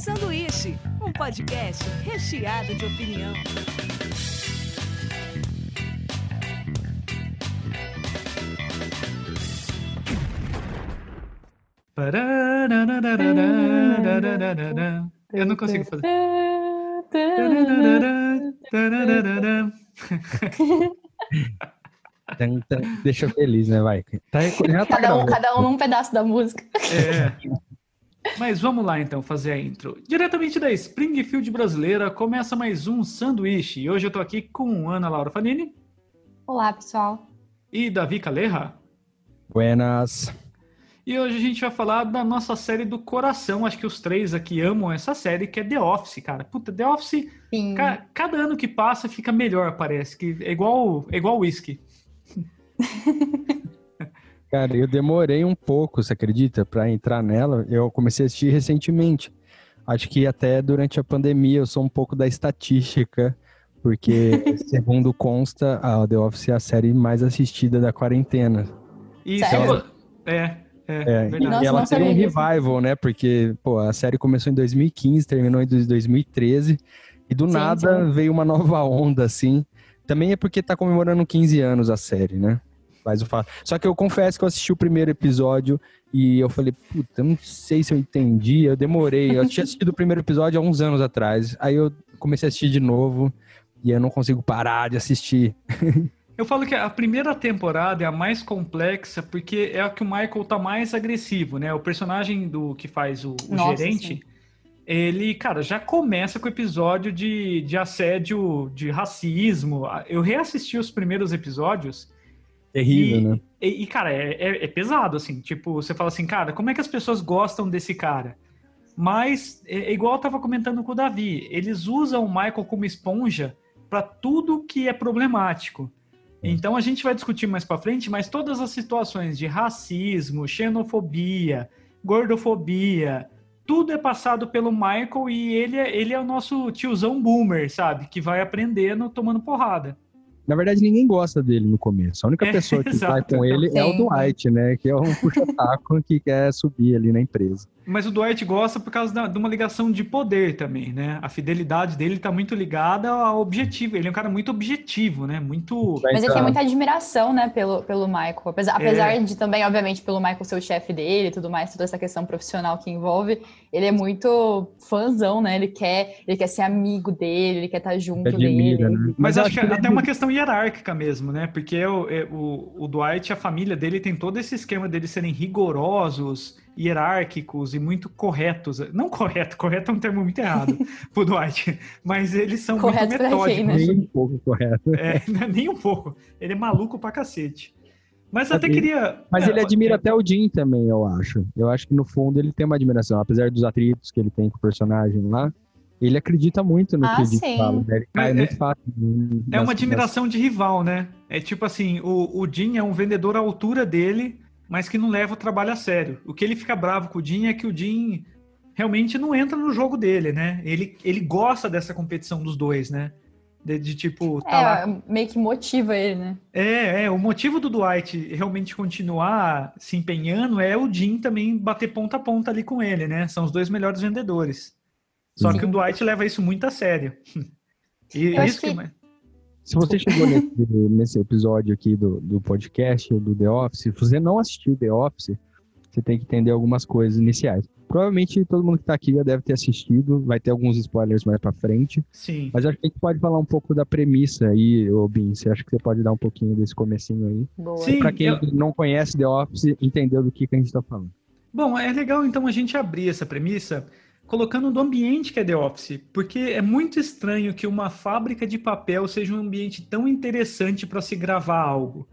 Sanduíche, um podcast recheado de opinião. Eu não consigo fazer. Deixa feliz, né? Vai. Tá, tá cada, um, cada um num pedaço da música. É. Mas vamos lá então fazer a intro. Diretamente da Springfield brasileira, começa mais um sanduíche. E hoje eu tô aqui com Ana Laura Fanini. Olá, pessoal. E Davi Caleja. Buenas. E hoje a gente vai falar da nossa série do coração. Acho que os três aqui amam essa série, que é The Office, cara. Puta, The Office, ca cada ano que passa fica melhor, parece. que É igual é igual whisky. Cara, eu demorei um pouco, você acredita, para entrar nela. Eu comecei a assistir recentemente. Acho que até durante a pandemia eu sou um pouco da estatística, porque, segundo consta, a The Office é a série mais assistida da quarentena. Isso, Sério? é. É, é e ela teve um revival, né? Porque, pô, a série começou em 2015, terminou em 2013, e do Sim, nada sim. veio uma nova onda, assim. Também é porque tá comemorando 15 anos a série, né? Mas eu falo. Só que eu confesso que eu assisti o primeiro episódio e eu falei, puta, eu não sei se eu entendi, eu demorei. Eu tinha assistido o primeiro episódio há uns anos atrás. Aí eu comecei a assistir de novo e eu não consigo parar de assistir. Eu falo que a primeira temporada é a mais complexa porque é a que o Michael tá mais agressivo, né? O personagem do que faz o, o Nossa, gerente, sim. ele, cara, já começa com o episódio de, de assédio, de racismo. Eu reassisti os primeiros episódios Terrível, e, né? e, e, cara, é, é- é pesado, assim. Tipo, você fala assim, cara, como é que as pessoas gostam desse cara? Mas, é, é igual eu tava comentando com o Davi, eles usam o Michael como esponja para tudo que é problemático. Então a gente vai discutir mais para frente, mas todas as situações de racismo, xenofobia, gordofobia, tudo é passado pelo Michael e ele é, ele é o nosso tiozão boomer, sabe? Que vai aprendendo tomando porrada. Na verdade, ninguém gosta dele no começo. A única É, pessoa que vai com ele é o. Dwight, né? Que é um puxa-saco que quer subir ali na empresa. Mas o Dwight gosta por causa da- de uma ligação de poder também, né? A fidelidade dele tá muito ligada ao objetivo. Ele é um cara muito objetivo, né? Muito. Mas ele tem muita admiração, né, pelo, pelo Michael. Apesar, apesar de também, obviamente, pelo Michael ser o chefe dele e tudo mais, toda essa questão profissional que envolve, ele é muito fãzão, né? Ele quer, ele quer ser amigo dele, ele quer estar junto admira, dele. né? Mas, eu acho que é até uma questão hierárquica mesmo, né? Porque é o, é o, o Dwight, a família dele tem todo esse esquema deles serem rigorosos, hierárquicos e muito corretos. Não correto, correto é um termo muito errado pro Dwight. Mas eles são Correto muito pra quem, metódicos. né? Nem um pouco correto. É, é nem um pouco. Ele é maluco pra cacete. Mas eu até Ele- queria. Mas é, ele admira até o Jim também, eu acho. Eu acho que no fundo ele tem uma admiração. Apesar dos atritos que ele tem com o personagem lá, ele acredita muito no Ah, que sim. fala. né? Ele cai É- muito fácil. É uma admiração de rival, né? É tipo assim, o, o Jim é um vendedor à altura dele, mas que não leva o trabalho a sério. O que ele fica bravo com o Jim é que o Jim realmente não entra no jogo dele, né? Ele, ele gosta dessa competição dos dois, né? De, de, tipo, tá lá. É, meio que motiva ele, né? É, é, o motivo do Dwight realmente continuar se empenhando é o Jim também bater ponta a ponta ali com ele, né? São os dois melhores vendedores. Só Sim. que o Dwight leva isso muito a sério. E Eu acho isso que... que- Se você chegou nesse, nesse episódio aqui do, do podcast, do The Office, se você não assistiu The Office, você tem que entender algumas coisas iniciais. Provavelmente todo mundo que tá aqui já deve ter assistido, vai ter alguns spoilers mais pra frente, Sim. mas acho que a gente pode falar um pouco da premissa aí, ô Bin, você acha que você pode dar um pouquinho desse comecinho aí? Boa. Sim. Pra quem eu- não conhece The Office, entender do que, que a gente tá falando. Bom, é legal então a gente abrir essa premissa colocando do ambiente que é The Office, porque é muito estranho que uma fábrica de papel seja um ambiente tão interessante para se gravar algo.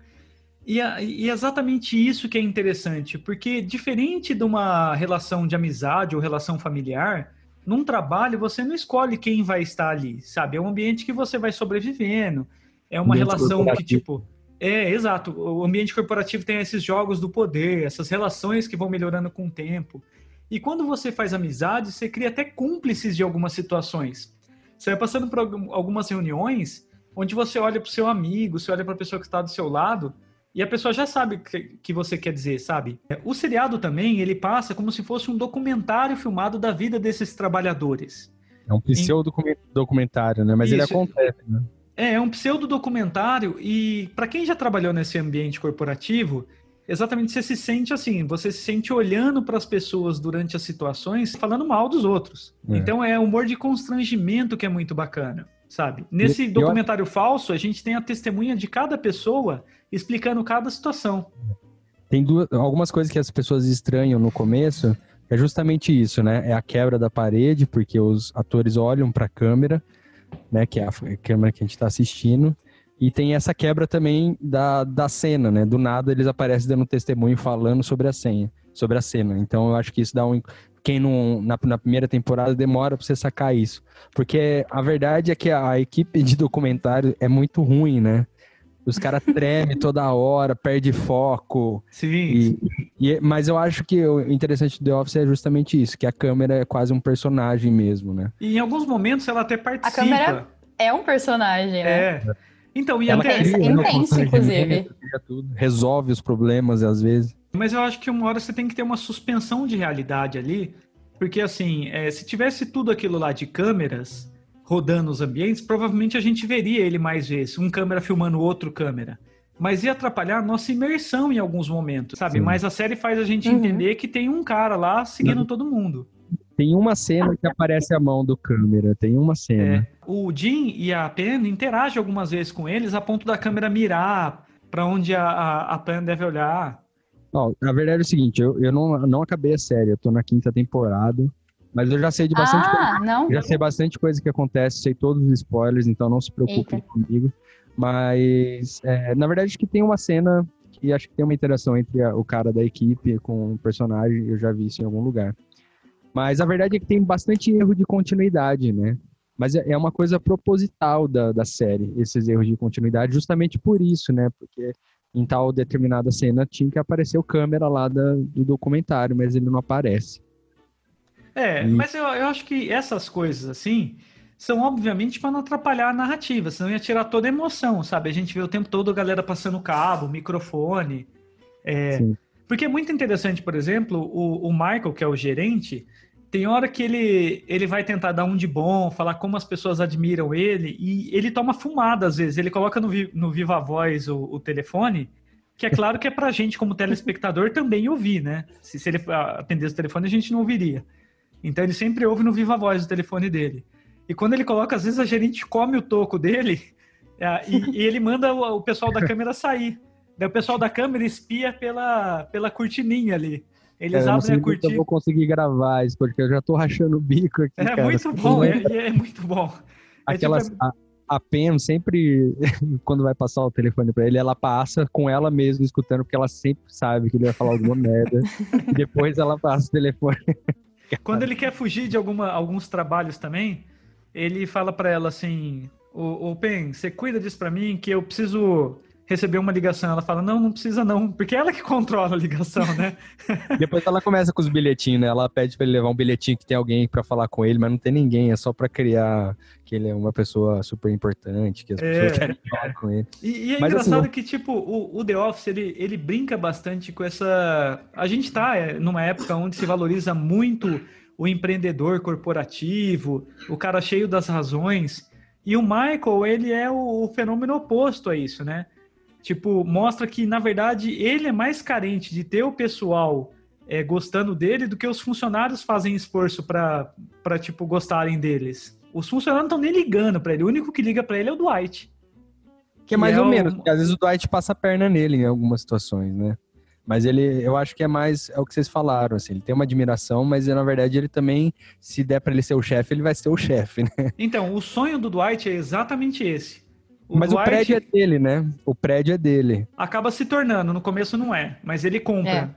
E, é- exatamente isso que é interessante, porque diferente de uma relação de amizade ou relação familiar, num trabalho você não escolhe quem vai estar ali, sabe? É um ambiente que você vai sobrevivendo. É uma Ambiente relação que, tipo. É, exato. O ambiente corporativo tem esses jogos do poder, essas relações que vão melhorando com o tempo. E quando você faz amizade, você cria até cúmplices de algumas situações. Você vai passando por algum- algumas reuniões onde você olha para o seu amigo, você olha para a pessoa que está do seu lado e a pessoa já sabe o que, que você quer dizer, sabe? O seriado também, ele passa como se fosse um documentário filmado da vida desses trabalhadores. É um pseudo-documentário, né? Mas Isso. ele acontece, né? É, é um pseudo-documentário e para quem já trabalhou nesse ambiente corporativo, exatamente você se sente assim, você se sente olhando para as pessoas durante as situações, falando mal dos outros. É. Então é humor de constrangimento que é muito bacana, sabe? Nesse e, documentário eu... falso, a gente tem a testemunha de cada pessoa explicando cada situação. Tem duas, algumas coisas que as pessoas estranham no começo, é justamente isso, né? É a quebra da parede, porque os atores olham para a câmera, né? Que é a câmera que a gente está assistindo. E tem essa quebra também da, da cena, né? Do nada eles aparecem dando testemunho falando sobre a senha, sobre a cena. Então eu acho que isso dá um. Quem não, na, na primeira temporada demora pra você sacar isso. Porque a verdade é que a equipe de documentário é muito ruim, né? Os caras tremem toda hora, perde foco. Sim. E, e, mas eu acho que o interessante do The Office é justamente isso, que a câmera é quase um personagem mesmo, né? E em alguns momentos ela até participa. A câmera é um personagem, né? É. Então, e ela até... Cria, intenso, inclusive. Tudo, resolve os problemas às vezes. Mas eu acho que uma hora você tem que ter uma suspensão de realidade ali, porque assim, é, se tivesse tudo aquilo lá de câmeras, rodando os ambientes, provavelmente a gente veria ele mais vezes, um câmera filmando outro câmera. Mas ia atrapalhar a nossa imersão em alguns momentos, sabe? Sim. Mas a série faz a gente uhum. entender que tem um cara lá seguindo Não. todo mundo. Tem uma cena que aparece a mão do câmera, tem uma cena. É, o Jim e a Pen interagem algumas vezes com eles a ponto da câmera mirar para onde a, a, a Pen deve olhar. Ó, na verdade é o seguinte, eu, eu não, não acabei a série, eu tô na quinta temporada. Mas eu já sei de bastante ah, coisa. Não? Já sei bastante coisa que acontece, sei todos os spoilers, então não se preocupem Eita. comigo. Mas, é, na verdade, acho que tem uma cena que acho que tem uma interação entre a, o cara da equipe com o personagem, eu já vi isso em algum lugar. Mas a verdade é que tem bastante erro de continuidade, né? Mas é, é uma coisa proposital da, da série, esses erros de continuidade, justamente por isso, né? Porque em tal determinada cena tinha que aparecer o câmera lá da, do documentário, mas ele não aparece. É, e... mas eu, eu acho que essas coisas assim são obviamente para não atrapalhar a narrativa, senão ia tirar toda a emoção, sabe? A gente vê o tempo todo a galera passando cabo, microfone. É, porque é muito interessante, por exemplo, o, o Michael, que é o gerente, tem hora que ele, ele vai tentar dar um de bom, falar como as pessoas admiram ele, e ele toma fumada às vezes. Ele coloca no, no Viva Voz o, o telefone, que é claro que é pra gente, como telespectador, também ouvir, né? Se, se ele atendesse o telefone, a gente não ouviria. Então ele sempre ouve no viva voz o telefone dele. E quando ele coloca, às vezes a gerente come o toco dele é, e, e, ele manda o, o, pessoal da câmera sair. Daí o pessoal da câmera espia pela, pela cortininha ali. Eles é, abrem a cortina. Eu vou conseguir gravar isso, porque eu já tô rachando o bico aqui. É cara. muito bom, é, é, muito bom. É Aquelas, tipo... a, a Pen sempre, quando vai passar o telefone para ele, ela passa com ela mesma escutando, porque ela sempre sabe que ele vai falar alguma merda. e depois ela passa o telefone. Quando ele quer fugir de alguma, alguns trabalhos também, ele fala para ela assim: o Pen, você cuida disso para mim que eu preciso receber uma ligação. Ela fala, não, não precisa não, porque é ela que controla a ligação, né? Depois ela começa com os bilhetinhos, né? Ela pede para ele levar um bilhetinho que tem alguém para falar com ele, mas não tem ninguém, é só para criar que ele é uma pessoa super importante, que as é. pessoas querem falar com ele. E, e é mas, assim, engraçado assim, que, tipo, o, o, The Office, ele, ele brinca bastante com essa... A gente tá é, numa época onde se valoriza muito o empreendedor corporativo, o cara cheio das razões, e o Michael, ele é o, o fenômeno oposto a isso, né? Tipo, mostra que, na verdade, ele é mais carente de ter o pessoal é, gostando dele do que os funcionários fazem esforço para, tipo, gostarem deles. Os funcionários não estão nem ligando para ele, o único que liga para ele é o Dwight. Que é mais ou é menos, porque às vezes o Dwight passa a perna nele em algumas situações, né? Mas ele, eu acho que é mais, é o que vocês falaram, assim, ele tem uma admiração, mas na verdade ele também, se der para ele ser o chefe, ele vai ser o chefe, né? Então, o sonho do Dwight é exatamente esse. O mas Dwight o prédio é dele, né? O prédio é dele. Acaba se tornando, no começo não é, mas ele compra. É.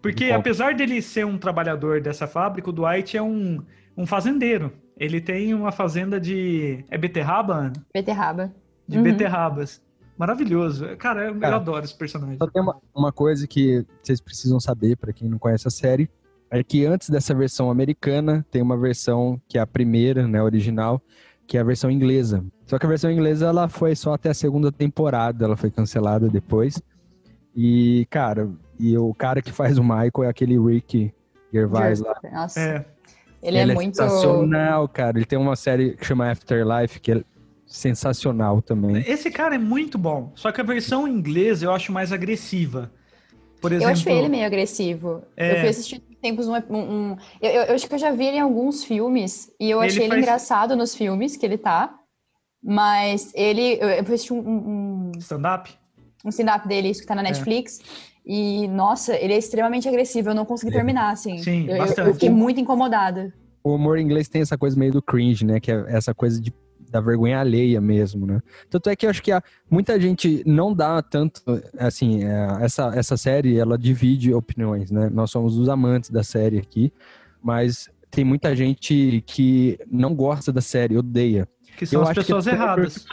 Porque ele apesar dele ser um trabalhador dessa fábrica, o Dwight é um, um fazendeiro. Ele tem uma fazenda de. É beterraba? Beterraba. De uhum. beterrabas. Maravilhoso. Cara, eu, Cara, eu adoro esse personagem. Só tem uma, uma coisa que vocês precisam saber, para quem não conhece a série, é que antes dessa versão americana, tem uma versão que é a primeira, né, original, que é a versão inglesa. Só que a versão inglesa ela foi só até a segunda temporada, ela foi cancelada depois. E, cara, e o cara que faz o Michael é aquele Rick Gervais lá. Nossa. É. Ele, é muito. sensacional, cara. Ele tem uma série que chama Afterlife, que é sensacional também. Esse cara é muito bom. Só que a versão inglesa eu acho mais agressiva. Por exemplo, Eu acho ele meio agressivo. É. Eu fui assistir tempos um. um- eu, eu- acho que eu já vi ele em alguns filmes e eu Ele achei ele faz- engraçado nos filmes que ele tá. Mas ele. Eu, eu fui assistir um, um, stand-up. um stand-up dele, isso que tá É. na Netflix. E, nossa, ele é extremamente agressivo. Eu não consegui terminar, assim. Sim, eu, eu- bastante. eu fiquei muito incomodada. O humor inglês tem essa coisa meio do cringe, né? Que é essa coisa de, da vergonha alheia mesmo, né? Tanto é que eu acho que há, muita gente não dá tanto, assim, é, essa, essa série, ela divide opiniões, né? Nós somos os amantes da série aqui, mas tem muita gente que não gosta da série, odeia. Que são Eu as acho que pessoas é- erradas.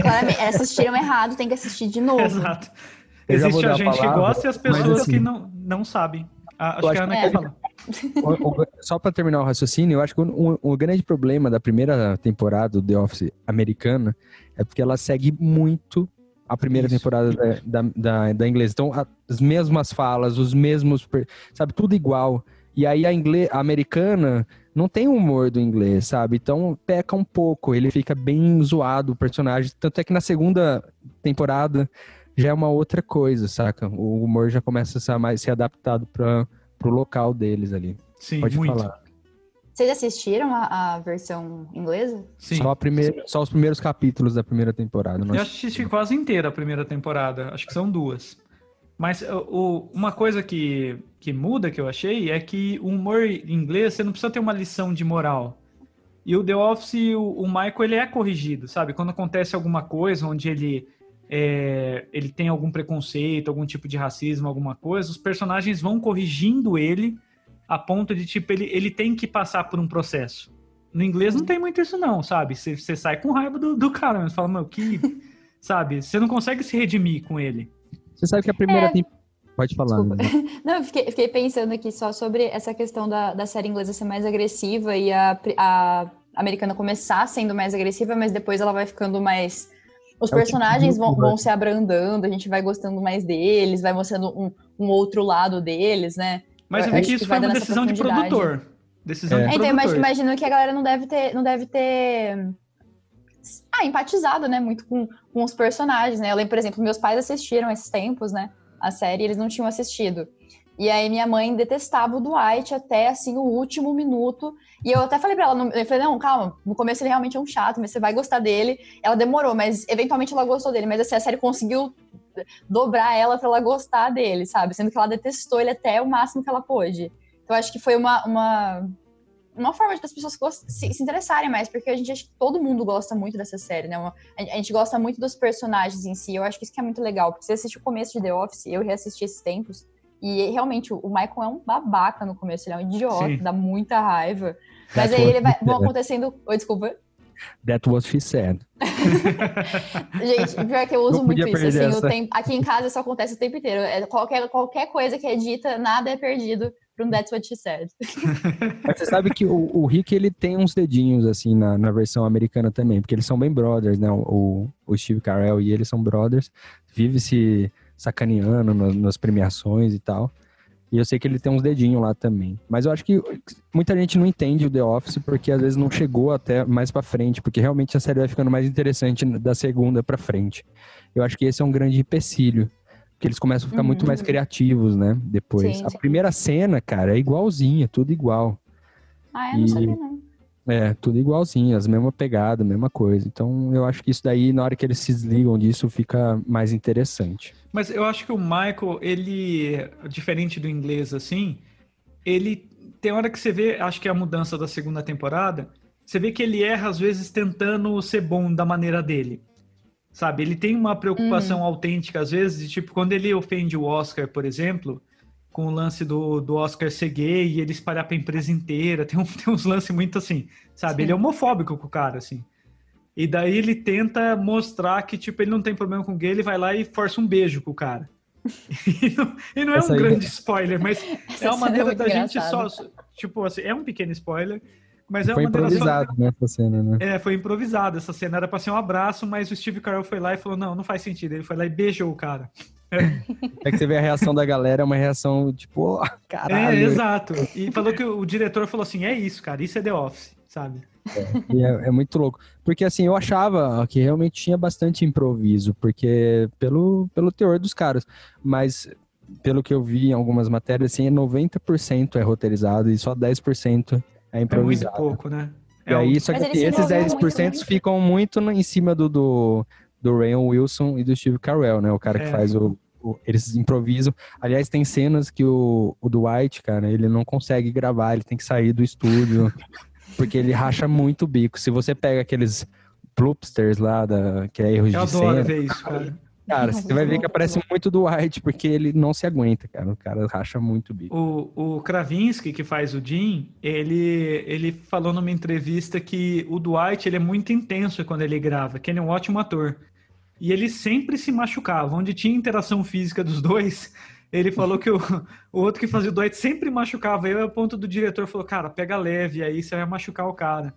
Claramente, assistiram errado, tem que assistir de novo. Exato. Eu Existe a a gente que palavra, gosta e as mas pessoas assim- que não, não sabem. Ah, acho que a Ana que- quer falar. O- o- só para terminar o raciocínio, eu acho que o, o grande problema da primeira temporada do The Office americana é porque ela segue muito a primeira Isso. temporada da, da, da, da inglesa. Então, as mesmas falas, os mesmos. Sabe, tudo igual. E aí a, ingle, a americana não tem o humor do inglês, sabe? Então peca um pouco, ele fica bem zoado o personagem. Tanto é que na segunda temporada já é uma outra coisa, saca? O humor já começa a ser mais ser adaptado para pro local deles ali. Sim, Pode muito. falar. Vocês assistiram a, a versão inglesa? Sim. Só, a primeira, só os primeiros capítulos da primeira temporada. Eu assisti quase inteira a primeira temporada. Acho que são duas. Mas o- uma coisa que, que muda, que eu achei, é que o humor em inglês, você não precisa ter uma lição de moral. E o The Office, o, o Michael, ele é corrigido, sabe? Quando acontece alguma coisa onde ele, é, ele tem algum preconceito, algum tipo de racismo, alguma coisa, os personagens vão corrigindo ele a ponto de, tipo, ele, ele tem que passar por um processo. No inglês não tem muito isso não, sabe? Você você sai com raiva do, do cara, mas fala, meu, que... sabe? Você não consegue se redimir com ele. Você sabe que a primeira É. temporada. Pode falar. Né? Não, eu fiquei, fiquei pensando aqui só sobre essa questão da, da série inglesa ser mais agressiva e a, a americana começar sendo mais agressiva, mas depois ela vai ficando mais. Os É tipo personagens vão, vão se abrandando, a gente vai gostando mais deles, vai mostrando um, um outro lado deles, né? Mas eu Eu vi acho que que isso vai foi uma decisão de produtor. Decisão É. de então, produtor. imagino, imagino que a galera não deve ter, não deve ter ah, empatizado, né, muito com, com os personagens, né? Eu lembro, por exemplo, meus pais assistiram esses tempos, né, a série, e eles não tinham assistido. E aí minha mãe detestava o Dwight até, assim, o último minuto. E eu até falei pra ela, eu falei, não, calma, no começo ele realmente é um chato, mas você vai gostar dele. Ela demorou, mas eventualmente ela gostou dele. Mas assim, a série conseguiu dobrar ela pra ela gostar dele, sabe? Sendo que ela detestou ele até o máximo que ela pôde. Então acho que foi uma, uma, uma forma das pessoas se, se interessarem mais, porque a gente acha que todo mundo gosta muito dessa série, né? Uma- a, a gente gosta muito dos personagens em si. Eu acho que isso que é muito legal, porque você assiste o começo de The Office, eu reassisti esses tempos, e realmente o Michael é um babaca no começo, ele é um idiota, Sim. dá muita raiva. Mas That's aí what ele vai, vão acontecendo. Oi, desculpa. That was she said. Gente, pior que eu uso muito isso. Assim, o tempo, aqui em casa isso acontece o tempo inteiro. É, qualquer, qualquer coisa que é dita, nada é perdido para um That's What She Said. Mas você sabe que o, o Rick, ele tem uns dedinhos, assim, na, na versão americana também, porque eles são bem brothers, né? O, o Steve Carell e ele são brothers, vive se sacaneando no- nas premiações e tal. E eu sei que ele tem uns dedinhos lá também. Mas eu acho que muita gente não entende o The Office porque às vezes não chegou até mais pra frente, porque realmente a série vai ficando mais interessante da segunda pra frente. Eu acho que esse é um grande empecilho. Porque eles começam a ficar muito Uhum. mais criativos, né? Depois. Sim, a sim. primeira cena, cara, é igualzinha, tudo igual. Ah, eu não E- sabia, não. É, tudo igualzinho, as mesmas pegadas, mesma coisa. Então, eu acho que isso daí, na hora que eles se desligam disso, fica mais interessante. Mas eu acho que o Michael, ele, diferente do inglês assim, ele tem hora que você vê, acho que é a mudança da segunda temporada, você vê que ele erra às vezes tentando ser bom da maneira dele. Sabe? Ele tem uma preocupação autêntica às vezes, de, tipo, quando ele ofende o Oscar, por exemplo, com o lance do, do Oscar ser gay e ele espalhar pra empresa inteira, tem, um, tem uns lances muito assim, sabe? Sim. Ele é homofóbico com o cara, assim. E daí ele tenta mostrar que, tipo, ele não tem problema com gay, ele vai lá e força um beijo com o cara. E não, e não é Essa um grande spoiler, mas Essa é uma cena maneira muito da gente só. Tipo assim, é um pequeno spoiler, Mas é Foi uma maneira só- improvisado nessa cena, né? É, foi improvisado. Essa cena era pra ser um abraço, mas o Steve Carell foi lá e falou: não, não faz sentido. Ele foi lá e beijou o cara. É que você vê a reação da galera, é uma reação tipo, oh, É, caralho. exato. E falou que o diretor falou assim: é isso, cara, isso é The Office, sabe? E é, é muito louco. Porque assim, eu achava que realmente tinha bastante improviso, porque pelo, pelo teor dos caras. Mas pelo que eu vi em algumas matérias, assim, é 90% é roteirizado e só 10% é É muito improvisado. pouco, né? E É aí, o- só que assim, se esses envolveu 10% muito, né? ficam muito em cima do, do, do Rayan Wilson e do Steve Carell, né? O cara que É. faz o- Eles improvisam. Aliás, tem cenas que o, o Dwight, cara, ele não consegue gravar, ele tem que sair do estúdio, porque ele racha muito o bico. Se você pega aqueles bloopsters lá, da, que é erros eu de adoro cena, ver isso, cara. cara, você vai ver que aparece muito do Dwight, porque ele não se aguenta, cara. O cara racha muito o bico. O, o Kravinsky, que faz o Jim, ele, ele falou numa entrevista que o Dwight ele é muito intenso quando ele grava, que ele é um ótimo ator. E ele sempre se machucava. Onde tinha interação física dos dois, ele falou que o, o outro que fazia o Dwight sempre machucava ele, a ponto do diretor falou, cara, pega leve aí, você vai machucar o cara.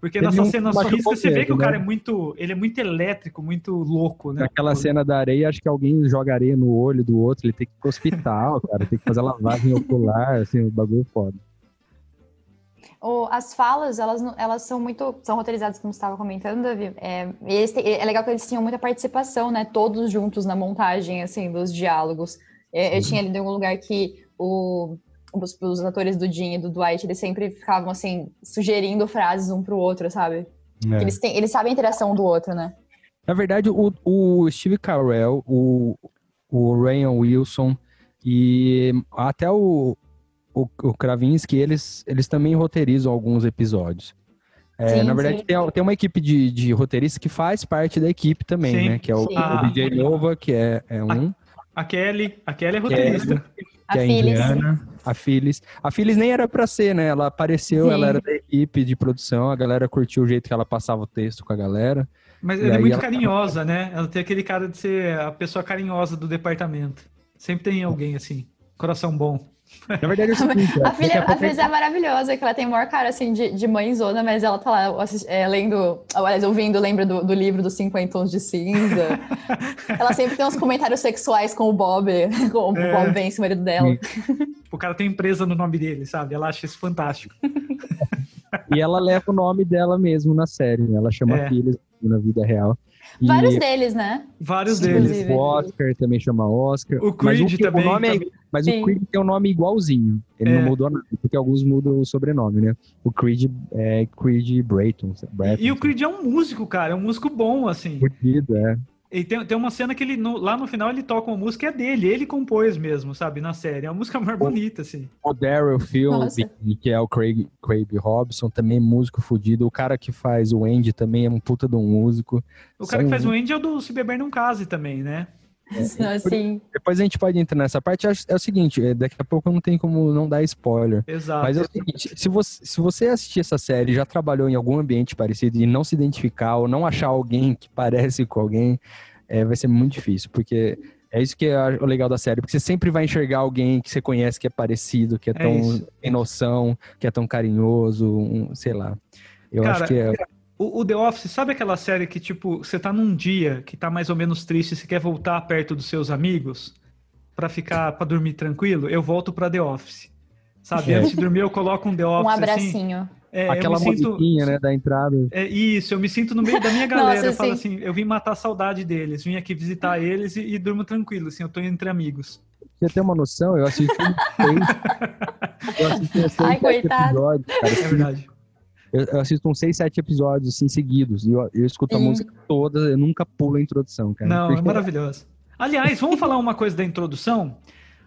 Porque Teve nessas um cenas machucou físicas você vê que o cara né? é muito. Ele é muito elétrico, muito louco, né? Naquela cena da areia, acho que alguém joga areia no olho do outro, ele tem que ir pro hospital, cara, tem que fazer lavagem ocular, assim, o bagulho é foda. O- as falas, elas, elas são muito. São roteirizadas, como você estava comentando, Davi. É, e têm- é legal que eles tinham muita participação, né? Todos juntos na montagem, assim, dos diálogos. É, eu tinha lido em algum lugar que o, os, os atores do Jim e do Dwight, eles sempre ficavam, assim, sugerindo frases um pro outro, sabe? É. Eles, têm, eles sabem a interação do outro, né? Na verdade, o, o Steve Carell, o, o Ryan Wilson e até o, o, o Kravinsky, eles, eles também roteirizam alguns episódios. É, Sim, na verdade, sim. tem, tem uma equipe de, de roteiristas que faz parte da equipe também, Sim. né? Que é o, o DJ Nova, que é, é um, A Kelly, a Kelly é roteirista. A que é a Phyllis. indiana, a Phyllis. A Phyllis nem era pra ser, né? Ela apareceu, Sim. ela era da equipe de produção, a galera curtiu o jeito que ela passava o texto com a galera. Mas ela é muito ela- carinhosa, né? Ela tem aquele cara de ser a pessoa carinhosa do departamento. Sempre tem alguém assim, coração bom. Na verdade, é o seguinte, A filha, a a pouco Phyllis é maravilhosa, que ela tem o maior cara, assim, de, de mãezona, mas ela tá lá assist- é, lendo, aliás, ouvindo, lembra do, do livro dos 50 tons de cinza. ela sempre tem uns comentários sexuais com o Bob, com o É. Bob Vance, o marido dela. O cara tem empresa no nome dele, sabe? Ela acha isso fantástico. E ela leva o nome dela mesmo na série, né? Ela chama É. Phyllis na vida real. E Vários deles, né? Vários Sim, deles. o Oscar também chama Oscar. O mas Creed que- também. O nome é- também. mas Sim. o Creed tem um nome igualzinho. Ele É. não mudou nada, porque alguns mudam o sobrenome, né? O Creed é Creed Brayton. Brayton E o Creed é um músico, cara. É um músico bom, assim. Fudido, é. E tem, tem uma cena que ele, no- lá no final, ele toca uma música, é dele. Ele compôs mesmo, sabe? Na série. É uma música mais bonita, assim. O Daryl Nossa. que é o Craig, Craig Robson, também é músico fudido. O cara que faz o Andy também é um puta de um músico. O cara São- que faz o Andy é o do Se Beber Não Case também, né? Assim, Depois a gente pode entrar nessa parte. É o seguinte, é, daqui a pouco não tem como não dar spoiler. Exato. Mas é o seguinte, se você, se você assistir essa série e já trabalhou em algum ambiente parecido e não se identificar ou não achar alguém que parece com alguém, é, vai ser muito difícil, porque é isso que é o legal da série, porque você sempre vai enxergar alguém que você conhece que é parecido, que é É tão isso. tem noção, que é tão carinhoso, um- sei lá. Eu Cara, acho que é. O, o The Office, sabe aquela série que, tipo, você tá num dia que tá mais ou menos triste e você quer voltar perto dos seus amigos pra ficar, pra dormir tranquilo? Eu volto pra The Office. Sabe? É. Antes de dormir, eu coloco um The Office um assim. abracinho. É, eu Aquela me sinto, musiquinha, né, da entrada. É isso, eu me sinto no meio da minha galera. Nossa, eu falo sim. assim, eu vim matar a saudade deles, vim aqui visitar eles e, e durmo tranquilo, assim, eu tô entre amigos. Você ter uma noção, eu assisti seis, eu assisti seis, Ai, coitado. episódios, cara. É verdade. Eu, eu assisto uns 6, 7 episódios assim seguidos. E eu, eu escuto a música toda, eu nunca pulo a introdução, cara. Não, é Porque- maravilhoso. Aliás, vamos falar uma coisa da introdução?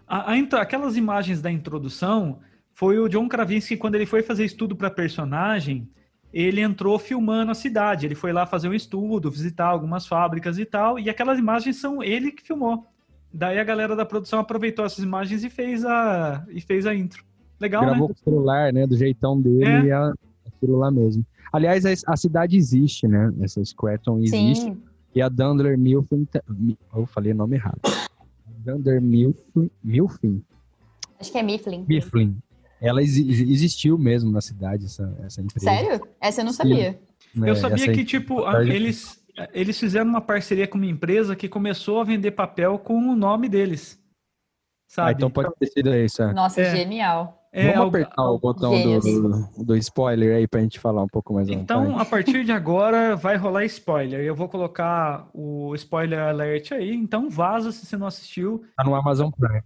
A- a aquelas imagens da introdução foi o John Krasinski, quando ele foi fazer estudo para personagem, ele entrou filmando a cidade. Ele foi lá fazer um estudo, visitar algumas fábricas e tal, e aquelas imagens são ele que filmou. Daí a galera da produção aproveitou essas imagens e fez a, e fez a intro. Legal, Gravou né? com o celular, né? Do jeitão dele É. e a, aquilo lá mesmo. Aliás, a, a cidade existe, né? Essa Scranton existe. Sim. E a Dunder Mifflin... Eu falei o nome errado. Dunder Mifflin... Mifflin? Acho que é Mifflin. Mifflin. Ela exi- existiu mesmo na cidade, essa, essa empresa. Sério? Essa eu não Sim. sabia. né? Eu sabia Essa que, tipo, a- eles, eles fizeram uma parceria com uma empresa que começou a vender papel com o nome deles. Sabe? Ah, então pode ter sido isso. É. Nossa, É. genial. É, Vamos algo- apertar o botão do, do spoiler aí pra gente falar um pouco mais Então, a partir de agora, vai rolar spoiler. Eu vou colocar o spoiler alert aí. Então, vaza se você não assistiu. Tá no Amazon Prime.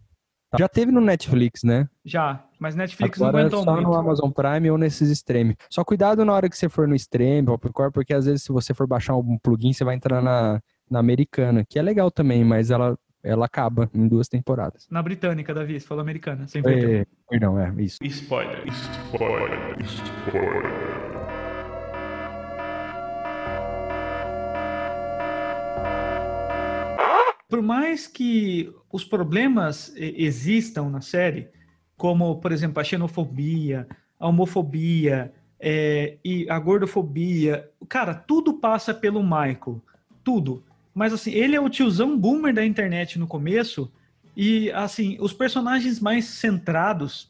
Já teve no Netflix, né? Já. Mas Netflix Agora não aguentou só muito. no Amazon Prime ou nesses stream. Só cuidado na hora que você for no stream, Popcorn, porque às vezes se você for baixar um plugin, você vai entrar na, na americana, que é legal também, mas ela, ela acaba em duas temporadas. Na britânica, Davi. Você falou americana. Sem perdão. É, perdão, é isso. Spoiler. Spoiler. Spoiler. Por mais que os problemas existam na série, como, por exemplo, a xenofobia, a homofobia eh, e a gordofobia, cara, tudo passa pelo Michael. Tudo. Mas, assim, ele é o tiozão boomer da internet no começo e, assim, os personagens mais centrados,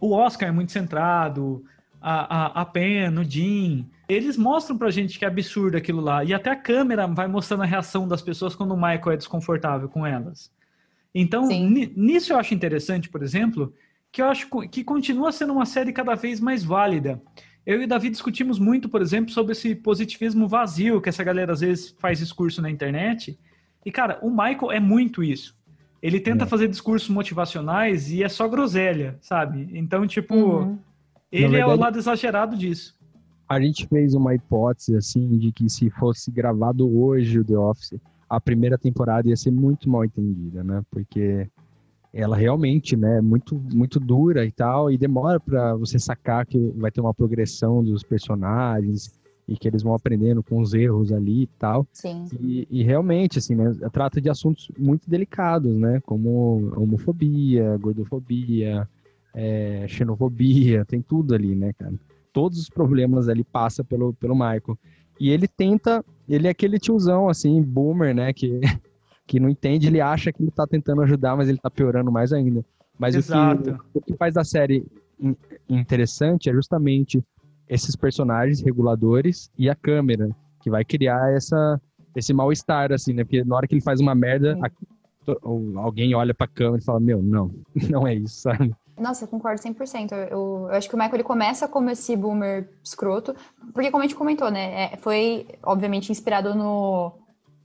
o Oscar é muito centrado, a, a, a Pen, o Jim, eles mostram pra gente que é absurdo aquilo lá. E até a câmera vai mostrando a reação das pessoas quando o Michael é desconfortável com elas. Então, nisso eu acho interessante, por exemplo, que eu acho que continua sendo uma série cada vez mais válida. Eu e o Davi discutimos muito, por exemplo, sobre esse positivismo vazio que essa galera às vezes faz discurso na internet. E, cara, o Michael é muito isso. Ele tenta É. fazer discursos motivacionais e é só groselha, sabe? Então, tipo, Uhum. ele é o verdade- lado exagerado disso. A gente fez uma hipótese, assim, de que se fosse gravado hoje o The Office, a primeira temporada ia ser muito mal entendida, né? Porque ela realmente, né, é muito, muito dura e tal, e demora pra você sacar que vai ter uma progressão dos personagens e que eles vão aprendendo com os erros ali e tal. Sim. E, e realmente, assim, né, trata de assuntos muito delicados, né? Como homofobia, gordofobia, é, xenofobia, tem tudo ali, né, cara? Todos os problemas ali passam pelo, pelo Michael. E ele tenta, ele é aquele tiozão, assim, boomer, né, que, que não entende, ele acha que ele tá tentando ajudar, mas ele tá piorando mais ainda. Mas o que, Exato. o que faz da série in- interessante é justamente esses personagens reguladores e a câmera, que vai criar essa, esse mal-estar, assim, né? Porque na hora que ele faz uma merda, a- alguém olha pra câmera e fala, meu, não, não é isso, sabe? Nossa, eu concordo 100%. Eu, eu, eu acho que o Michael ele começa como esse boomer escroto, porque como a gente comentou, né, é, foi obviamente inspirado no,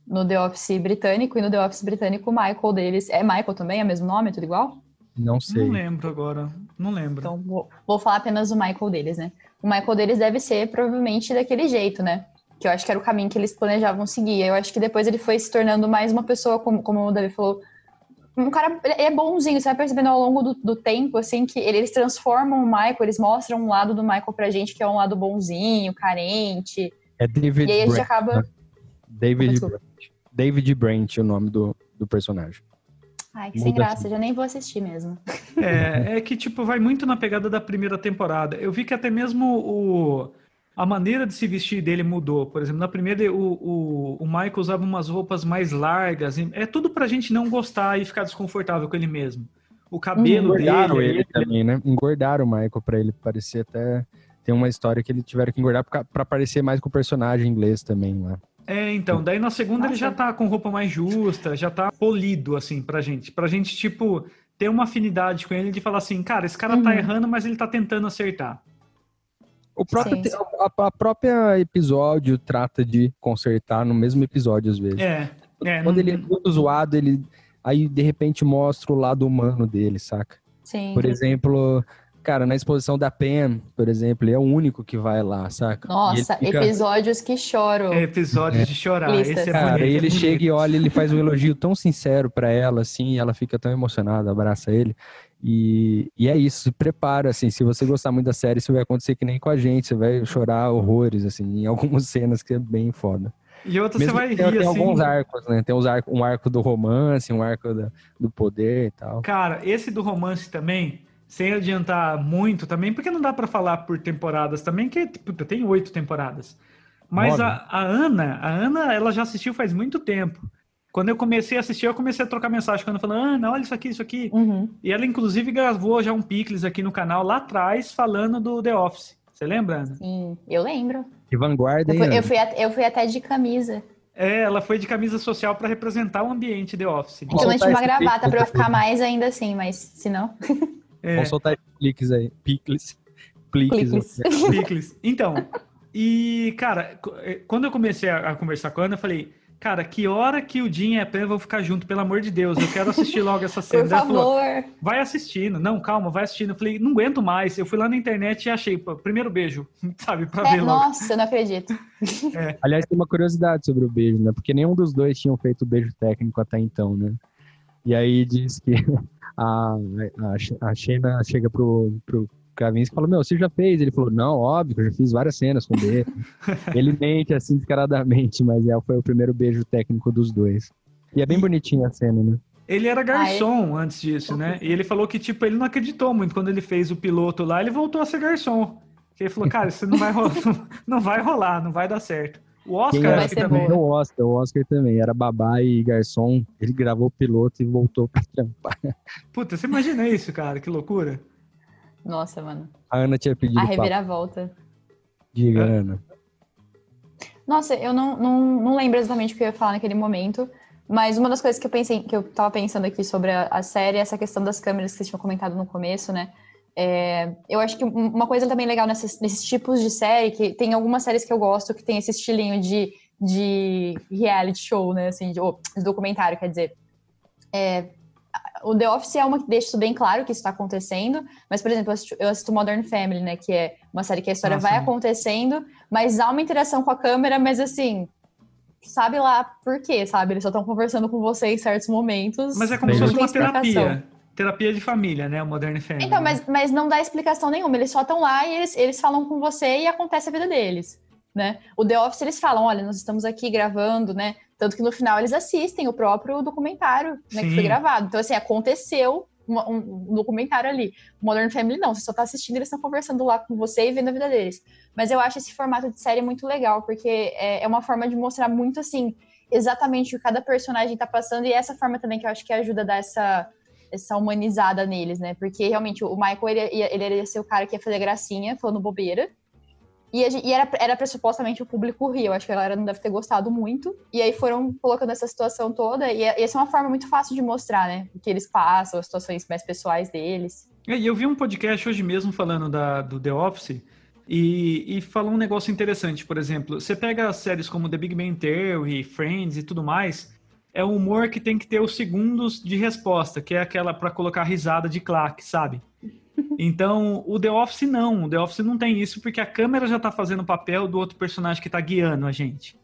no The Office britânico, e no The Office britânico o Michael deles, é Michael também, é o mesmo nome, é tudo igual? Não sei. Não lembro agora. Não lembro. Então vou, vou falar apenas do Michael deles, né. O Michael deles deve ser provavelmente daquele jeito, né, que eu acho que era o caminho que eles planejavam seguir. Eu acho que depois ele foi se tornando mais uma pessoa, como, como o Davi falou, um cara ele é bonzinho, você vai percebendo ao longo do, do tempo, assim, que eles transformam o Michael, eles mostram um lado do Michael pra gente que é um lado bonzinho, carente. É David E aí a gente Brent. acaba. né? David Desculpa. David Brent é o nome do, do personagem. Ai, que sem Muda graça, já nem vou assistir mesmo. É, é que, tipo, vai muito na pegada da primeira temporada. Eu vi que até mesmo o, a maneira de se vestir dele mudou. Por exemplo, na primeira, o, o, o Michael usava umas roupas mais largas. e É tudo pra gente não gostar e ficar desconfortável com ele mesmo. O cabelo Engordaram dele. ele também, né? Engordaram o Michael pra ele parecer até. Tem uma história que ele tiveram que engordar pra, pra parecer mais com o personagem inglês também lá. É, então, daí na segunda ele Nossa. já tá com roupa mais justa, já tá polido, assim, pra gente. Pra gente, tipo, ter uma afinidade com ele de falar assim, cara, esse cara tá Uhum. errando, mas ele tá tentando acertar. O próprio te- a, a própria episódio trata de consertar no mesmo episódio às vezes. É, é. Quando não- ele é muito zoado, ele aí de repente mostra o lado humano dele, saca? Sim. Por exemplo, cara, na exposição da Pen, por exemplo, ele é o único que vai lá, saca? Nossa, ele fica- episódios que choram. É episódios de chorar. Lista. Esse é Cara, bonito, e é ele bonito. chega e olha, ele faz um elogio tão sincero pra ela, assim, e ela fica tão emocionada, abraça ele. E, e é isso, se prepara, assim, se você gostar muito da série, isso vai acontecer que nem com a gente, você vai chorar horrores, assim, em algumas cenas que é bem foda. E outra você Mesmo vai que tenha, rir, tem assim. alguns arcos, né? Tem uns arcos, um arco do romance, um arco da- do poder e tal. Cara, esse do romance também, sem adiantar muito também, porque não dá pra falar por temporadas também, que puta, tem oito temporadas. Mas a, a Ana, a Ana, ela já assistiu faz muito tempo. Quando eu comecei a assistir, eu comecei a trocar mensagem quando falando, Ana, olha isso aqui, isso aqui. Uhum. E ela, inclusive, gravou já um picles aqui no canal lá atrás, falando do The Office. Você lembra, Ana? Sim, eu lembro. Que vanguarda, Eu hein? fui, eu, fui até, eu fui até de camisa. É, ela foi de camisa social para representar o ambiente The Office. Então eu tinha uma esse gravata pra eu ficar mais ainda assim, mas se não. É, Vamos soltar cliques aí. Picles. Pliques. Cliques. picles. Então, e, cara, eh, quando eu comecei a, a conversar com a Ana, eu falei, cara, que hora que o Jim e a Pen vão ficar junto, pelo amor de Deus, eu quero assistir logo essa cena. Por ela falou, favor. vai assistindo. Não, calma, vai assistindo. Eu falei, não aguento mais. Eu fui lá na internet e achei, pô, primeiro beijo, sabe, pra É, ver logo. nossa, eu não acredito. Aliás, tem uma curiosidade sobre o beijo, né? Porque nenhum dos dois tinham feito beijo técnico até então, né? E aí diz que a, a, a chega pro, pro Kravinski e fala, meu, você já fez? Ele falou, não, óbvio, eu já fiz várias cenas com ele. ele mente assim descaradamente, mas é, foi o primeiro beijo técnico dos dois. E é bem bonitinha a cena, né? Ele era garçom antes disso, né? E ele falou que, tipo, ele não acreditou muito quando ele fez o piloto lá, ele voltou a ser garçom. Porque ele falou, cara, isso não vai rolar, não vai rolar, não vai dar certo. O Oscar, acho que também. também o Oscar, o Oscar também, era babá e garçom, ele gravou o piloto e voltou pra trampar. Puta, você imagina isso, cara, que loucura. Nossa, mano. A Ana tinha pedido A papo. reviravolta. Diga, É. Ana. Nossa, eu não, não, não lembro exatamente o que eu ia falar naquele momento, mas uma das coisas que eu pensei, que eu tava pensando aqui sobre a, a série, é essa questão das câmeras que vocês tinham comentado no começo, né? É, eu acho que um- uma coisa também legal nessas- nesses tipos de série, que tem algumas séries que eu gosto que tem esse estilinho de, de reality show, né? Assim, de, ou, de documentário, quer dizer. É, o The Office é uma que deixa isso bem claro que isso está acontecendo, mas, por exemplo, eu assisto, eu assisto Modern Family, né? Que é uma série que a história Ah, vai sim. acontecendo, mas há uma interação com a câmera, mas assim, sabe lá por quê, sabe? Eles só estão conversando com você em certos momentos. Mas é como se fosse uma terapia. Terapia de família, né? O Modern Family. Então, né? mas, mas não dá explicação nenhuma, eles só estão lá e eles, eles falam com você e acontece a vida deles, né? O The Office, eles falam, olha, nós estamos aqui gravando, né? Tanto que no final eles assistem o próprio documentário, né, que foi gravado. Então, assim, aconteceu uma- um, um documentário ali. O Modern Family não, você só tá assistindo, eles estão conversando lá com você e vendo a vida deles. Mas eu acho esse formato de série muito legal, porque é, é uma forma de mostrar muito, assim, exatamente o que cada personagem tá passando, e essa forma também que eu acho que ajuda a dar essa, essa humanizada neles, né? Porque realmente o Michael, ele ele ia ser o cara que ia fazer gracinha, falando bobeira. E, a e era, era pra supostamente o público rir, eu acho que a galera não deve ter gostado muito. E aí foram colocando essa situação toda, e, e essa é uma forma muito fácil de mostrar, né? O que eles passam, as situações mais pessoais deles. É, E eu vi um podcast hoje mesmo falando da, do The Office e, e falou um negócio interessante. Por exemplo, você pega séries como The Big Bang Theory, Friends e tudo mais, é um humor que tem que ter os segundos de resposta, que é aquela para colocar risada de claque, sabe? Então, o The Office não. O The Office não tem isso porque a câmera já tá fazendo o papel do outro personagem que tá guiando a gente.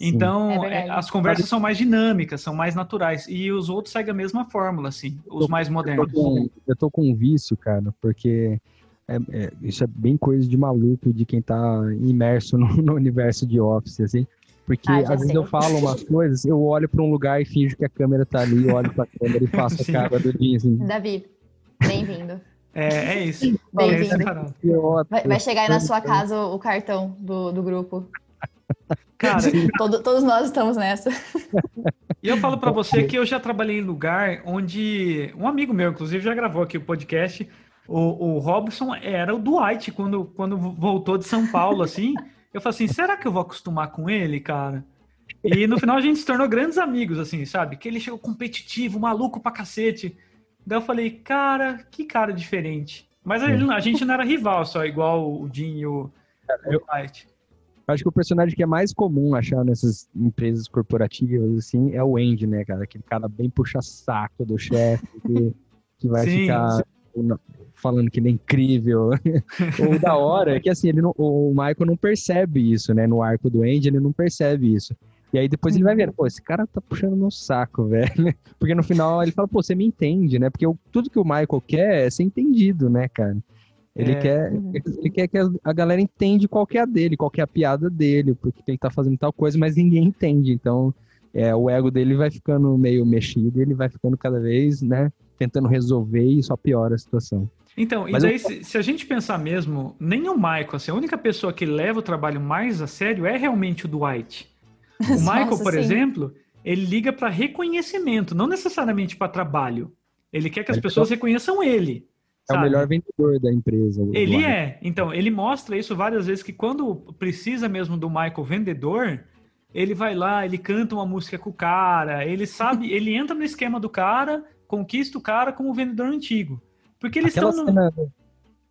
Então, É é, as conversas são mais dinâmicas, são mais naturais. E os outros seguem a mesma fórmula, assim, os mais Eu tô, modernos. com, eu tô com um vício, cara, porque é- é- isso é bem coisa de maluco de quem tá imerso no, no universo de Office, assim. Porque Ah, às vezes sei. eu falo umas coisas, eu olho pra um lugar e finjo que a câmera tá ali, olho pra câmera e faço a cara do Jim, assim. Davi, bem-vindo. É, é isso. Bem-vindo. Vai, vai chegar aí na sua casa o, cartão do, do grupo. Cara, Todo- todos nós estamos nessa. e eu falo pra você que eu já trabalhei em lugar onde um amigo meu, inclusive, já gravou aqui o podcast. O, o Robson era o Dwight quando, quando voltou de São Paulo, assim. Eu falei assim, será que eu vou acostumar com ele, cara? E no final a gente se tornou grandes amigos, assim, sabe? Que ele chegou competitivo, maluco pra cacete. Daí eu falei, cara, que cara diferente. Mas ele- a gente não era rival só, igual o Jim e o, o eu-. Acho que o personagem que é mais comum achar nessas empresas corporativas, assim, é o Andy, né, cara? Aquele cara bem puxa-saco do chefe, que, que vai Sim, ficar falando que ele é incrível. o da hora é que, assim, ele não- o Michael não percebe isso, né? No arco do Andy, ele não percebe isso. E aí depois ele vai ver, pô, esse cara tá puxando meu saco, velho. Porque no final ele fala, pô, você me entende, né? Porque o- tudo que o Michael quer é ser entendido, né, cara? Ele, É. quer, ele quer que a- galera entende qual que é a dele, qual que é a piada dele, porque ele tá fazendo tal coisa, mas ninguém entende. Então, é, o ego dele vai ficando meio mexido ele vai ficando cada vez, né, tentando resolver e só piora a situação. Então, e Mas daí, eu- se, se a gente pensar mesmo, nem o Michael, assim, a única pessoa que leva o trabalho mais a sério é realmente o Dwight. O Michael, Nossa, por sim. exemplo, ele liga para reconhecimento, não necessariamente para trabalho. Ele quer que as Ele pessoas reconheçam ele. É o melhor vendedor da empresa. Ele Dwight. é. Então, ele mostra isso várias vezes que quando precisa mesmo do Michael vendedor, ele vai lá, ele canta uma música com o cara, ele sabe, ele entra no esquema do cara, conquista o cara como vendedor antigo. Porque eles Aquela estão no... cena,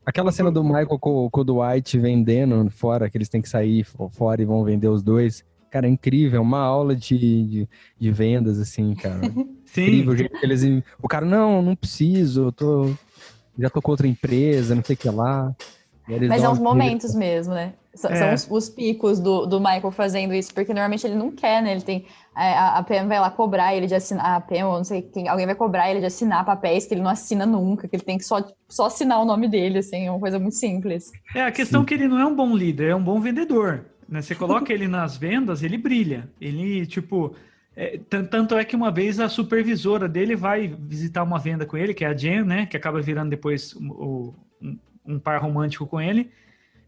aquela cena do Michael com, com o Dwight vendendo fora, que eles têm que sair fo- fora e vão vender os dois. Cara, é incrível, uma aula de, de, de vendas, assim, cara. Sim, incrível o jeito que eles. O cara, não, não preciso, eu tô. Já tô com outra empresa, não sei o que lá. Mas é uns momentos mesmo, né? São, são É. os, os picos do, do Michael fazendo isso, porque normalmente ele não quer, né? Ele tem. A, a Pam vai lá cobrar ele de assinar. A Pam, ou não sei quem, alguém vai cobrar ele de assinar papéis que ele não assina nunca, que ele tem que só, só assinar o nome dele, assim, é uma coisa muito simples. É, a questão é que ele não é um bom líder, é um bom vendedor. Né? Você coloca ele nas vendas, ele brilha. Ele, tipo. é, tan- tanto é que uma vez a supervisora dele vai visitar uma venda com ele, que é a Jen, né? Que acaba virando depois o- o- um, um par romântico com ele.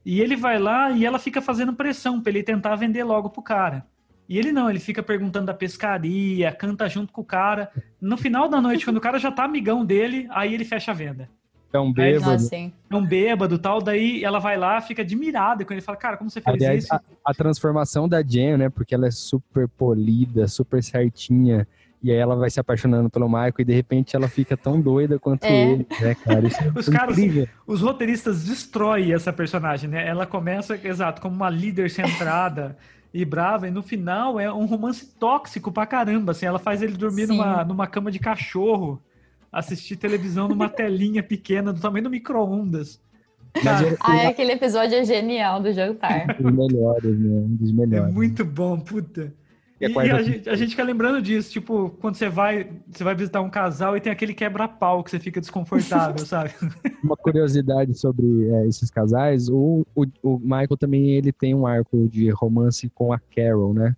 E ele vai lá e ela fica fazendo pressão pra ele tentar vender logo pro cara. E ele não, ele fica perguntando da pescaria, canta junto com o cara. No final da noite, quando o cara já tá amigão dele, aí ele fecha a venda. É um bêbado. Nossa, sim. É um bêbado e tal, daí ela vai lá, fica admirada quando ele fala, cara, como você fez Aliás, isso? a, a transformação da Jen, né? Porque ela é super polida, super certinha. E aí ela vai se apaixonando pelo Michael e de repente ela fica tão doida quanto É. ele, né, cara? Isso é Os caras- incrível. Os roteiristas destroem essa personagem, né? Ela começa, exato, como uma líder centrada e brava, e no final é um romance tóxico pra caramba, assim, ela faz ele dormir Sim. numa, numa cama de cachorro, assistir televisão numa telinha pequena, do tamanho do micro-ondas. Cara, é, Ah, é, aquele episódio é genial do jantar. um dos melhores, né? Um dos É melhores. muito bom, puta. E E, a gente, a gente fica lembrando disso, tipo, quando você vai, você vai visitar um casal e tem aquele quebra-pau que você fica desconfortável, sabe? Uma curiosidade sobre é, esses casais, o, o, o Michael também ele tem um arco de romance com a Carol, né?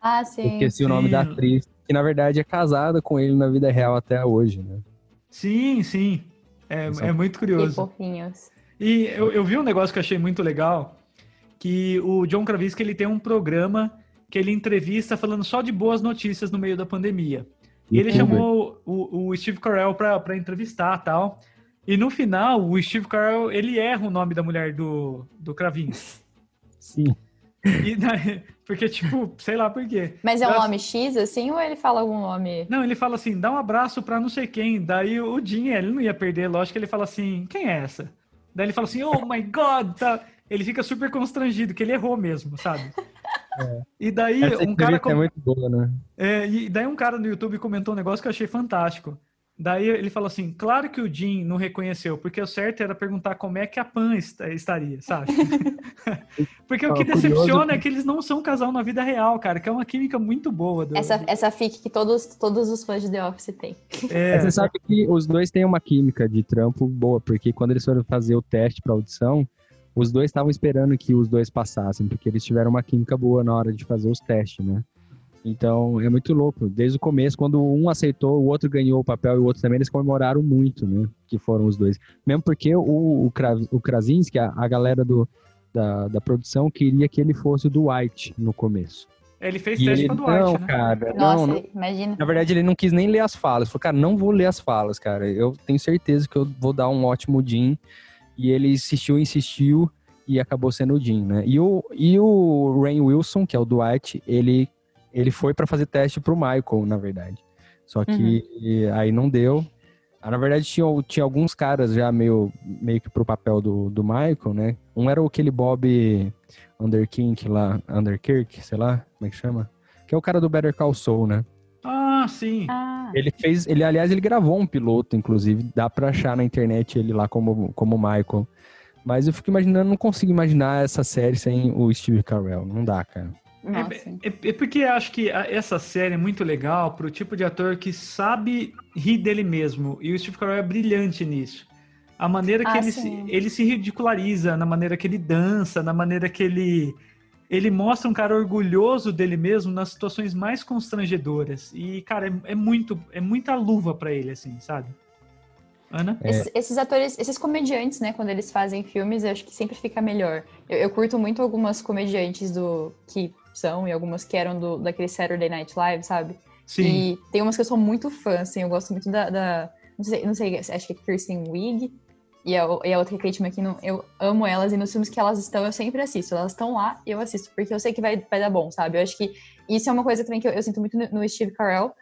Ah, sim. esqueci o nome sim. da atriz, que na verdade é casada com ele na vida real até hoje, né? Sim, sim. É, é muito Que curioso. fofinhos. E eu, eu vi um negócio que eu achei muito legal, que o John Krasinski ele tem um programa que ele entrevista falando só de boas notícias no meio da pandemia. E ele chamou o, o Steve Carell pra, pra entrevistar tal. E no final, o Steve Carell, ele erra o nome da mulher do, do Kravinski. Sim. E porque, tipo, sei lá por quê. Mas é um nome X, assim, ou ele fala algum nome? Não, ele fala assim, dá um abraço pra não sei quem. Daí o Jim, ele não ia perder, lógico que ele fala assim, quem é essa? Daí ele fala assim, oh my god, tá? Ele fica super constrangido, que ele errou mesmo, sabe? E daí Essa um cara... entrevista com- é muito boa, né? é, e daí um cara no YouTube comentou um negócio que eu achei fantástico. Daí ele falou assim, claro que o Jim não reconheceu, porque o certo era perguntar como é que a Pan est- estaria, sabe? porque o que decepciona que- é que eles não são um casal na vida real, cara, que é uma química muito boa. Do, Essa, essa fic que todos, todos os fãs de The Office têm. é, Mas Você sabe que os dois têm uma química de trampo boa, porque quando eles foram fazer o teste pra audição, os dois estavam esperando que os dois passassem, porque eles tiveram uma química boa na hora de fazer os testes, né? Então, é muito louco. Desde o começo, quando um aceitou, o outro ganhou o papel e o outro também, eles comemoraram muito, né? Que foram os dois. Mesmo porque o, o, Kra- o Krasinski, a, a galera do, da, da produção, queria que ele fosse o Dwight no começo. ele fez E teste ele, pra Dwight, não, né? cara, Nossa, não, não, imagina. na verdade, ele não quis nem ler as falas. Falou, cara, não vou ler as falas, cara. Eu tenho certeza que eu vou dar um ótimo Jim. E ele insistiu, insistiu e acabou sendo o Jim, né? E o, e o Rain Wilson, que é o Dwight, ele, ele foi pra fazer teste pro Michael, na verdade. Só que aí não deu. Ah, na verdade, tinha, tinha alguns caras já meio, meio que pro papel do, do Michael, né? Um era aquele Bob Underkink lá, Underkirk, sei lá, como é que chama? Que é o cara do Better Call Saul, né? Ah, sim. Ah, Ele fez, ele aliás, ele gravou um piloto, inclusive, dá pra achar na internet ele lá como como Michael. Mas eu fico imaginando, não consigo imaginar essa série sem o Steve Carell, não dá, cara. É, é- é porque eu acho que a- essa série é muito legal pro tipo de ator que sabe rir dele mesmo. E o Steve Carell é brilhante nisso. A maneira que Ah, ele, se, ele se ridiculariza, na maneira que ele dança, na maneira que ele. Ele mostra um cara orgulhoso dele mesmo nas situações mais constrangedoras. E, cara, é, é muito, é muita luva pra ele, assim, sabe? Ana? É. Esses, esses atores, esses comediantes, né, quando eles fazem filmes, eu acho que sempre fica melhor. Eu, eu curto muito algumas comediantes do que são, e algumas que eram do, daquele Saturday Night Live, sabe? Sim. E tem umas que eu sou muito fã, assim, eu gosto muito da. da- não, sei, não sei, acho que é Kirsten Wiig e a, e a outra é Kate McKinnon. Eu amo elas e nos filmes que elas estão, eu sempre assisto. Elas estão lá e eu assisto, porque eu sei que vai, vai dar bom, sabe? Eu acho que isso é uma coisa também que eu, eu sinto muito no, Steve Carell.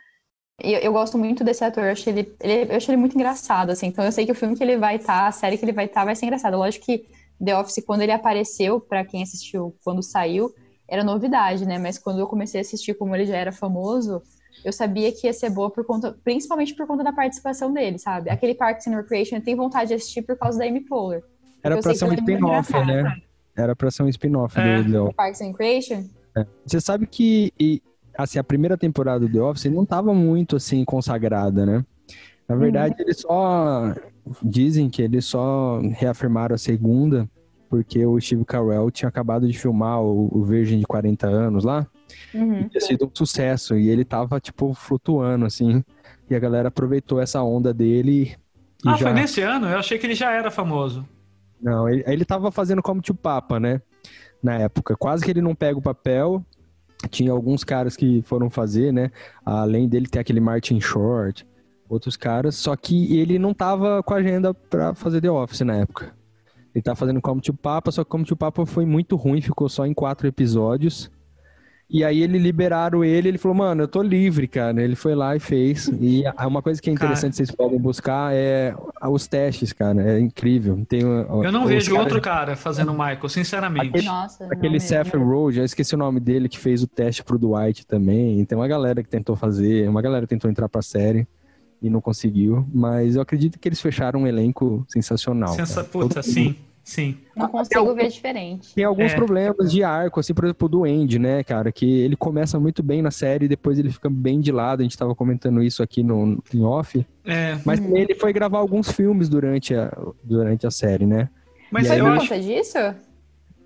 Eu, eu gosto muito desse ator, eu acho ele, ele, eu acho ele muito engraçado, assim. Então eu sei que o filme que ele vai estar, a série que ele vai estar, vai ser engraçado. Lógico que The Office, quando ele apareceu, pra quem assistiu quando saiu, era novidade, né? Mas quando eu comecei a assistir, como ele já era famoso, eu sabia que ia ser boa por conta, principalmente por conta da participação dele, sabe? Aquele Parks and Recreation eu tenho vontade de assistir por causa da Amy Poehler. Era pra ser um é spin-off, né? Era pra ser um spin-off É. do The Office. Parks and Recreation? Você sabe que e, assim, a primeira temporada do The Office não tava muito assim consagrada, né? Na verdade, eles só dizem que eles só reafirmaram a segunda porque o Steve Carell tinha acabado de filmar o, o Virgem de 40 anos lá. Uhum. tinha sido um sucesso e ele tava tipo flutuando assim. E a galera aproveitou essa onda dele e Ah, já foi nesse ano? Eu achei que ele já era famoso. Não, ele, ele tava fazendo como tio Papa, né? Na época. Quase que ele não pega o papel. Tinha alguns caras que foram fazer, né? Além dele ter aquele Martin Short, outros caras. Só que ele não tava com a agenda pra fazer The Office na época. Ele tá fazendo como tio Papa, só que como tio Papa foi muito ruim, ficou só em quatro episódios. E aí ele liberaram ele, ele falou, mano, eu tô livre, cara. Ele foi lá e fez. E a- uma coisa que é Cara. interessante vocês podem buscar é os testes, cara. É incrível. Tem, Eu não vejo caras- outro cara fazendo o Michael, sinceramente. Nossa. não Aquele. Seth Rogen, eu esqueci o nome dele, que fez o teste pro Dwight também. Tem uma galera que tentou fazer, uma galera tentou entrar pra série e não conseguiu. Mas eu acredito que eles fecharam um elenco sensacional. Sensa... cara. Puta, sim, sim. Não consigo ver diferente. Tem alguns É. problemas de arco, assim, por exemplo, do Andy, né, cara? Que ele começa muito bem na série e depois ele fica bem de lado. A gente tava comentando isso aqui no, em off. É, Mas também ele foi gravar alguns filmes durante a, durante a série, né? mas aí eu Por acho. conta disso?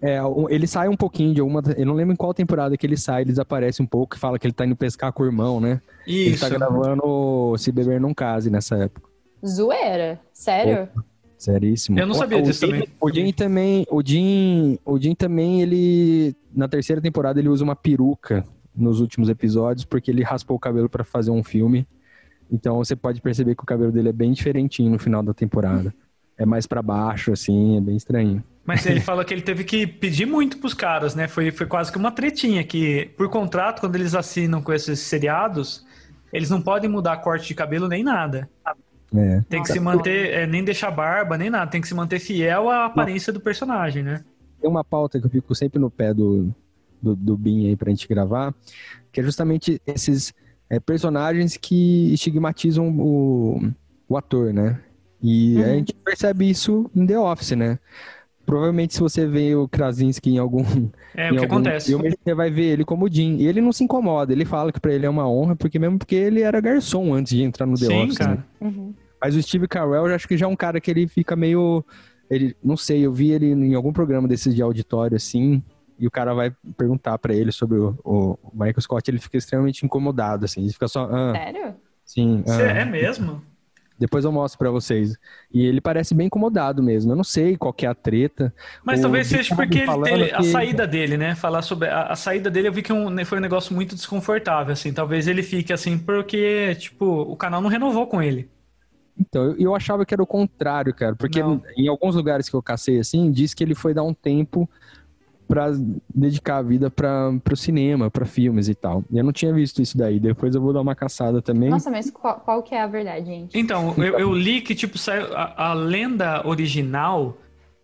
É, ele sai um pouquinho de alguma. Eu não lembro em qual temporada que ele sai, ele desaparece um pouco e fala que ele tá indo pescar com o irmão, né? Ele Isso. tá gravando Se Beber Não Case nessa época. Zoeira? Sério? Seríssimo. Eu não sabia o, disso o também. O Jim também. O Jim, o Jim também, ele. Na terceira temporada, ele usa uma peruca nos últimos episódios, porque ele raspou o cabelo pra fazer um filme. Então você pode perceber que o cabelo dele é bem diferentinho no final da temporada. É mais pra baixo, assim, é bem estranho. Mas ele falou que ele teve que pedir muito pros caras, né? Foi, foi quase que uma tretinha que, por contrato, quando eles assinam com esses seriados, eles não podem mudar corte de cabelo nem nada. É. Tem que Nossa, se manter, é, nem deixar barba, nem nada. Tem que se manter fiel à aparência do personagem, né? Tem uma pauta que eu fico sempre no pé do, do, do Bin aí pra gente gravar, que é justamente esses é, personagens que estigmatizam o, o ator, né? E Uhum. a gente percebe isso em The Office, né? Provavelmente se você vê o Krasinski em algum, É em o que algum acontece. filme, você vai ver ele como Jim. E ele não se incomoda, ele fala que pra ele é uma honra, porque mesmo porque ele era garçom antes de entrar no The Sim, Office. né? cara. Uhum. Mas o Steve Carell, eu acho que já é um cara que ele fica meio. Ele, não sei, eu vi ele em algum programa desses de auditório assim, e o cara vai perguntar pra ele sobre o, o Michael Scott, ele fica extremamente incomodado, assim, ele fica só. Ah, Sério? sim. Ah. é mesmo? Depois eu mostro pra vocês. E ele parece bem incomodado mesmo. Eu não sei qual que é a treta. Mas O talvez seja porque ele a que- saída dele, né? Falar sobre a, a saída dele, eu vi que um- né, foi um negócio muito desconfortável, assim. Talvez ele fique assim porque, tipo, o canal não renovou com ele. Então, eu, eu achava que era o contrário, cara. Porque Não. em alguns lugares que eu cacei assim, diz que ele foi dar um tempo pra dedicar a vida pra, pro cinema, pra filmes e tal. Eu não tinha visto isso daí. Depois eu vou dar uma caçada também. Nossa, mas qual, qual que é a verdade, gente? Então, eu, eu li que, tipo, saiu, a, a lenda original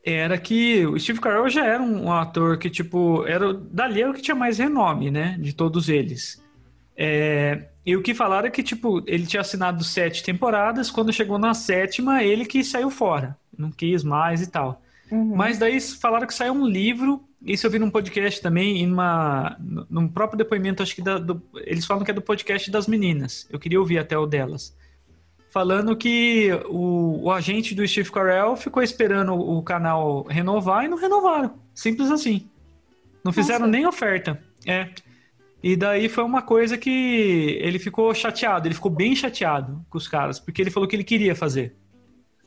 era que o Steve Carell já era um, um ator que, tipo, era, o- dali era o que tinha mais renome, né? De todos eles. É, e o que falaram é que, tipo, ele tinha assinado sete temporadas, quando chegou na sétima, ele que saiu fora. Não quis mais e tal. Uhum. Mas daí falaram que saiu um livro, isso eu vi num podcast também, em uma, num próprio depoimento, acho que da- do- eles falam que é do podcast das meninas. Eu queria ouvir até o delas. Falando que o, o agente do Steve Carell ficou esperando o, canal renovar e não renovaram. Simples assim. Não fizeram Nossa. nem oferta. É. E daí foi uma coisa que ele ficou chateado, ele ficou bem chateado com os caras, porque ele falou que ele queria fazer.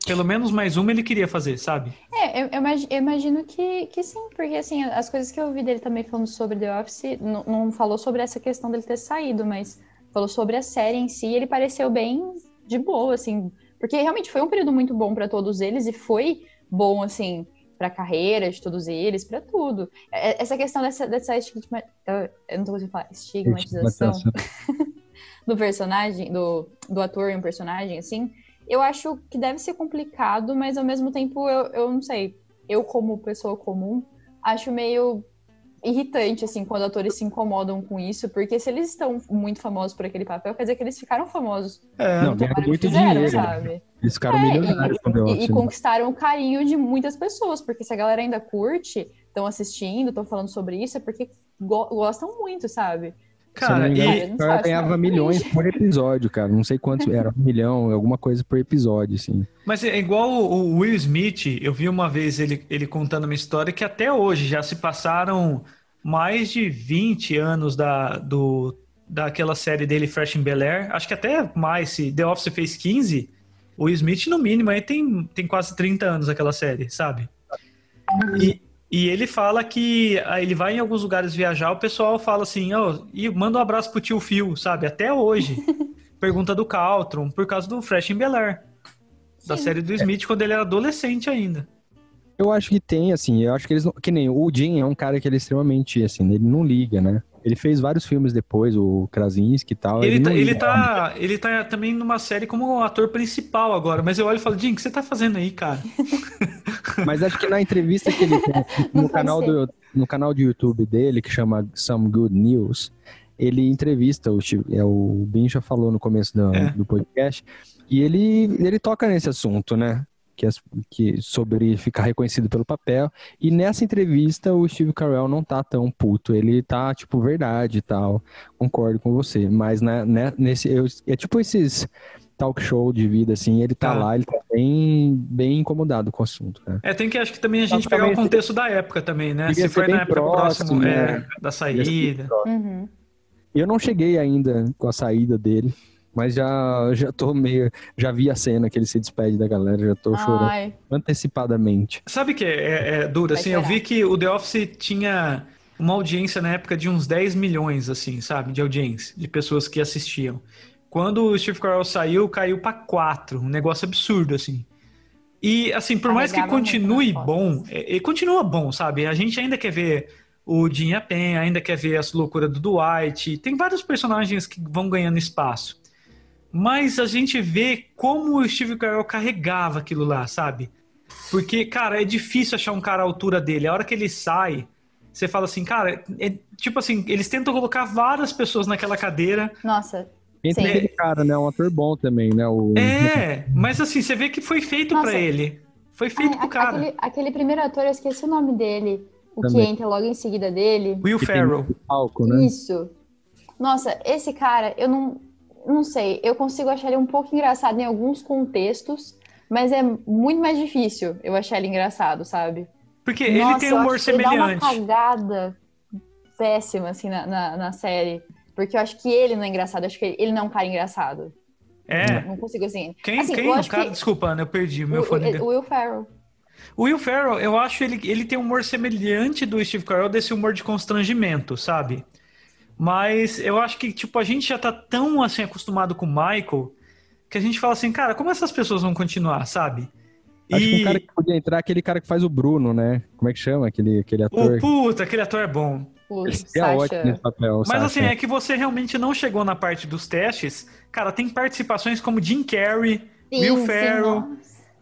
Pelo menos mais uma ele queria fazer, sabe? É, É, eu, eu imagi- eu imagino que, que sim, porque assim, as coisas que eu ouvi dele também falando sobre The Office, não, não falou sobre essa questão dele ter saído, mas falou sobre a série em si, e ele pareceu bem de boa, assim, porque realmente foi um período muito bom pra todos eles e foi bom, assim, pra carreira de todos eles, pra tudo. É- Essa questão dessa, dessa estigma, eu não tô conseguindo falar, estigmatização do personagem, do, do ator em um personagem, assim, eu acho que deve ser complicado, mas ao mesmo tempo, eu, eu não sei, eu como pessoa comum, acho meio irritante, assim, quando atores se incomodam com isso, porque se eles estão muito famosos por aquele papel, quer dizer que eles ficaram famosos. É, Não, ganharam muito fizeram, dinheiro. sabe? Eles ficaram É, milionários E, Office. e né? conquistaram o carinho de muitas pessoas, porque se a galera ainda curte, estão assistindo, estão falando sobre isso, é porque go- gostam muito, sabe? Se eu não cara, me e, engano, não o cara ganhava milhões por episódio, cara. Não sei quantos era, um milhão, alguma coisa por episódio, assim. Mas é igual o Will Smith, eu vi uma vez ele, ele contando uma história que até hoje já se passaram mais de 20 anos da, do, daquela série dele, Fresh in Bel-Air. Acho que até mais, se The Office fez 15, o Will Smith, no mínimo, aí tem, tem quase 30 anos aquela série, sabe? E, e ele fala que aí ele vai em alguns lugares viajar, o pessoal fala assim, ó, e manda um abraço pro tio Phil, sabe? Até hoje. Pergunta do Caltron, por causa do Fresh in Bel-Air. Da Sim. série do Smith quando ele era adolescente ainda. Eu acho que tem, assim, eu acho que eles não. Que nem o Jim é um cara que ele é extremamente, assim, ele não liga, né? Ele fez vários filmes depois, o Krasinski e tal. Ele, tá, não ele, tá, ele tá também numa série como ator principal agora, mas eu olho e falo, Jim, o que você tá fazendo aí, cara? Mas acho que na entrevista que ele tem no canal, do, no canal de YouTube dele, que chama Some Good News, ele entrevista, o, é, o Ben já falou no começo do, É. do podcast, e ele, ele toca nesse assunto, né? Que, as- que sobre ficar reconhecido pelo papel. E nessa entrevista o Steve Carell não tá tão puto. Ele tá, tipo, verdade e tal. Concordo com você. Mas né, né, nesse. eu- é tipo esses talk show de vida, assim, ele tá Tá. lá, ele tá bem, bem incomodado com o assunto, cara. É, tem que acho que também a gente Mas pegar o contexto da época também, né? Se foi na época próximo, próximo, é, né? da saída. Uhum. Eu não cheguei ainda com a saída dele, mas já, já tô meio. Já vi a cena que ele se despede da galera, já tô chorando Ai, antecipadamente. Sabe o que é, é, é duro? Vai Assim, eu vi que o The Office tinha uma audiência na época de uns 10 milhões, assim, sabe? De audiência, de pessoas que assistiam. Quando o Steve Carell saiu, caiu pra 4. Um negócio absurdo, assim. E, assim, por mais que continue nas bom, é, é, continua bom, sabe? A gente ainda quer ver o Jim Pen, ainda quer ver as loucuras do Dwight. Tem vários personagens que vão ganhando espaço. Mas a gente vê como o Steve Carell carregava aquilo lá, sabe? Porque, cara, é difícil achar um cara à altura dele. A hora que ele sai, você fala assim, cara, é tipo assim, eles tentam colocar várias pessoas naquela cadeira. nossa. Entre Sim. aquele cara, né? Um ator bom também, né? O... É, mas assim, você vê que foi feito Nossa. pra ele. Foi feito Ai, pro a- cara. Aquele, aquele primeiro ator, eu esqueci o nome dele. O Também. que entra logo em seguida dele. Will Ferrell. palco, né? Isso. Nossa, esse cara, eu não, não sei. Eu consigo achar ele um pouco engraçado em alguns contextos, mas é muito mais difícil eu achar ele engraçado, sabe? Porque ele Nossa, tem eu um humor que ele dá uma semelhante. cagada péssima, assim, na, na, na série. Porque eu acho que ele não é engraçado, eu acho que ele não é um cara engraçado. É. Não consigo, assim. Quem, assim, quem o cara? que Desculpa, Ana, eu perdi o, meu fone. o, o Will Ferrell. O Will Ferrell, eu acho ele, ele tem um humor semelhante do Steve Carell, desse humor de constrangimento, sabe? Mas eu acho que, tipo, a gente já tá tão, assim, acostumado com o Michael, que a gente fala assim, cara, como essas pessoas vão continuar, sabe? Acho que E um cara que podia entrar é aquele cara que faz o Bruno, né? Como é que chama? Aquele, aquele ator. o puta, aquele ator é bom. O seria ótimo nesse Sasha. papel. o Mas Sacha. assim, é que você realmente não chegou na parte dos testes. Cara, tem participações como Jim Carrey, Sim, Will Ferrell.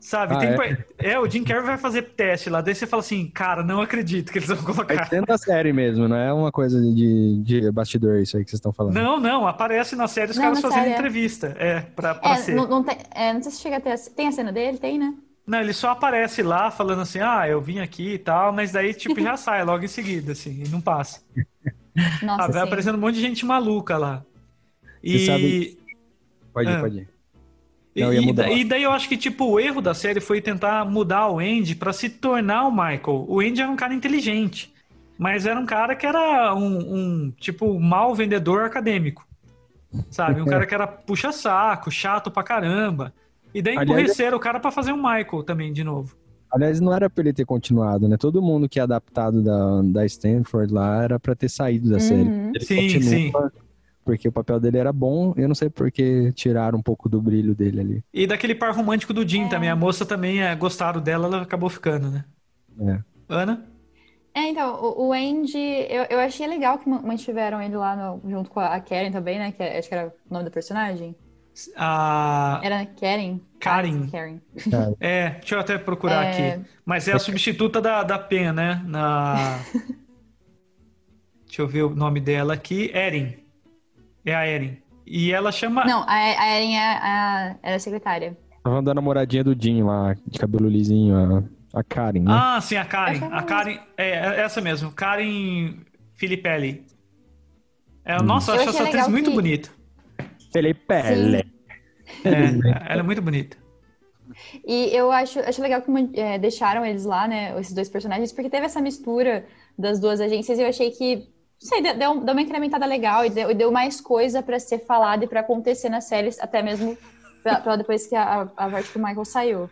Sabe? Ah, Tem é? é? o Jim Carrey vai fazer teste lá, daí você fala assim, cara, não acredito que eles vão É colocar. dentro da série mesmo, não é uma coisa de, de bastidor isso aí que vocês estão falando. Não, não, aparece na série os Não, caras fazendo série, é. entrevista. É, pra, pra É, ser. não, não tem, é, não sei se chega a ter. a- Tem a cena dele? Tem, né? Não, ele só aparece lá falando assim, ah, eu vim aqui e tal, mas daí, tipo, já sai logo em seguida, assim, e não passa. Nossa, Ah, vai sim. aparecendo um monte de gente maluca lá. E, Você sabe- Pode ir, Ah. pode ir. E, Não, e mudar. da- e daí eu acho que, tipo, o erro da série foi tentar mudar o Andy pra se tornar o Michael. O Andy era um cara inteligente, mas era um cara que era um, um tipo, mau vendedor acadêmico. Sabe? Um cara que era puxa-saco, chato pra caramba. E daí Aliás, emburreceram o cara pra fazer um Michael também, de novo. Aliás, não era pra ele ter continuado, né? Todo mundo que é adaptado da, da Stanford lá era pra ter saído da série. Uhum. Ele Sim, continua, Porque o papel dele era bom, eu não sei porque tiraram um pouco do brilho dele ali. E daquele par romântico do Jim também. A moça também é, gostaram dela, ela acabou ficando, né? É. Ana? É, então, o, o Andy, eu, eu achei legal que ma- mantiveram ele lá no- junto com a Karen também, né? Que é- acho que era o nome da personagem. A. Era Karen? Karen. Ah, Karen. É, deixa eu até procurar É. aqui. Mas é a substituta da, da Pen, né? Na. Deixa eu ver o nome dela aqui. Erin. É a Erin. E ela chama. Não, a, a Erin é a, era a secretária. Tava da namoradinha do Jim lá, de cabelo lisinho, a, a Karen, né? Ah, sim, a Karen. A mesmo. Karen. É, é essa mesmo. Karen Filippelli. É, Hum. Nossa, eu acho essa atriz muito que- bonita. Felipe Pelle. É, ela é muito bonita. E eu acho, acho legal que man- é, deixaram eles lá, né? Esses dois personagens, porque teve essa mistura das duas agências e eu achei que, sei, deu, deu uma incrementada legal e deu, e deu mais coisa pra ser falada e pra acontecer nas séries, até mesmo pra, pra depois que a, a Vertical Michael saiu.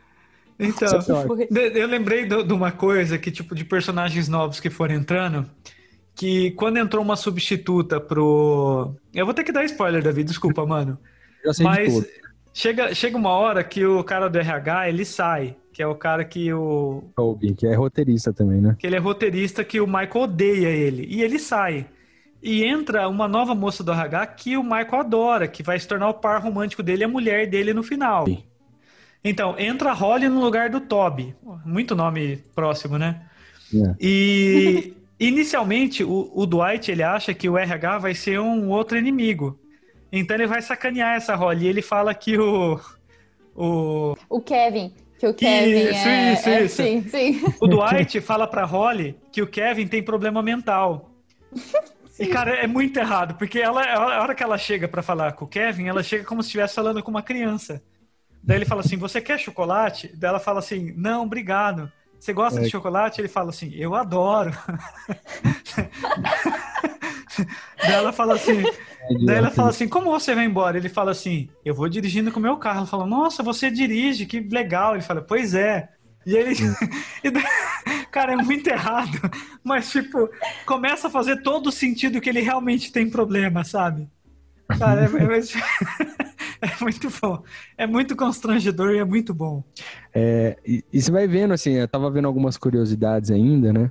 Então, é eu lembrei do- de uma coisa que, tipo, de personagens novos que foram entrando, que quando entrou uma substituta pro. Eu vou ter que dar spoiler, Davi, desculpa, mano. Já sei de Mas tudo. chega, chega uma hora que o cara do RH, ele sai, que é o cara que o. Toby, que é roteirista também, né? que ele é roteirista, que o Michael odeia ele. E ele sai. E entra uma nova moça do RH que o Michael adora, que vai se tornar o par romântico dele e a mulher dele no final. Sim. Então, entra a Holly no lugar do Toby. Muito nome próximo, né? É. E inicialmente o, o Dwight ele acha que o RH vai ser um outro inimigo. Então ele vai sacanear essa Holly. E ele fala que o, o, O Kevin, que o Kevin Isso, é, isso, é- isso. Sim, sim. o Dwight fala pra Holly que o Kevin tem problema mental. E, cara, é muito errado, porque ela, a hora que ela chega pra falar com o Kevin, ela chega como se estivesse falando com uma criança. Daí ele fala assim: Você quer chocolate? Daí ela fala assim: Não, obrigado. Você gosta de É. chocolate? Ele fala assim: Eu adoro. Daí ela fala assim: Daí ela fala assim: Como você vai embora? Ele fala assim: Eu vou dirigindo com o meu carro. Ela fala: Nossa, você dirige, que legal. Ele fala: Pois é. E ele. e daí- Cara, é muito errado. Mas, tipo, começa a fazer todo o sentido que ele realmente tem problema, sabe? Cara, é, é- é muito bom. É muito constrangedor e é muito bom. É, e, e você vai vendo, assim, eu tava vendo algumas curiosidades ainda, né?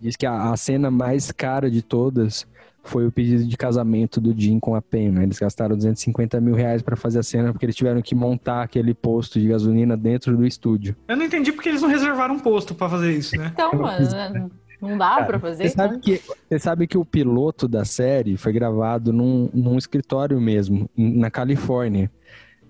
Diz que a, a cena mais cara de todas foi o pedido de casamento do Jim com a né? Eles gastaram 250 mil reais pra fazer a cena porque eles tiveram que montar aquele posto de gasolina dentro do estúdio. Eu não entendi porque eles não reservaram um posto pra fazer isso, né? Então, mano, né, não dá pra fazer Você isso, sabe, né? que, você sabe que o piloto da série foi gravado num, num escritório mesmo, na Califórnia.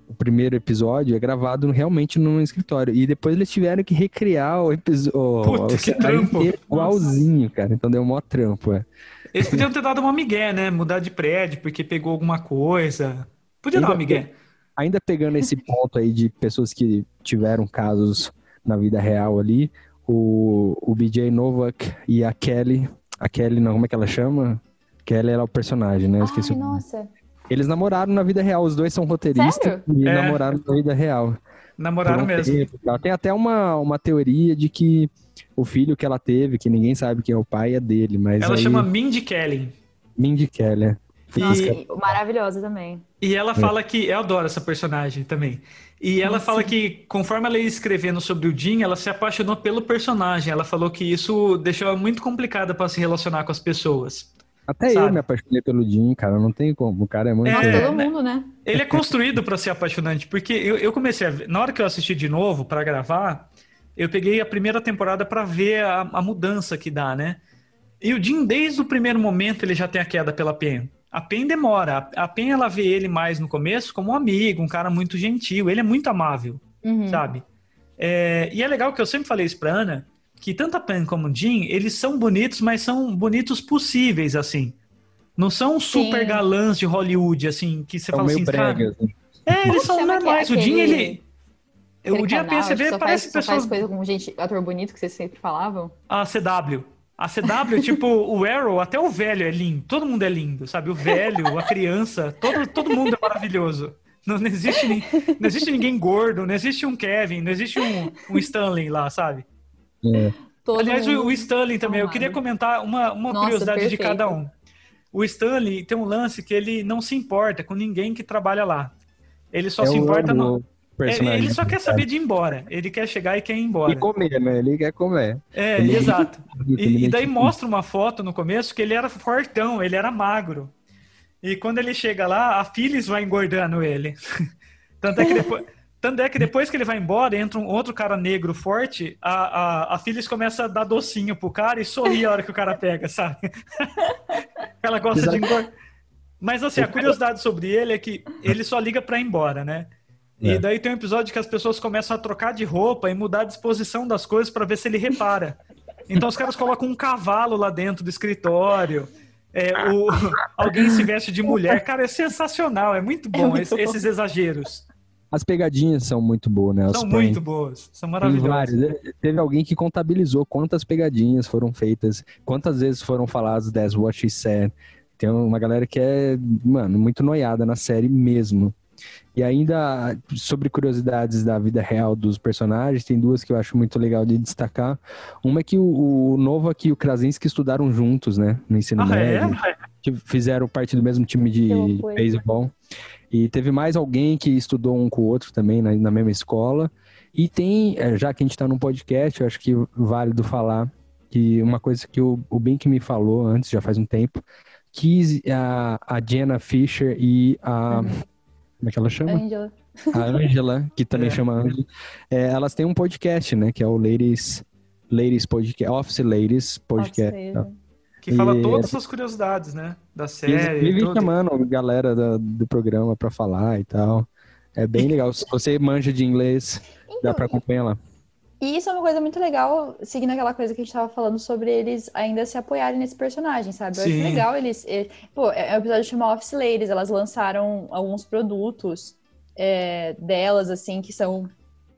O primeiro episódio é gravado realmente num escritório. E depois eles tiveram que recriar o episódio. Puta, que trampo. Igualzinho, cara. Então deu mó trampo, é. Eles podiam ter dado uma migué, né? Mudar de prédio porque pegou alguma coisa. Podia dar uma migué. Ainda pegando esse ponto aí de pessoas que tiveram casos na vida real ali, o, o BJ Novak e a Kelly. A Kelly, não, como é que ela chama? Kelly era o personagem, né? Eu esqueci Ai, o nome. nossa. Eles namoraram na vida real, os dois são roteiristas Sério? e É. namoraram na vida real. Namoraram um mesmo. tempo tal. Tem até uma, uma teoria de que o filho que ela teve, que ninguém sabe quem é o pai, é dele, mas Ela aí... chama Mindy Kelly. Mindy Kelly, é. Nossa, E, maravilhosa também. e ela fala que. Eu adoro essa personagem também. E ela fala que, conforme ela ia escrevendo sobre o Jim, ela se apaixonou pelo personagem. Ela falou que isso deixou ela muito complicada para se relacionar com as pessoas. Até eu Sabe? me apaixonei pelo Jim, cara, não tem como, o cara é muito... Nossa, É, todo né? mundo, né? Ele é construído para ser apaixonante, porque eu, eu comecei a ver, na hora que eu assisti de novo para gravar, eu peguei a primeira temporada para ver a, a mudança que dá, né? E o Jim, desde o primeiro momento, ele já tem a queda pela Pen. A Pen demora. A Pen, ela vê ele mais no começo como um amigo, um cara muito gentil. Ele é muito amável, Uhum. sabe? É, e é legal que eu sempre falei isso pra Ana, que tanto a Pen como o Jim, eles são bonitos, mas são bonitos possíveis, assim. Não são super Sim. galãs de Hollywood, assim, que você São fala meio assim, cara... assim. É, eles Como são chama normais. O aquele- Jim, ele. Aquele O Jim, a canal parece faz, só faz pessoas. coisa com gente, ator bonito que vocês sempre falavam. A CW. A CW, tipo, o Arrow, até o velho é lindo. Todo mundo é lindo, sabe? O velho, a criança, todo, todo mundo é maravilhoso Não, não existe, não existe ninguém gordo, não existe um Kevin, não existe um, um Stanley lá, sabe? Todo Aliás, o, o Stanley também, eu queria comentar uma, uma Nossa, curiosidade de perfeito. cada um. O Stanley tem um lance que ele não se importa com ninguém que trabalha lá. Ele só É se importa no. Personagem. Ele só quer saber de ir embora. Ele quer chegar e quer ir embora. E comer, né? Ele quer comer. É, Ele- exato. E, e daí mostra uma foto no começo que ele era fortão, ele era magro. E quando ele chega lá, a Phyllis vai engordando ele. Tanto é que depois, tanto é que depois que ele vai embora, entra um outro cara negro forte, a, a, a Phyllis começa a dar docinho pro cara e sorri a hora que o cara pega, sabe? Ela gosta de engordar. Mas assim, a curiosidade sobre ele é que ele só liga pra ir embora, né? E É. daí tem um episódio que as pessoas começam a trocar de roupa e mudar a disposição das coisas pra ver se ele repara. Então os caras colocam um cavalo lá dentro do escritório. É, o- alguém se veste de mulher. Cara, é sensacional, é muito bom, muito esse- bom. esses exageros. As pegadinhas são muito boas, né? Os São pranks. muito boas, são maravilhosas. Teve alguém que contabilizou quantas pegadinhas foram feitas, quantas vezes foram falados That's What She Said. Tem uma galera que é, mano, muito noiada na série mesmo. E ainda sobre curiosidades da vida real dos personagens, tem duas que eu acho muito legal de destacar. Uma é que o, o Nova e o Krasinski estudaram juntos, né, no ensino Ah, é? médio. que fizeram parte do mesmo time Que de beisebol. E teve mais alguém que estudou um com o outro também na, na mesma escola. E tem, eh, já que a gente está num podcast, eu acho que válido falar que uma coisa que o, o Bink me falou antes, já faz um tempo, que a, a Jenna Fisher e a. Como é que ela chama? Angela. A Angela, que também É. chama Angela, é, elas têm um podcast, né? Que é o Ladies, Ladies Podcast, Office Ladies Podcast. Que fala E- todas as curiosidades, né? Da série. Vivem tudo. chamando a galera da- do programa pra falar e tal. É bem legal. Se você manja de inglês, dá pra acompanhar lá. E isso é uma coisa muito legal, seguindo aquela coisa que a gente tava falando sobre eles ainda se apoiarem nesse personagem, sabe? Eu Sim. acho legal eles. eh, Pô, é é um episódio que chama Office Ladies, elas lançaram alguns produtos é, delas, assim, que são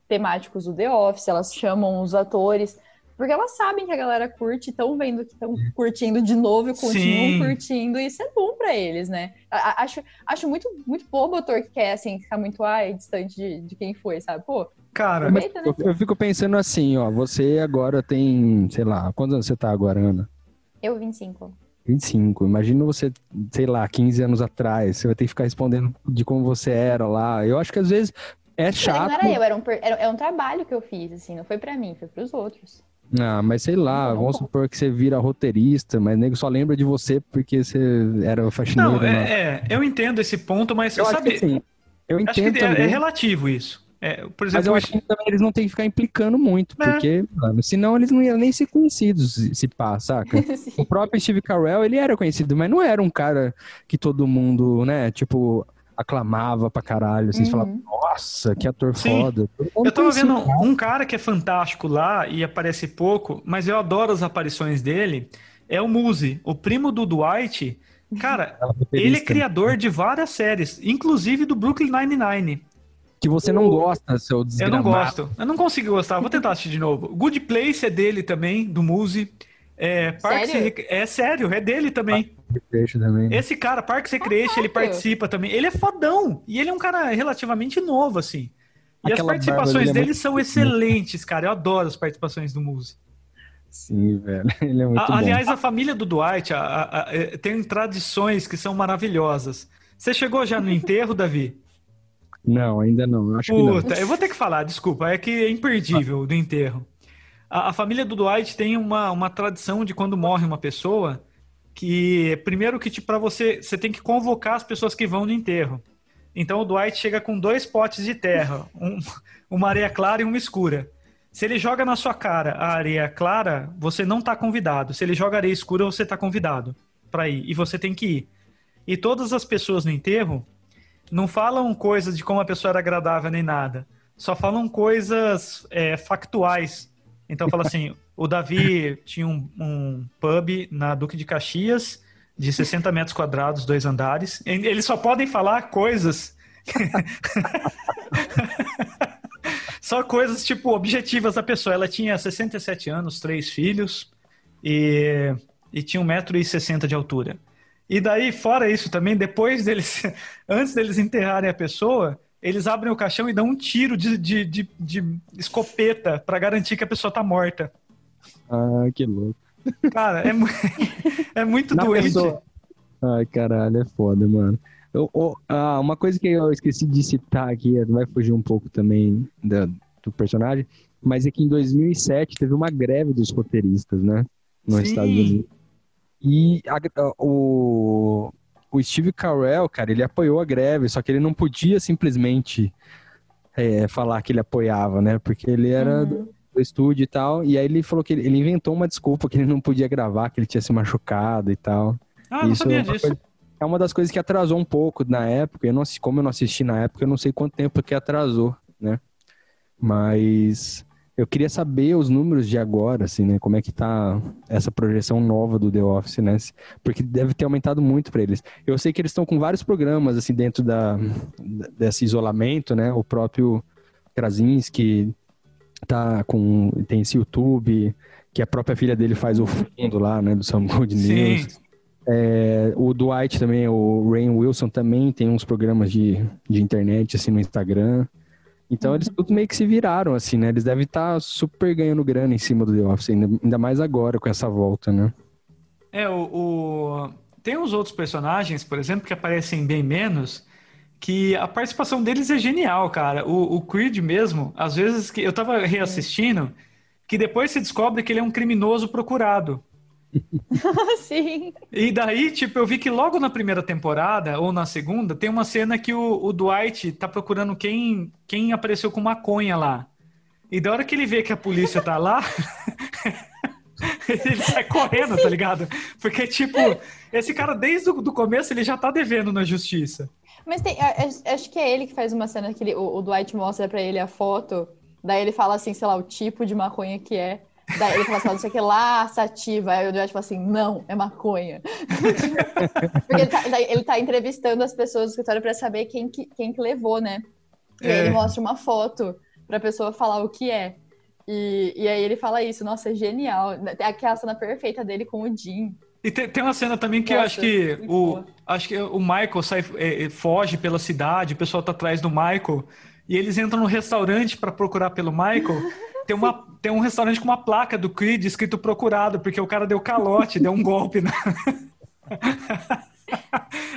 temáticos do The Office, elas chamam os atores, porque elas sabem que a galera curte, estão vendo que estão curtindo de novo e continuam Sim. curtindo, e isso é bom pra eles, né? A- a- Acho, acho muito, muito bobo o ator que quer, assim, ficar muito, ai, distante de, de quem foi, sabe? Pô, Cara, aproveita, né? eu, fico pensando assim, ó. Você agora tem, sei lá, quantos anos você tá agora, Ana? Eu 25. 25. Imagina você, sei lá, 15 anos atrás. Você vai ter que ficar respondendo de como você era lá. Eu acho que às vezes é chato. Não era eu, era um, era, era um trabalho que eu fiz, assim, não foi pra mim, foi pros outros. Ah, mas sei lá, Não, vamos não. supor que você vira roteirista, mas nego só lembra de você porque você era faxineiro. não, é, é, eu entendo esse ponto, mas Eu sabe, acho que sim. Eu acho entendo que é, é relativo isso. É, por Mas exemplo, eu acho que também eles não têm que ficar implicando muito, É. porque, mano, senão eles não iam nem ser conhecidos se, se pá, saca? O próprio Steve Carell, ele era conhecido, mas não era um cara que todo mundo, né, tipo, aclamava pra caralho, assim, você Uhum. falava, nossa, que ator Sim. foda. Eu tava vendo um cara que é fantástico lá e aparece pouco, mas eu adoro as aparições dele. É o Muse, o primo do Dwight. Cara, Ela ele é roteirista, criador de várias séries, inclusive do Brooklyn Nine-Nine. Que você não gosta, seu Eu desgramado. não gosto. Eu não consigo gostar. Vou tentar assistir de novo. Good Place é dele também, do Muse. É, Parks Sério? Rec- é sério, é dele também. Também. Esse cara, Parks Recreation, ele Caraca. participa também. Ele é fodão. E ele é um cara relativamente novo, assim. E as Aquela barba participações dele é são excelentes, cara. Eu adoro as participações do Muse. Sim, velho. Ele é muito A- bom. aliás, a família do Dwight a- a- a- é, tem tradições que são maravilhosas. Você chegou já no enterro, Davi? Não, ainda não. Acho que não. Puta, eu vou ter que falar, desculpa, é que é imperdível do enterro. A, a família do Dwight tem uma, uma tradição de quando morre uma pessoa, que primeiro que tipo, para você, você tem que convocar as pessoas que vão no enterro. Então o Dwight chega com dois potes de terra, um- uma areia clara e uma escura. Se ele joga na sua cara a areia clara, você não tá convidado. Se ele joga areia escura, você tá convidado para ir e você tem que ir. E todas as pessoas no enterro não falam coisas de como a pessoa era agradável nem nada. Só falam coisas é, factuais. Então fala assim, o Davi tinha um, um pub na Duque de Caxias de 60 metros quadrados, dois andares. Eles só podem falar coisas... Só coisas, tipo, objetivas da pessoa. Ela tinha 67 anos, três filhos e, e tinha 1,60m de altura. E daí, fora isso também, depois deles, antes deles enterrarem a pessoa, eles abrem o caixão e dão um tiro de, de, de, de escopeta pra garantir que a pessoa tá morta. Ah, que louco. Cara, é, mu- é muito Na doente. pessoa- Ai, caralho, é foda, mano. Eu- eu- ah, uma coisa que eu esqueci de citar aqui, vai fugir um pouco também da- do personagem, mas é que em 2007 teve uma greve dos roteiristas, né? Nos Sim. Estados Unidos. E a- o, o Steve Carell, cara, ele apoiou a greve, só que ele não podia simplesmente é, falar que ele apoiava, né? Porque ele era do, do estúdio e tal. E aí ele falou que ele, ele inventou uma desculpa que ele não podia gravar, que ele tinha se machucado e tal. Ah, não Isso sabia é uma disso. coisa- é uma das coisas que atrasou um pouco na época. Eu não, como eu não assisti na época, eu não sei quanto tempo que atrasou, né? Mas eu queria saber os números de agora, assim, né? Como é que tá essa projeção nova do The Office, né? Porque deve ter aumentado muito para eles. Eu sei que eles estão com vários programas, assim, dentro da, desse isolamento, né? O próprio Krasinski tá com... Tem esse YouTube, que a própria filha dele faz o fundo lá, né? Do Some Good Sim. News. É, o Dwight também, o Rain Wilson também tem uns programas de, de internet, assim, no Instagram. Então eles tudo meio que se viraram, assim, né? Eles devem estar super ganhando grana em cima do The Office, ainda, ainda mais agora com essa volta, né? É, o, o- Tem os outros personagens, por exemplo, que aparecem bem menos, que a participação deles é genial, cara. O, o Creed mesmo, às vezes que eu tava reassistindo, que depois se descobre que ele é um criminoso procurado. Sim. E daí, tipo, eu vi que logo na primeira temporada, ou na segunda, tem uma cena que o, o Dwight tá procurando quem, quem apareceu com maconha lá. E da hora que ele vê que a polícia tá lá, ele sai correndo, tá ligado? Porque, tipo, esse cara, desde o do começo, ele já tá devendo na justiça. Mas tem, acho que é ele que faz uma cena que ele- o, o Dwight mostra pra ele a foto, daí ele fala assim, sei lá, o tipo de maconha que é. Daí ele fala assim, ó, não sei o que lá, sativa. Aí o Dwight fala assim, não, é maconha. Porque ele tá, ele tá entrevistando as pessoas do escritório pra saber quem que, quem que levou, né? E aí É. ele mostra uma foto pra pessoa falar o que é. E, e aí ele fala isso, nossa, é genial. Tem aquela cena perfeita dele com o Jim. E tem, tem uma cena também que eu Nossa, acho que o, acho que o Michael sai, é, é, foge pela cidade, o pessoal tá atrás do Michael, e eles entram no restaurante pra procurar pelo Michael. Tem, uma, tem um restaurante com uma placa do Creed escrito procurado, porque o cara deu calote, deu um golpe. Na...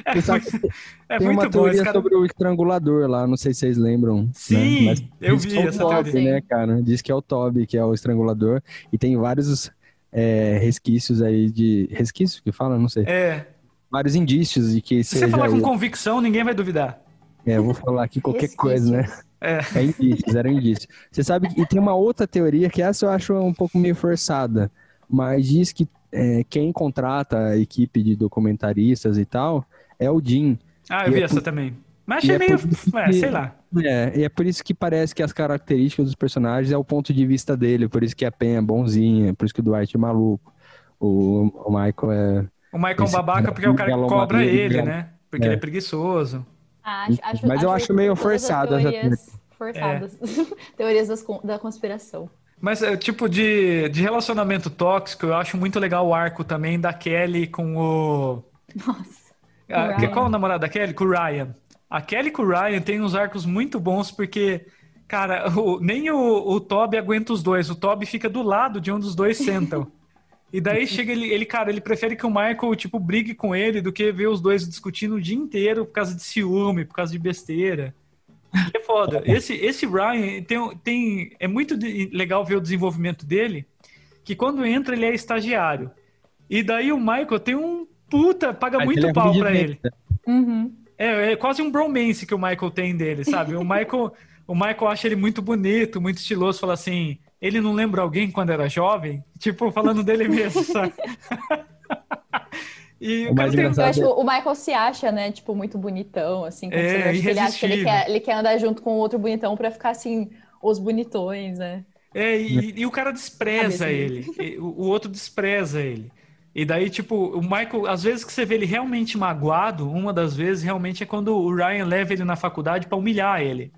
é Você sabe muito, é Tem muito uma teoria cara... sobre o estrangulador lá, não sei se vocês lembram. Sim, né? Mas eu vi que é o essa Toby, teoria. né, cara? Diz que é o Toby, que é o estrangulador. E tem vários é, resquícios aí de. Resquício que fala? Não sei. É, Vários indícios de que se você falar com convicção, ninguém vai duvidar. É, eu vou falar aqui qualquer coisa, né? É. É indícios, era indício. Você sabe que e tem uma outra teoria que essa eu acho um pouco meio forçada, mas diz que é, quem contrata a equipe de documentaristas e tal é o Jim. Ah, eu E vi é essa por- também. Mas achei é meio. É, sei lá. É, e é por isso que parece que as características dos personagens é o ponto de vista dele, por isso que a Pen é bonzinha, por isso que o Dwight é maluco, o, o Michael é... O Michael é um babaca porque é o cara que galo cobra madeira, ele, galo- né? Porque É. ele é preguiçoso. Ah, Acho, acho, Mas eu acho meio todas as forçado teorias forçadas. teorias das da conspiração. Mas, é, tipo, de, de relacionamento tóxico, eu acho muito legal o arco também da Kelly com o. Nossa. Ryan. que- qual é o namorado da Kelly? Com o Ryan. A Kelly com o Ryan tem uns arcos muito bons porque, cara, o- nem o, o Toby aguenta os dois. O Toby fica do lado de onde os dois sentam. E daí chega ele, ele, cara, ele prefere que o Michael, tipo, brigue com ele do que ver os dois discutindo o dia inteiro por causa de ciúme, por causa de besteira. E é foda. Esse, esse Ryan tem, tem, é muito legal ver o desenvolvimento dele, que quando entra ele é estagiário. E daí o Michael tem um puta, paga Mas muito é pau pra ele. Uhum. É, é quase um bromance que o Michael tem dele, sabe? O Michael, o Michael acha ele muito bonito, muito estiloso, fala assim, ele não lembra alguém quando era jovem? Tipo, falando dele mesmo, sabe? E O mais engraçado- Eu acho o Michael se acha, né, tipo, muito bonitão, assim. quando É, que ele acha que ele quer, ele quer andar junto com outro bonitão pra ficar, assim, os bonitões, né? É, e, e o cara despreza ele. E O, o outro despreza ele. E daí, tipo, o Michael, às vezes que você vê ele realmente magoado, uma das vezes realmente é quando o Ryan leva ele na faculdade pra humilhar ele.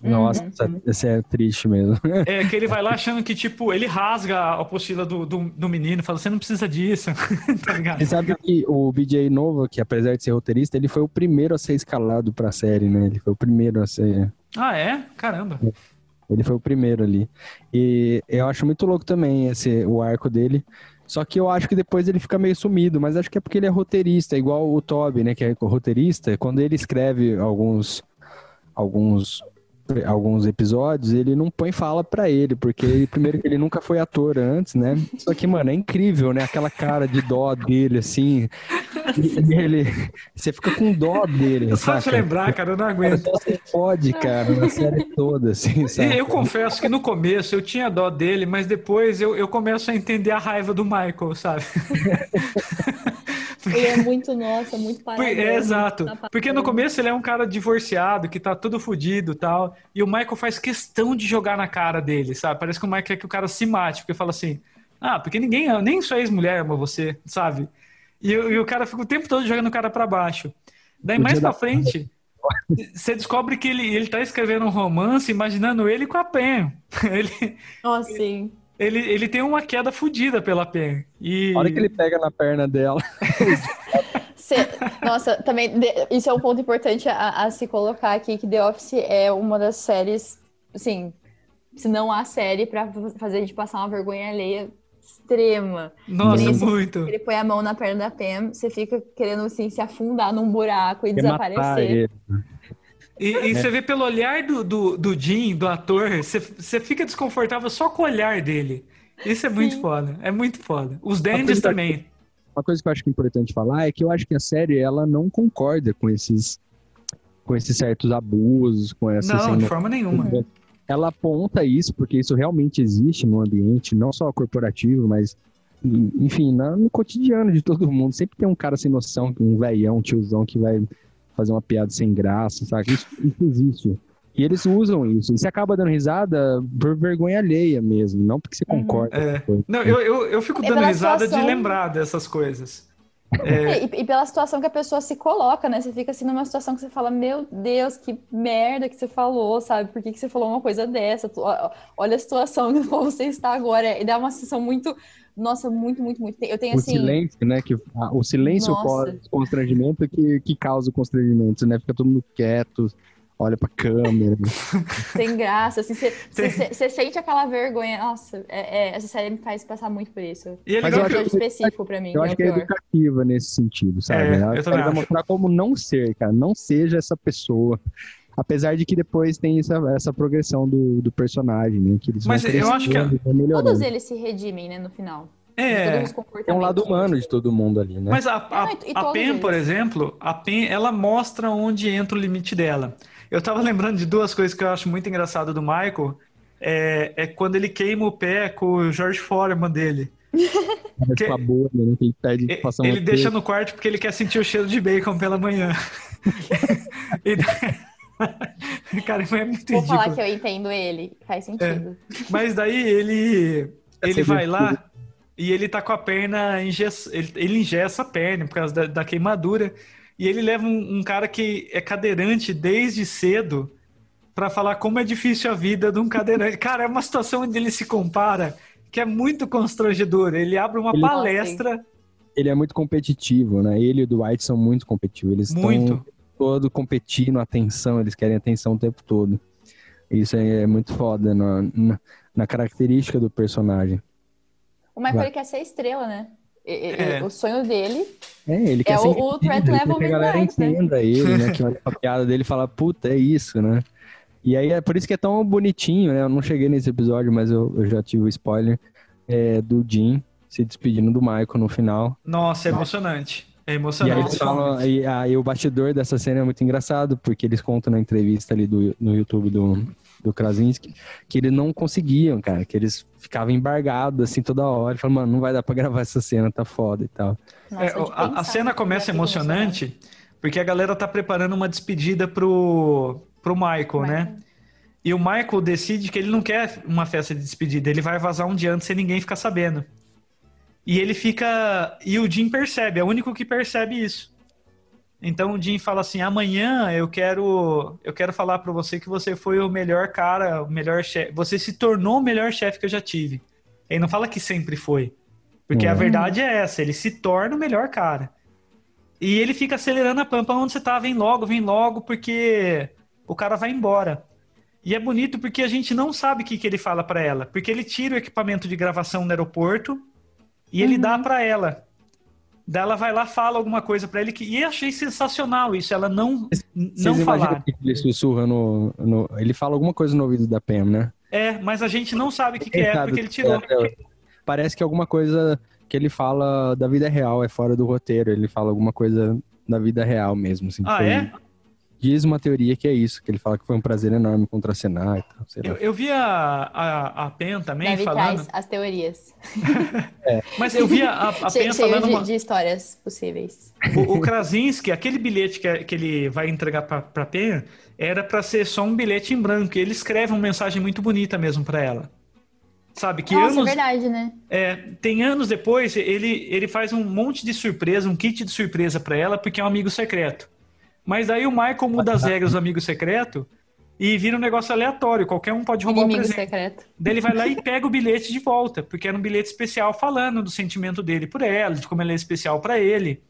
Nossa, Uhum. isso é triste mesmo. É que ele vai lá achando que, tipo, ele rasga a apostila do, do, do menino, fala, você não precisa disso, tá ligado? Você sabe que o BJ Nova, que apesar de ser roteirista, ele foi o primeiro a ser escalado pra série, né? Ele foi o primeiro a ser. Ah, é? Caramba. Ele foi o primeiro ali. E eu acho muito louco também esse, o arco dele. Só que eu acho que depois ele fica meio sumido, mas acho que é porque ele é roteirista, igual o Toby, né? Que é roteirista. Quando ele escreve alguns, alguns, alguns episódios, ele não põe fala pra ele, porque ele- primeiro que ele nunca foi ator antes, né? Só que, mano, é incrível, né? Aquela cara de dó dele, assim. E ele, você fica com dó dele. Só te saca? lembrar, cara, eu não aguento. Só você pode, cara, na série toda, assim, sabe? E eu confesso que no começo eu tinha dó dele, mas depois eu, eu começo a entender a raiva do Michael, sabe? Ele é muito, nossa, muito Por- parado. É, exato. Tá Porque no começo ele é um cara divorciado, que tá tudo fudido e tal. E o Michael faz questão de jogar na cara dele, sabe? Parece que o Michael quer que o cara se mate, porque fala assim: ah, porque ninguém, ama- nem sua ex-mulher ama você, sabe? E, o- e o cara fica o tempo todo jogando o cara pra baixo. Daí mais Podia pra frente, você descobre que ele, ele tá escrevendo um romance imaginando ele com a Pen. Ele, Nossa, sim. Ele, ele tem uma queda fudida pela Pen. E... A hora que ele pega na perna dela. Cê- nossa, também, de- isso é um ponto importante a, a se colocar aqui, que The Office é uma das séries, assim, se não há série pra fazer a gente passar uma vergonha alheia extrema. Nossa, muito. Ele põe a mão na perna da Pam, você fica querendo, assim, se afundar num buraco e Quer matar desaparecer. E, e você vê pelo olhar do, do, do Jim, do ator, você, você fica desconfortável só com o olhar dele. Isso é muito Sim. foda. É muito foda. Os Dandies que- também. Uma coisa que eu acho que é importante falar é que eu acho que a série ela não concorda com esses com esses certos abusos, com essas Não, de forma nenhuma. ela aponta isso porque isso realmente existe no ambiente, não só corporativo, mas enfim, no cotidiano de todo mundo. Sempre tem um cara sem noção, um velhão, um tiozão que vai fazer uma piada sem graça, sabe? Isso, isso existe. E eles usam isso. E você acaba dando risada por vergonha alheia mesmo, não porque você Uhum. concorda. É. Não, eu, eu, eu fico É dando pela risada de situação. lembrar dessas coisas. É, e, e pela situação que a pessoa se coloca, né? Você fica assim numa situação que você fala, meu Deus, que merda que você falou, sabe? Por que, que você falou uma coisa dessa? Olha a situação que você está agora. E dá uma sensação muito, nossa, muito, muito, muito. Eu tenho o assim. silêncio, né? Que, a- o silêncio Nossa. pós constrangimento que, que causa o constrangimento, né? Fica todo mundo quieto, olha pra câmera. sem graça, assim, você, sente aquela vergonha. Nossa, é- é, essa série me faz passar muito por isso. E é Mas legal eu que É um acho específico pra mim, Eu é acho o que é educativa nesse sentido, sabe? É, Ela eu também vai acho. mostrar como não ser, cara. Não seja essa pessoa. Apesar de que depois tem essa, essa progressão do, do personagem, né? Que eles Mas vão eu acho que. Todos eles se redimem, né, no final. É. É um lado humano de todo mundo ali, né? Mas a, a, Não, a Pen, eles. por exemplo, a Pen, ela mostra onde entra o limite dela. Eu tava lembrando de duas coisas que eu acho muito engraçado do Michael. É, é quando ele queima o pé com o George Foreman dele. Que- com a bolha, né? Que ele pede Ele deixa no quarto porque ele quer sentir o cheiro de bacon pela manhã. E daí- Cara, é muito Vou falar ridículo. que eu entendo ele. Faz sentido. Mas daí ele ele vai é lá e ele tá com a perna engess... ele, ele engessa a perna por causa da, da queimadura e ele leva um, um cara que é cadeirante desde cedo pra falar como é difícil a vida de um cadeirante. Cara, é uma situação onde ele se compara que é muito constrangedora. Ele abre uma Ele- palestra Ele é muito competitivo, né? Ele e o Dwight são muito competitivos. Eles estão muito. Todo competindo, atenção, eles querem atenção o tempo todo. Isso é muito foda na, na, na característica do personagem. O Michael Vai. ele quer ser estrela, né? É. O sonho dele É, ele quer É ser o- o threat ele level quer que a galera midnight, né? entenda ele, né? Que olha pra piada dele e fala, puta, é isso, né? E aí é por isso que é tão bonitinho, né? Eu não cheguei nesse episódio, mas eu, eu já tive o spoiler é, do Jim se despedindo do Michael no final. Nossa, é emocionante. É E aí emocionante. eles falam, e aí o bastidor dessa cena é muito engraçado, porque eles contam na entrevista ali do, no YouTube do, do Krasinski que eles não conseguiam, cara, que eles ficavam embargados assim toda hora. Falaram, mano, não vai dar pra gravar essa cena, tá foda e tal. Nossa, É, de a, a cena começa fica emocionante porque a galera tá preparando uma despedida pro, pro Michael, né? E o Michael decide que ele não quer uma festa de despedida, ele vai vazar um dia antes sem ninguém ficar sabendo. E ele fica. E o Jim percebe, é o único que percebe isso. Então o Jim fala assim: amanhã eu quero eu quero falar para você que você foi o melhor cara, o melhor chefe. Você se tornou o melhor chefe que eu já tive. Ele não fala que sempre foi. Porque a Uhum. verdade é essa, ele se torna o melhor cara. E ele fica acelerando a pampa onde você tá, vem logo, vem logo, porque o cara vai embora. E é bonito porque a gente não sabe o que, que ele fala pra ela. Porque ele tira o equipamento de gravação no aeroporto e ele dá pra ela. Daí ela vai lá, fala alguma coisa pra ele. Que... E eu achei sensacional isso, ela não, não falar. que ele sussurra no, no- Ele fala alguma coisa no ouvido da Pam, né? É, mas a gente não sabe o que, que é, porque ele tirou. Parece que alguma coisa que ele fala da vida real, é fora do roteiro. Ele fala alguma coisa da vida real mesmo. Assim, Ah, Foi- é? Diz uma teoria que é isso, que ele fala que foi um prazer enorme contracenar e tal, sei lá. Eu, eu vi a, a, a Pen também Davi falando. traz as teorias. Mas eu vi a, a Pen cheio falando. de, uma- de histórias possíveis. O, o Krasinski, aquele bilhete que, que ele vai entregar pra, pra Pen, era pra ser só um bilhete em branco. E ele escreve uma mensagem muito bonita mesmo pra ela. Sabe? Que Nossa, é anos. verdade, né? É, tem anos depois, ele, ele faz um monte de surpresa, um kit de surpresa pra ela, porque é um amigo secreto. Mas daí o Michael muda as regras do amigo secreto e vira um negócio aleatório. Qualquer um pode roubar o Inimigo presente. secreto. Daí ele vai lá e pega o bilhete de volta, porque era um bilhete especial falando do sentimento dele por ela, de como ela é especial pra ele.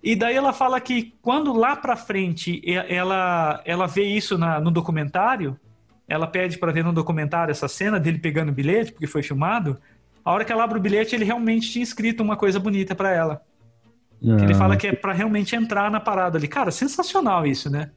E daí ela fala que quando lá pra frente ela, ela vê isso na- no documentário, ela pede pra ver no documentário essa cena dele pegando o bilhete, porque foi filmado. A hora que ela abre o bilhete, ele realmente tinha escrito uma coisa bonita pra ela. Que ele Ah, fala que é pra realmente entrar na parada ali. Cara, sensacional isso, né?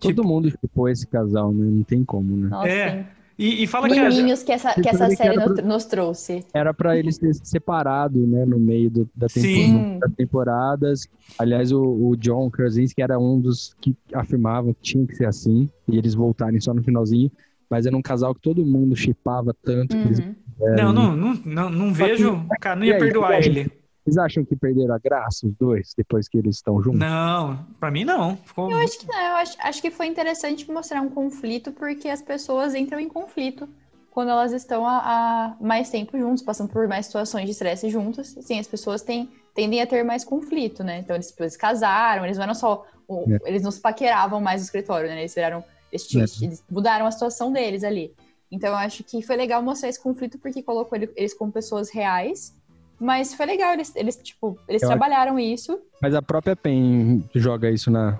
Todo mundo chupou esse casal, né? Não tem como, né? Nossa, É, sim. E, e fala que a, que essa, que Tipo, essa ele série nos, nos trouxe. Era pra eles terem se separado, né? No meio do- da tempo- Sim. das temporadas. Aliás, o, o John Krasinski era um dos que afirmavam que tinha que ser assim. E eles voltarem só no finalzinho. Mas era um casal que todo mundo chipava tanto. que eles, Uhum. Não, não, não, não, não Só que- vejo. Cara, não ia aí, perdoar ele. Vocês acham que perderam a graça, os dois, depois que eles estão juntos? Não, pra mim não. Ficou... Eu acho que não, eu acho, acho que foi interessante mostrar um conflito, porque as pessoas entram em conflito quando elas estão há, mais tempo juntos, passando por mais situações de estresse juntas. Sim, as pessoas têm, tendem a ter mais conflito, né? Então eles depois casaram, eles não eram só. o- É. Eles não se paqueravam mais no escritório, né? Eles viraram. Eles, É. eles mudaram a situação deles ali. Então eu acho que foi legal mostrar esse conflito porque colocou ele- eles como pessoas reais. Mas foi legal, eles, eles tipo, eles Eu acho- trabalharam isso. Mas a própria PEN joga isso na,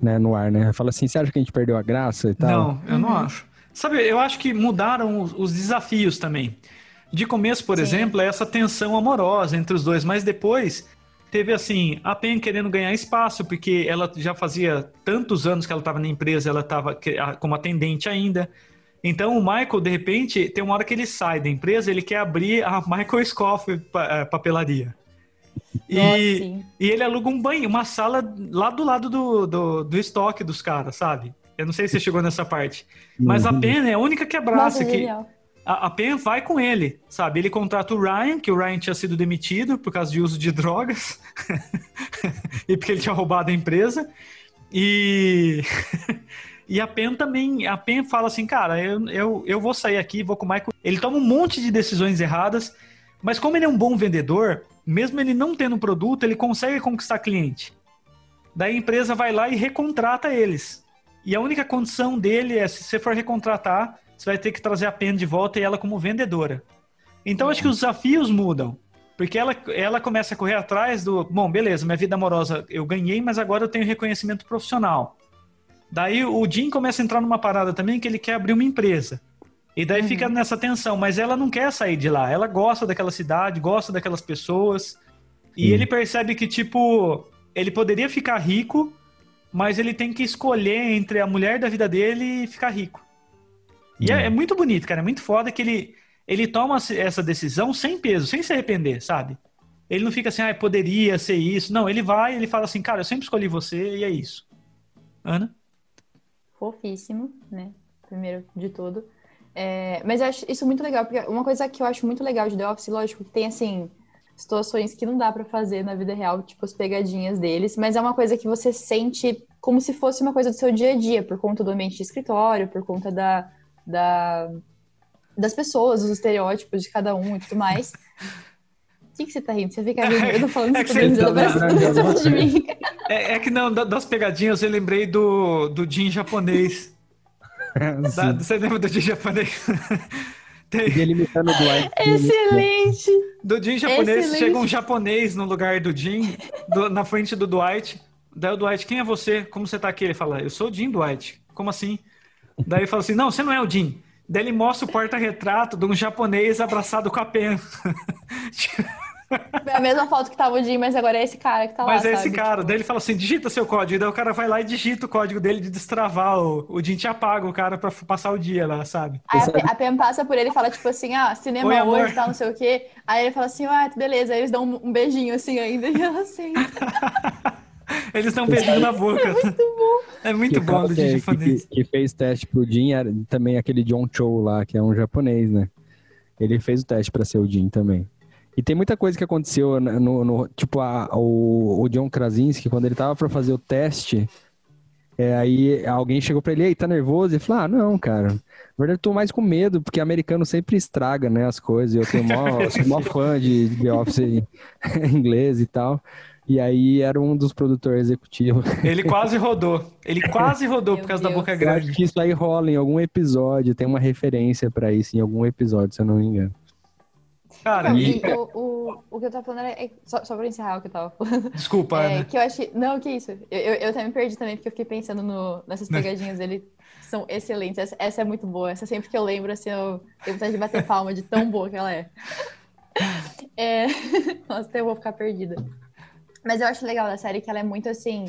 né, no ar, né? Fala assim, você acha que a gente perdeu a graça e tal? Não, eu não Uhum. acho. Sabe, eu acho que mudaram os, os desafios também. De começo, por Sim. exemplo, é essa tensão amorosa entre os dois, mas depois teve assim, a Pen querendo ganhar espaço, porque ela já fazia tantos anos que ela estava na empresa, ela estava como atendente ainda. Então o Michael, de repente, tem uma hora que ele sai da empresa, ele quer abrir a Michael Scoff pa- eh, papelaria. Nossa, E, sim. e ele aluga um banho, uma sala lá do lado do, do, do estoque dos caras, sabe? Eu não sei se você chegou nessa parte. Mas a Uhum. Pen é a única que abraça Nossa, que genial. a, a Pen vai com ele, sabe? Ele contrata o Ryan, que o Ryan tinha sido demitido por causa de uso de drogas e porque ele tinha roubado a empresa. E e a Pen também, a Pen fala assim, cara, eu, eu, eu vou sair aqui, vou com o Michael. Ele toma um monte de decisões erradas, mas como ele é um bom vendedor, mesmo ele não tendo produto, ele consegue conquistar cliente. Daí a empresa vai lá e recontrata eles. E a única condição dele é, se você for recontratar, você vai ter que trazer a Pen de volta e ela como vendedora. Então acho que os desafios mudam. Porque ela, ela começa a correr atrás do. Bom, beleza, minha vida amorosa eu ganhei, mas agora eu tenho reconhecimento profissional. Daí o Jim começa a entrar numa parada também que ele quer abrir uma empresa. E daí fica nessa tensão, mas ela não quer sair de lá. Ela gosta daquela cidade, gosta daquelas pessoas. E Sim. ele percebe que, tipo, ele poderia ficar rico, mas ele tem que escolher entre a mulher da vida dele e ficar rico. E é, é muito bonito, cara. É muito foda que ele, ele toma essa decisão sem peso, sem se arrepender, sabe? Ele não fica assim, ah, poderia ser isso. Não, ele vai ele fala assim, cara, eu sempre escolhi você e é isso. Ana? Fofíssimo, né? Primeiro de tudo. É, mas eu acho isso muito legal, porque uma coisa que eu acho muito legal de The Office, lógico, que tem assim situações que não dá pra fazer na vida real, tipo as pegadinhas deles, mas é uma coisa que você sente como se fosse uma coisa do seu dia a dia, por conta do ambiente de escritório, por conta da, da das pessoas, dos estereótipos de cada um e tudo mais. O que, que você tá rindo? Você fica rindo, eu tô falando É que você rindo, tá falando de mim. É, é que não, da- das pegadinhas eu lembrei do, do Jin japonês. Da- você lembra do Jin japonês? Tem, ele imitando o Dwight. Excelente! do Jin japonês, Excelente. chega um japonês no lugar do Jin, do- na frente do Dwight. Daí o Dwight, quem é você? Como você tá aqui? Ele fala, eu sou o Jin Dwight. Como assim? Daí ele fala assim, não, você não é o Jin. Daí ele mostra o porta-retrato de um japonês abraçado com a Pen. É a mesma foto que tava o Jim, mas agora é esse cara que tá lá, Mas é esse sabe? cara. Daí ele fala assim, digita seu código. Daí o cara vai lá e digita o código dele de destravar. O, o Jin te apaga o cara pra passar o dia lá, sabe? Aí a, a Pam passa por ele e fala, tipo assim, ah, cinema Oi, amor. hoje, tal, não sei o quê. Aí ele fala assim, ah, beleza. Aí eles dão um, um beijinho assim ainda e ela senta. Eles dão um beijinho na boca. É muito bom. É muito Que o bom do que, Jin que, japonês. que fez teste pro Jin era também aquele John Cho lá, que é um japonês, né? Ele fez o teste pra ser o Jin também. E tem muita coisa que aconteceu na- no, no- tipo a- o, o John Krasinski quando ele tava pra fazer o teste, é, aí alguém chegou pra ele, ei, tá nervoso? Ele falou, ah, não, cara. Na verdade, eu tô mais com medo, porque americano sempre estraga, né, as coisas. Eu tenho mó, eu sou mó fã de, The Office em inglês e tal. E aí era um dos produtores executivos. Ele quase rodou. Ele quase rodou Meu por causa da Deus. boca Eu acho grande. que isso aí rola em algum episódio, tem uma referência pra isso em algum episódio, se eu não me engano. Cara, Não, e... e o, o, o que eu tava falando era. é- Só, só pra encerrar o que eu tava falando. Desculpa, É, Ana. que eu achei. Não, que isso. Eu, eu, eu até me perdi também, porque eu fiquei pensando no, nessas pegadinhas dele. São excelentes. Essa, essa é muito boa. Essa sempre que eu lembro, assim, eu tenho vontade de bater palma de tão boa que ela é. É... Nossa, até eu vou ficar perdida. Mas eu acho legal da série que ela é muito assim,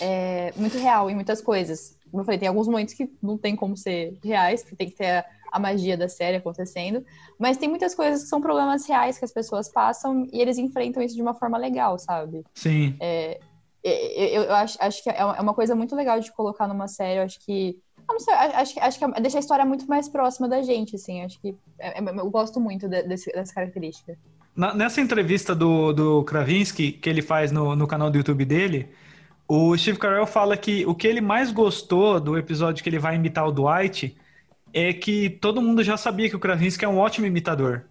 é, muito real em muitas coisas. Como eu falei, tem alguns momentos que não tem como ser reais, porque tem que ter a, a magia da série acontecendo. Mas tem muitas coisas que são problemas reais que as pessoas passam e eles enfrentam isso de uma forma legal, sabe? Sim. É, eu, eu acho, acho que é uma é uma coisa muito legal de colocar numa série. Eu acho que. Eu sei, acho, acho que deixa a história muito mais próxima da gente, assim. Acho que. é- é- eu gosto muito de- desse- dessa característica. Na- nessa entrevista do, do Kravinsky, que ele faz no, no canal do YouTube dele, o Steve Carell fala que o que ele mais gostou do episódio que ele vai imitar o Dwight é que todo mundo já sabia que o Kravinsky é um ótimo imitador.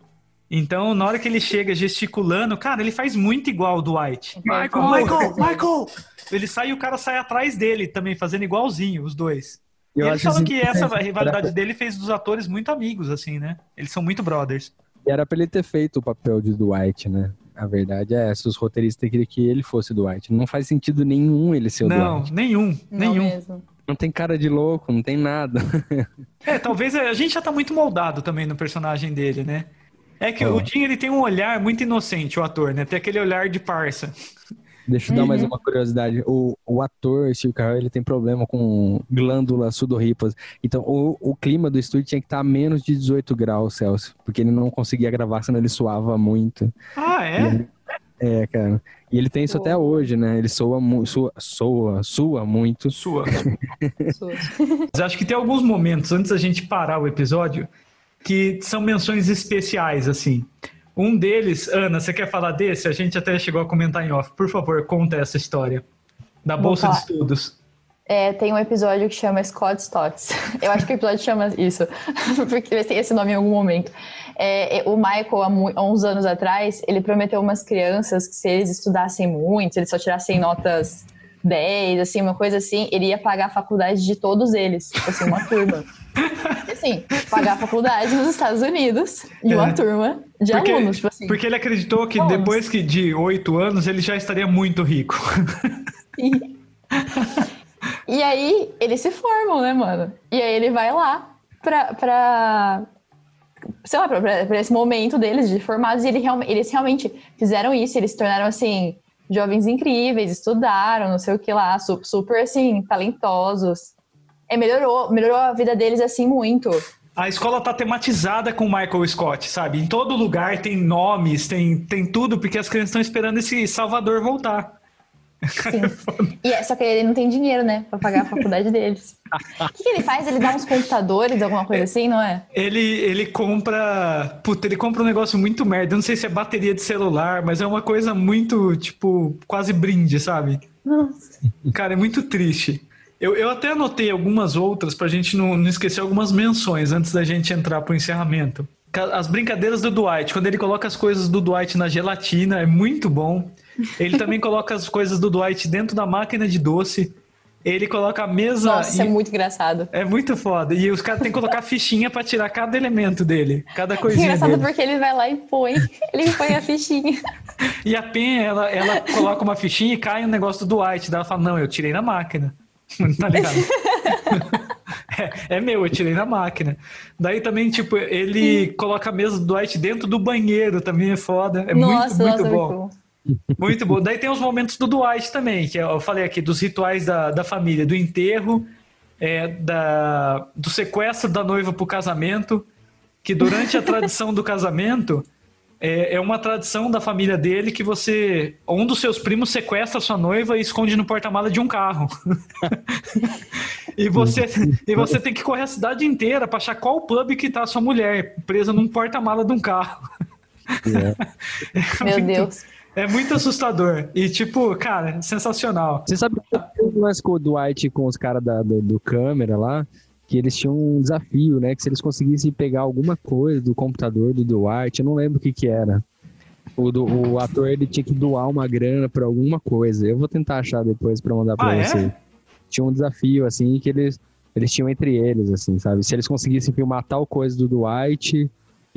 Então, na hora que ele chega gesticulando, cara, ele faz muito igual o Dwight. Michael, Michael, Michael! Ele sai e o cara sai atrás dele também, fazendo igualzinho, os dois. E Eu eles acho falam que essa rivalidade dele fez dos atores muito amigos, assim, né? Eles são muito brothers. E era pra ele ter feito o papel de Dwight, né? A verdade é essa, os roteiristas queriam que ele fosse Dwight. Não faz sentido nenhum ele ser o Não, Dwight. nenhum, Não nenhum. Não tem cara de louco, não tem nada. É, talvez a gente já tá muito moldado também no personagem dele, né? É que Ó. o Jim, ele tem um olhar muito inocente, o ator, né? Tem aquele olhar de parça. Deixa eu dar mais Uhum. uma curiosidade. O, o ator Steve Carell, ele tem problema com glândulas sudoríparas. Então, o, o clima do estúdio tinha que estar a menos de 18 graus Celsius, porque ele não conseguia gravar, senão ele suava muito. Ah, é? É, cara. E ele tem isso até hoje, né? Ele soa, soa, soa, sua muito. Sua. Mas acho que tem alguns momentos, antes da gente parar o episódio, que são menções especiais, assim. Um deles, Ana, você quer falar desse? A gente até chegou a comentar em off. Por favor, conta essa história. Da Bolsa de. Estudos. É, tem um episódio que chama Scott Stotts. Eu acho que o episódio chama isso, porque tem esse nome em algum momento. É, é, o Michael, há, há uns anos atrás, ele prometeu umas crianças que se eles estudassem muito, se eles só tirassem notas 10, assim, uma coisa assim, ele ia pagar a faculdade de todos eles, tipo assim, uma turma. Assim, pagar a faculdade nos Estados Unidos de uma É. turma de Porque, alunos, tipo assim. porque ele acreditou que Alunos. depois que de oito anos ele já estaria muito rico. E... e aí, eles se formam, né, mano? E aí ele vai lá pra. pra sei lá, pra, pra- esse momento deles de formados, e ele eles realmente fizeram isso, eles se tornaram assim, jovens incríveis, estudaram, não sei o que lá, su- super assim, talentosos. É, melhorou, melhorou a vida deles assim muito. A escola tá tematizada com Michael Scott, sabe? Em todo lugar tem nomes, tem, tem tudo, porque as crianças estão esperando esse Salvador voltar. Sim. É, só que ele não tem dinheiro, né, pra pagar a faculdade deles. O que, que ele faz? Ele dá uns computadores, alguma coisa assim, não é? Ele, ele compra. Puta, ele compra um negócio muito merda. Eu não sei se é bateria de celular, mas é uma coisa muito, tipo, quase brinde, sabe? Nossa. Cara, é muito triste. Eu, eu até anotei algumas outras pra gente não, não esquecer algumas menções antes da gente entrar pro encerramento. As brincadeiras do Dwight, quando ele coloca as coisas do Dwight na gelatina, é muito bom. Ele também coloca as coisas do Dwight dentro da máquina de doce. Ele coloca a mesa. Nossa, isso é e- muito engraçado. É muito foda. E os caras têm que colocar fichinha pra tirar cada elemento dele, cada coisinha engraçado dele. porque ele vai lá e põe. Ele põe a fichinha. E a Pen, ela, ela coloca uma fichinha e cai um negócio do Dwight. Daí ela fala: Não, eu tirei na máquina. tá ligado? é, é meu, eu tirei na máquina. Daí também, tipo, ele coloca a mesa do Dwight dentro do banheiro, também é foda. É nossa, muito, muito nossa, bom. muito bom. Muito bom. Daí tem os momentos do Dwight também, que eu falei aqui, dos rituais da, da família, do enterro, é, da, do sequestro da noiva pro casamento, que durante a tradição do casamento, é, é uma tradição da família dele que você. Um dos seus primos sequestra a sua noiva e esconde no porta-mala de um carro. e, você, e você tem que correr a cidade inteira pra achar qual pub que tá a sua mulher, presa num porta-mala de um carro. É. Meu muito- Deus. É muito assustador. E, tipo, cara, sensacional. Você sabe um lance com o Dwight com os caras da- do, do câmera lá, que eles tinham um desafio, né? Que se eles conseguissem pegar alguma coisa do computador do Dwight, eu não lembro o que que era. O, do- o ator ele tinha que doar uma grana pra alguma coisa. Eu vou tentar achar depois pra mandar pra Ah, é? você. Tinha um desafio, assim, que eles, eles tinham entre eles, assim, sabe? Se eles conseguissem filmar tal coisa do Dwight,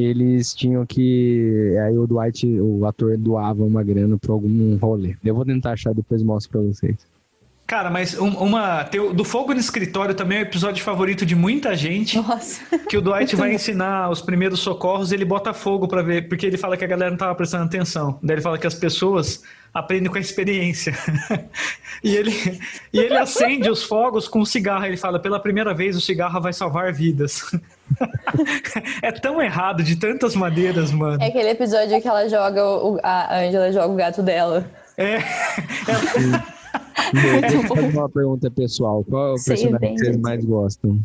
eles tinham que. Aí o Dwight, o ator, doava uma grana pra algum rolê. Eu vou tentar achar depois mostro pra vocês. Cara, mas um- uma. tem do Fogo no Escritório também é o episódio favorito de muita gente. Nossa. Que o Dwight vai ensinar os primeiros socorros, ele bota fogo pra ver, porque ele fala que a galera não tava prestando atenção. Daí ele fala que as pessoas aprendem com a experiência. e, ele, e ele acende os fogos com um cigarro. Ele fala: pela primeira vez o cigarro vai salvar vidas. é tão errado de tantas maneiras, mano. É aquele episódio que ela joga, o, a Angela joga o gato dela. É. Deixa eu fazer uma pergunta pessoal. Qual é o Sei personagem bem que vocês mais gostam?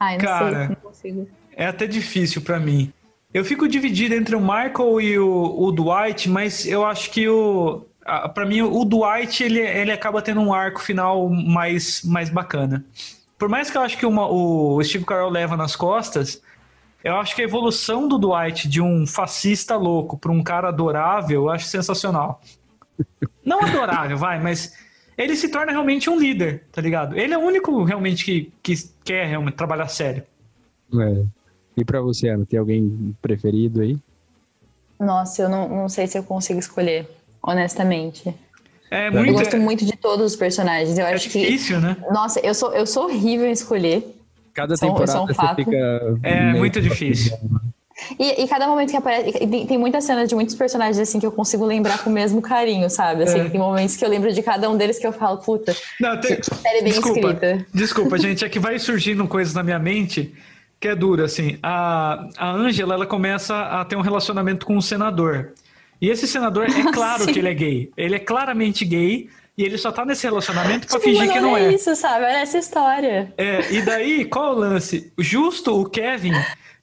Ai, não Cara. sei, não consigo. É até difícil pra mim. Eu fico dividido entre o Michael e o, o Dwight, mas eu acho que o a- pra mim o Dwight ele, ele acaba tendo um arco final mais, mais bacana. Por mais que eu acho que uma- o Steve Carell leva nas costas, eu acho que a evolução do Dwight de um fascista louco para um cara adorável, eu acho sensacional. Não adorável, vai, mas ele se torna realmente um líder, tá ligado? Ele é o único realmente que, que quer realmente trabalhar sério. É. E pra você, Ana, tem alguém preferido aí? Nossa, eu não, não sei se eu consigo escolher, honestamente. É Eu muito, gosto muito de todos os personagens. Eu é acho que. difícil, né? Nossa, eu sou, eu sou horrível em escolher. Cada temporada são você fato. fica. É muito difícil. E, e cada momento que aparece. Tem, muitas cenas de muitos personagens assim que eu consigo lembrar com o mesmo carinho, sabe? Assim, É. Tem momentos que eu lembro de cada um deles que eu falo, puta, Não, tem- série bem desculpa, escrita. desculpa, gente, é que vai surgindo coisas na minha mente que é dura, assim. A, a Angela, ela começa a ter um relacionamento com um senador. E esse senador, é claro que ele é gay. Ele é claramente gay e ele só tá nesse relacionamento pra Tipo, fingir que não olha é. isso, sabe? Olha essa história. É, e daí, qual é o lance? Justo o Kevin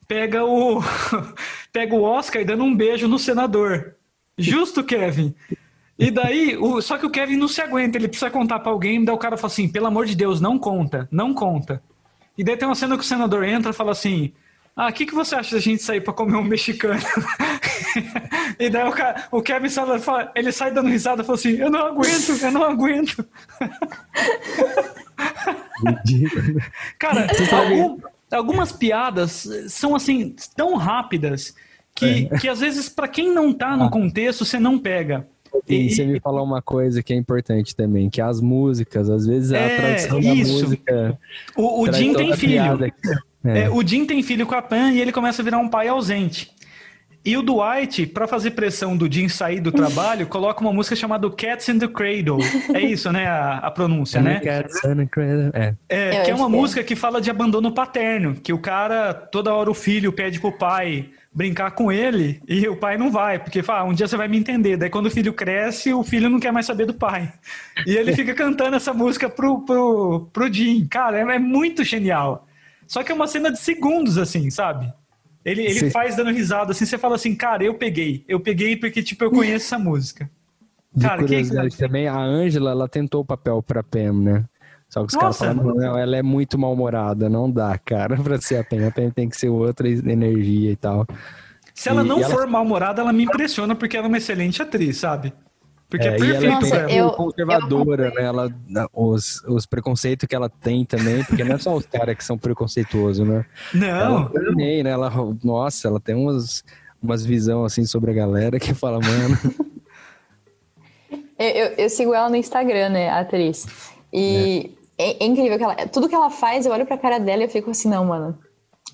pega o pega o Oscar dando um beijo no senador. Justo Kevin. E daí, o, só que o Kevin não se aguenta, ele precisa contar pra alguém, daí o cara fala assim: pelo amor de Deus, não conta, não conta. E daí tem uma cena que o senador entra e fala assim: ah, o que, que você acha da gente sair pra comer um mexicano? e daí o, cara, o Kevin sai, fala- ele sai dando risada e fala assim: eu não aguento, eu não aguento. Ridículo. Cara, algum- algumas piadas são assim, tão rápidas que, que às vezes, pra quem não tá no Ah. contexto, você não pega. E você me falou uma coisa que é importante também, que as músicas, às vezes a É, tradução isso. da música. O, o Jim tem filho. É. É, o Jim tem filho com a Pan e ele começa a virar um pai ausente. E o Dwight, pra fazer pressão do Jim sair do trabalho, coloca uma música chamada Cats in the Cradle. É isso, né? A, a pronúncia, né? É. É, Eu que é uma que é. música que fala de abandono paterno, que o cara, toda hora o filho pede pro pai brincar com ele e o pai não vai, porque fala, ah, um dia você vai me entender. Daí quando o filho cresce, o filho não quer mais saber do pai. E ele fica cantando essa música pro, pro, pro Jim. Cara, é, é muito genial. Só que é uma cena de segundos, assim, sabe? Ele, ele Sim. faz dando risada, assim, você fala assim, cara, eu peguei. Eu peguei porque, tipo, eu conheço essa música. De Cara, é que curiosidade também, a Angela, ela tentou o papel pra Pam, né? Só que os caras falam, não, ela é muito mal-humorada, não dá, cara, pra ser a Pen. A Pen tem que ser outra energia e tal. Se ela E não ela- for mal-humorada, ela me impressiona porque ela é uma excelente atriz, sabe? Porque é, É, e ela perfeito Nossa, ela. eu- conservadora, né? Ela, os, os preconceitos que ela tem também, porque não é só os caras que são preconceituosos, né? Não, Ela também, né? Ela, nossa, ela tem umas, umas visão assim sobre a galera que fala, mano. Eu, eu- eu sigo ela no Instagram, né, a atriz. E é, é incrível que ela. Tudo que ela faz, eu olho pra cara dela e eu fico assim, não, mano.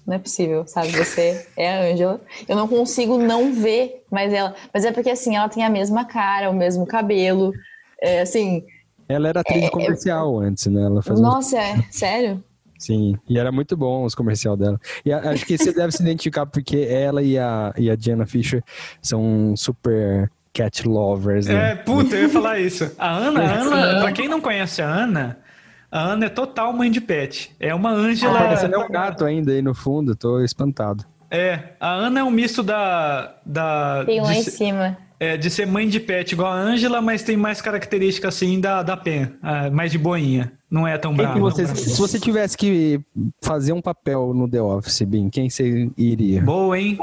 Não é possível, sabe? Você é a Ângela. Eu não consigo não ver mais ela. Mas é porque, assim, ela tem a mesma cara, o mesmo cabelo. É, assim, Ela era atriz de comercial antes, né? Ela fazia nossa, é, sério? Sim, e era muito bom os comercial dela. E a- acho que você deve se identificar porque ela e a, e a Diana Fisher são super cat lovers, é, né? puta, eu ia falar isso. A Ana, a Ana, pra quem não conhece a Ana, a Ana é total mãe de pet. É uma Ângela. Parecendo um gato ainda aí no fundo, tô espantado. É, a Ana é um misto da. da Tem um lá em ser- cima. é, de ser mãe de pet igual a Ângela, mas tem mais características assim da, da Pen. ah, mais de boinha. Não é tão brava. você, não. se você tivesse que fazer um papel no The Office, Bin, quem você iria? Boa, hein?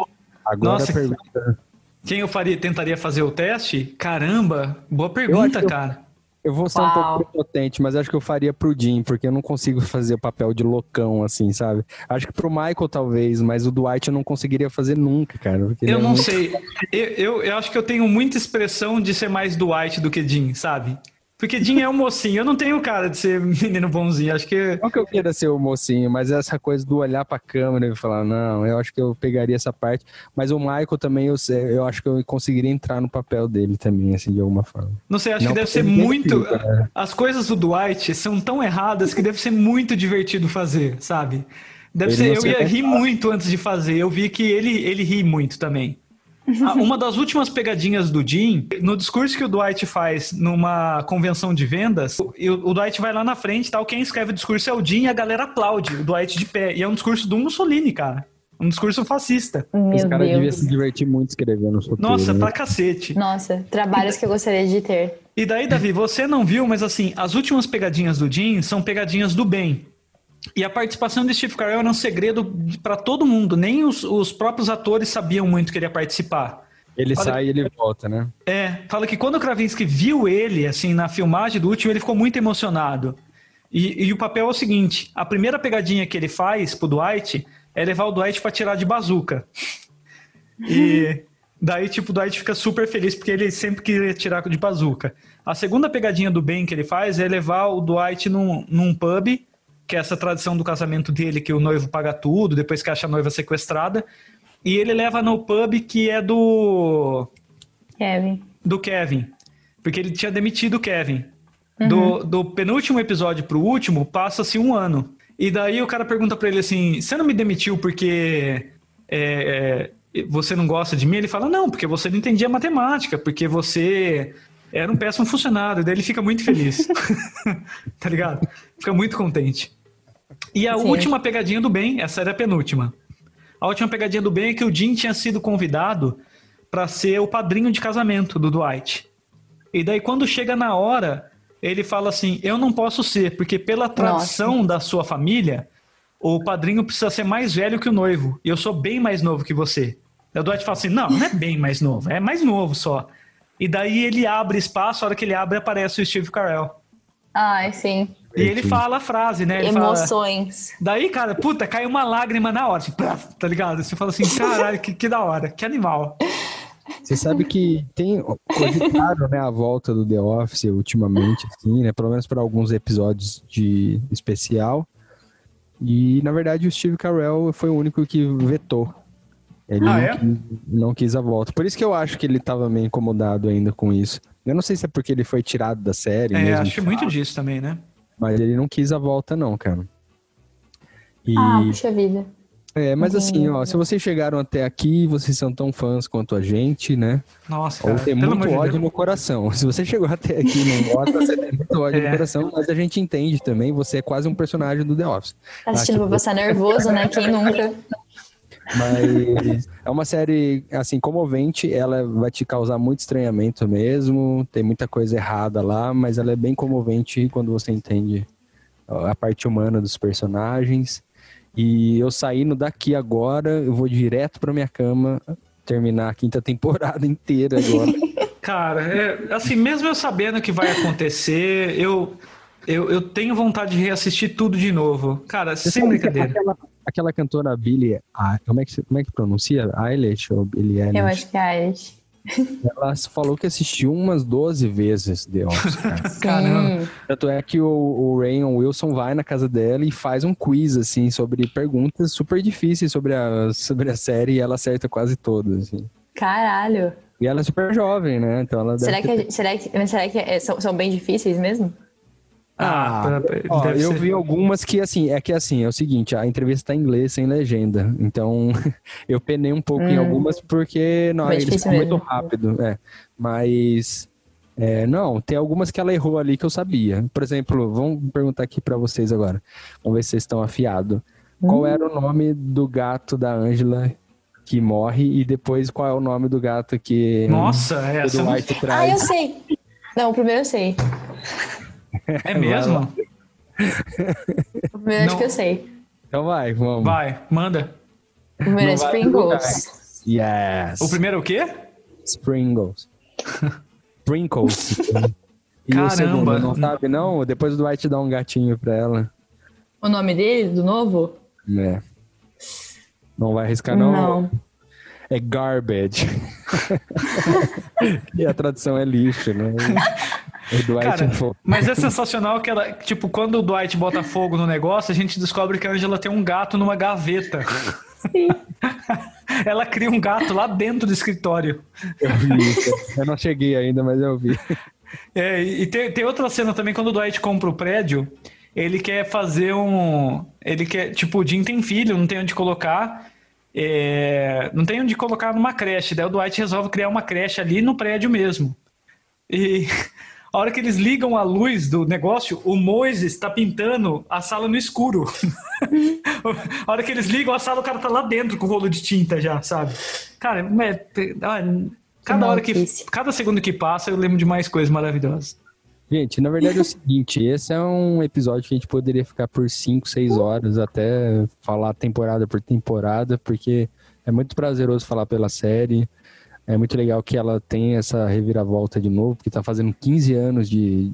Agora Nossa, a pergunta. Quem eu faria, tentaria fazer o teste? Caramba, boa pergunta, eu- cara. Eu vou ser um Uau. pouco prepotente, mas acho que eu faria pro Jim, porque eu não consigo fazer o papel de loucão, assim, sabe? Acho que pro Michael, talvez, mas o Dwight eu não conseguiria fazer nunca, cara. Eu é não muito- sei. Eu, eu, eu acho que eu tenho muita expressão de ser mais Dwight do que Jim, sabe? Porque Jim é um mocinho. Eu não tenho cara de ser menino bonzinho. Acho que. Não que eu queira ser o mocinho, mas essa coisa do olhar pra câmera e falar, não, eu acho que eu pegaria essa parte. Mas o Michael também, eu, eu acho que eu conseguiria entrar no papel dele também, assim, de alguma forma. Não sei, acho Não, que deve ser muito. né? As coisas do Dwight são tão erradas que deve ser muito divertido fazer, sabe? Deve Ele ser. Eu ia rir muito antes de fazer. Eu vi que ele, ele ri muito também. Uma das últimas pegadinhas do Jim, no discurso que o Dwight faz numa convenção de vendas, o, o Dwight vai lá na frente, tal, quem escreve o discurso é o Jim e a galera aplaude o Dwight de pé. E é um discurso do Mussolini, cara. Um discurso fascista. Esse Meu cara devia Deus. se divertir muito escrevendo roteiro. Nossa, né? pra cacete. Nossa, trabalhos que eu gostaria de ter. E daí, Davi, você não viu, mas assim, as últimas pegadinhas do Jim são pegadinhas do bem. E a participação de Steve Carell era um segredo pra todo mundo. Nem os, os próprios atores sabiam muito que ele ia participar. Ele Olha- sai e ele volta, né? É, fala que quando o Krasinski viu ele, assim, na filmagem do último, ele ficou muito emocionado. E, e o papel é o seguinte: a primeira pegadinha que ele faz pro Dwight é levar o Dwight pra tirar de bazuca. E daí, tipo, o Dwight fica super feliz porque ele sempre queria tirar de bazuca. A segunda pegadinha do bem que ele faz é levar o Dwight num, num pub, que é essa tradição do casamento dele, que o noivo paga tudo, depois que acha a noiva sequestrada. E ele leva no pub que é do Kevin. do Kevin. Porque ele tinha demitido o Kevin. Do, do penúltimo episódio pro último, passa-se um ano. E daí o cara pergunta pra ele assim: Você não me demitiu porque é, é, você não gosta de mim? Ele fala: Não, porque você não entendia matemática, porque você era um péssimo funcionário. Daí ele fica muito feliz. tá ligado? Fica muito contente. E a Sim. última pegadinha do bem, essa era a penúltima. A última pegadinha do bem é que o Jim tinha sido convidado para ser o padrinho de casamento do Dwight. E daí, quando chega na hora, ele fala assim: Eu não posso ser, porque pela tradição da sua família, o padrinho precisa ser mais velho que o noivo. E eu sou bem mais novo que você. O Dwight fala assim: Não, não é bem mais novo, é mais novo só. E daí ele abre espaço, a hora que ele abre, aparece o Steve Carell. Ai, sim. E ele fala a frase, né? Ele fala, Emoções. Daí, cara, puta, cai uma lágrima na hora, assim, tá ligado? Você fala assim, caralho, que, que da hora, que animal. Você sabe que tem cogitado, né, a volta do The Office ultimamente, assim, né? Pelo menos para alguns episódios de especial. E, na verdade, o Steve Carell foi o único que vetou. Ele Ah, não, é? quis, não quis a volta. Por isso que eu acho que ele tava meio incomodado ainda com isso. Eu não sei se é porque ele foi tirado da série É, mesmo, acho que muito disso também, né? Mas ele não quis a volta não, cara. E, Ah, puxa vida. é, mas assim, ó, se vocês chegaram até aqui, vocês são tão fãs quanto a gente, né? Nossa, Ou cara, tem pelo muito de ódio no coração. Se você chegou até aqui e não gosta, você tem muito ódio É. no coração, mas a gente entende também, você é quase um personagem do The Office. Tá assistindo Ah, pra que- passar nervoso, né? Quem nunca? Mas é uma série, assim, comovente, ela vai te causar muito estranhamento mesmo, tem muita coisa errada lá, mas ela é bem comovente quando você entende a parte humana dos personagens. E eu saindo daqui agora, eu vou direto pra minha cama terminar a quinta temporada inteira agora. Cara, é, assim, mesmo eu sabendo que vai acontecer, eu, eu, eu tenho vontade de reassistir tudo de novo. Cara, Você sem que brincadeira. Aquela, aquela cantora Billie, ah, como, é que, como é que pronuncia? Eilish ou Billie Eilish? Eu acho que é a Irish. Ela falou que assistiu umas 12 vezes The Office, cara. Caramba. Tanto é que o, o Rayon Wilson vai na casa dela e faz um quiz, assim, sobre perguntas super difíceis sobre a, sobre a série e ela acerta quase todas, assim. Caralho. E ela é super jovem, né? Então ela deve Será que, ter- a- será que, será que é- são, são bem difíceis mesmo? Ah, pra- Ó, deve eu ser. vi algumas que, assim, é que assim, é o seguinte, a entrevista tá em inglês sem legenda. Então, eu penei um pouco em Hum. algumas porque, não, eles falam muito rápido, é. Mas, é, não, tem algumas que ela errou ali que eu sabia. Por exemplo, vamos perguntar aqui pra vocês agora. Vamos ver se vocês estão afiados. Qual era o nome do gato da Angela que morre e depois qual é o nome do gato que Nossa, o essa não- Ah, eu sei. Não, o primeiro eu sei. É mesmo? O primeiro acho Não. que eu sei. Então vai, vamos. Vai, manda. O primeiro é Springles. Yes. O primeiro é o quê? Sprinkles. Sprinkles. E Caramba. o segundo, não sabe não? Depois o Dwight dá um gatinho pra ela. O nome dele, do novo? É. Não vai arriscar não? Não. É garbage. e a tradução é lixo, né? O Dwight Cara, é mas é sensacional que ela, tipo, quando o Dwight bota fogo no negócio, a gente descobre que a Angela tem um gato numa gaveta. ela cria um gato lá dentro do escritório. Eu vi isso. Eu não cheguei ainda, mas eu vi. É, e tem, tem outra cena também, quando o Dwight compra o prédio, ele quer fazer um. Ele quer. Tipo, o Jim tem filho, não tem onde colocar. é, não tem onde colocar numa creche. Daí o Dwight resolve criar uma creche ali no prédio mesmo. E a hora que eles ligam a luz do negócio, o Moises está pintando a sala no escuro. a hora que eles ligam a sala, o cara tá lá dentro com o rolo de tinta já, sabe? Cara, é, ah, cada hora que. Cada segundo que passa, eu lembro de mais coisas maravilhosas. Gente, na verdade é o seguinte, esse é um episódio que a gente poderia ficar por 5, 6 horas até falar temporada por temporada, porque é muito prazeroso falar pela série. É muito legal que ela tem essa reviravolta de novo, porque tá fazendo 15 anos de,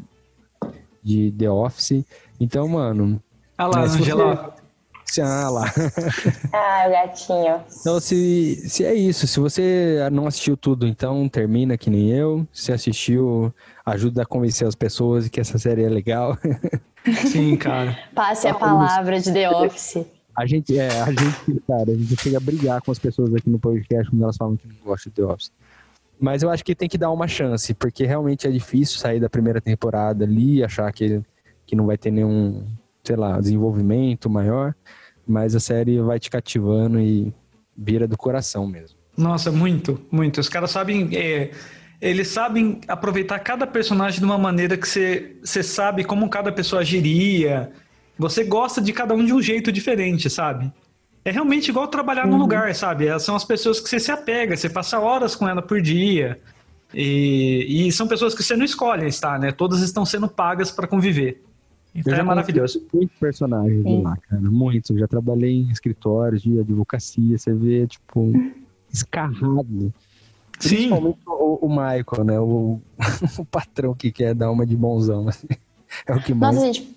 de The Office. Então, mano, Ah lá, É, se você- Angela. se, ah lá. Ah, o gatinho. Então, se, se é isso, se você não assistiu tudo, então termina que nem eu. Se assistiu, ajuda a convencer as pessoas que essa série é legal. Sim, cara. Passe a palavra de The Office. A gente, é, a gente, cara, a gente chega a brigar com as pessoas aqui no podcast quando elas falam que não gostam de The Office. Mas eu acho que tem que dar uma chance, porque realmente é difícil sair da primeira temporada ali e achar que, que não vai ter nenhum, sei lá, desenvolvimento maior. Mas a série vai te cativando e vira do coração mesmo. Nossa, muito, muito. Os caras sabem. é, eles sabem aproveitar cada personagem de uma maneira que você sabe como cada pessoa agiria. Você gosta de cada um de um jeito diferente, sabe? É realmente igual trabalhar num lugar, sabe? Elas São as pessoas que você se apega, você passa horas com ela por dia. E, e são pessoas que você não escolhe estar, né? Todas estão sendo pagas para conviver. Então Eu é maravilhoso. Muitos personagens Sim. lá, cara. Muitos. Eu já trabalhei em escritórios de advocacia. Você vê, tipo, escarrado. Sim, Principalmente o, o Michael, né? O, o patrão que quer dar uma de bonzão. assim. É o que mais. Nossa, gente,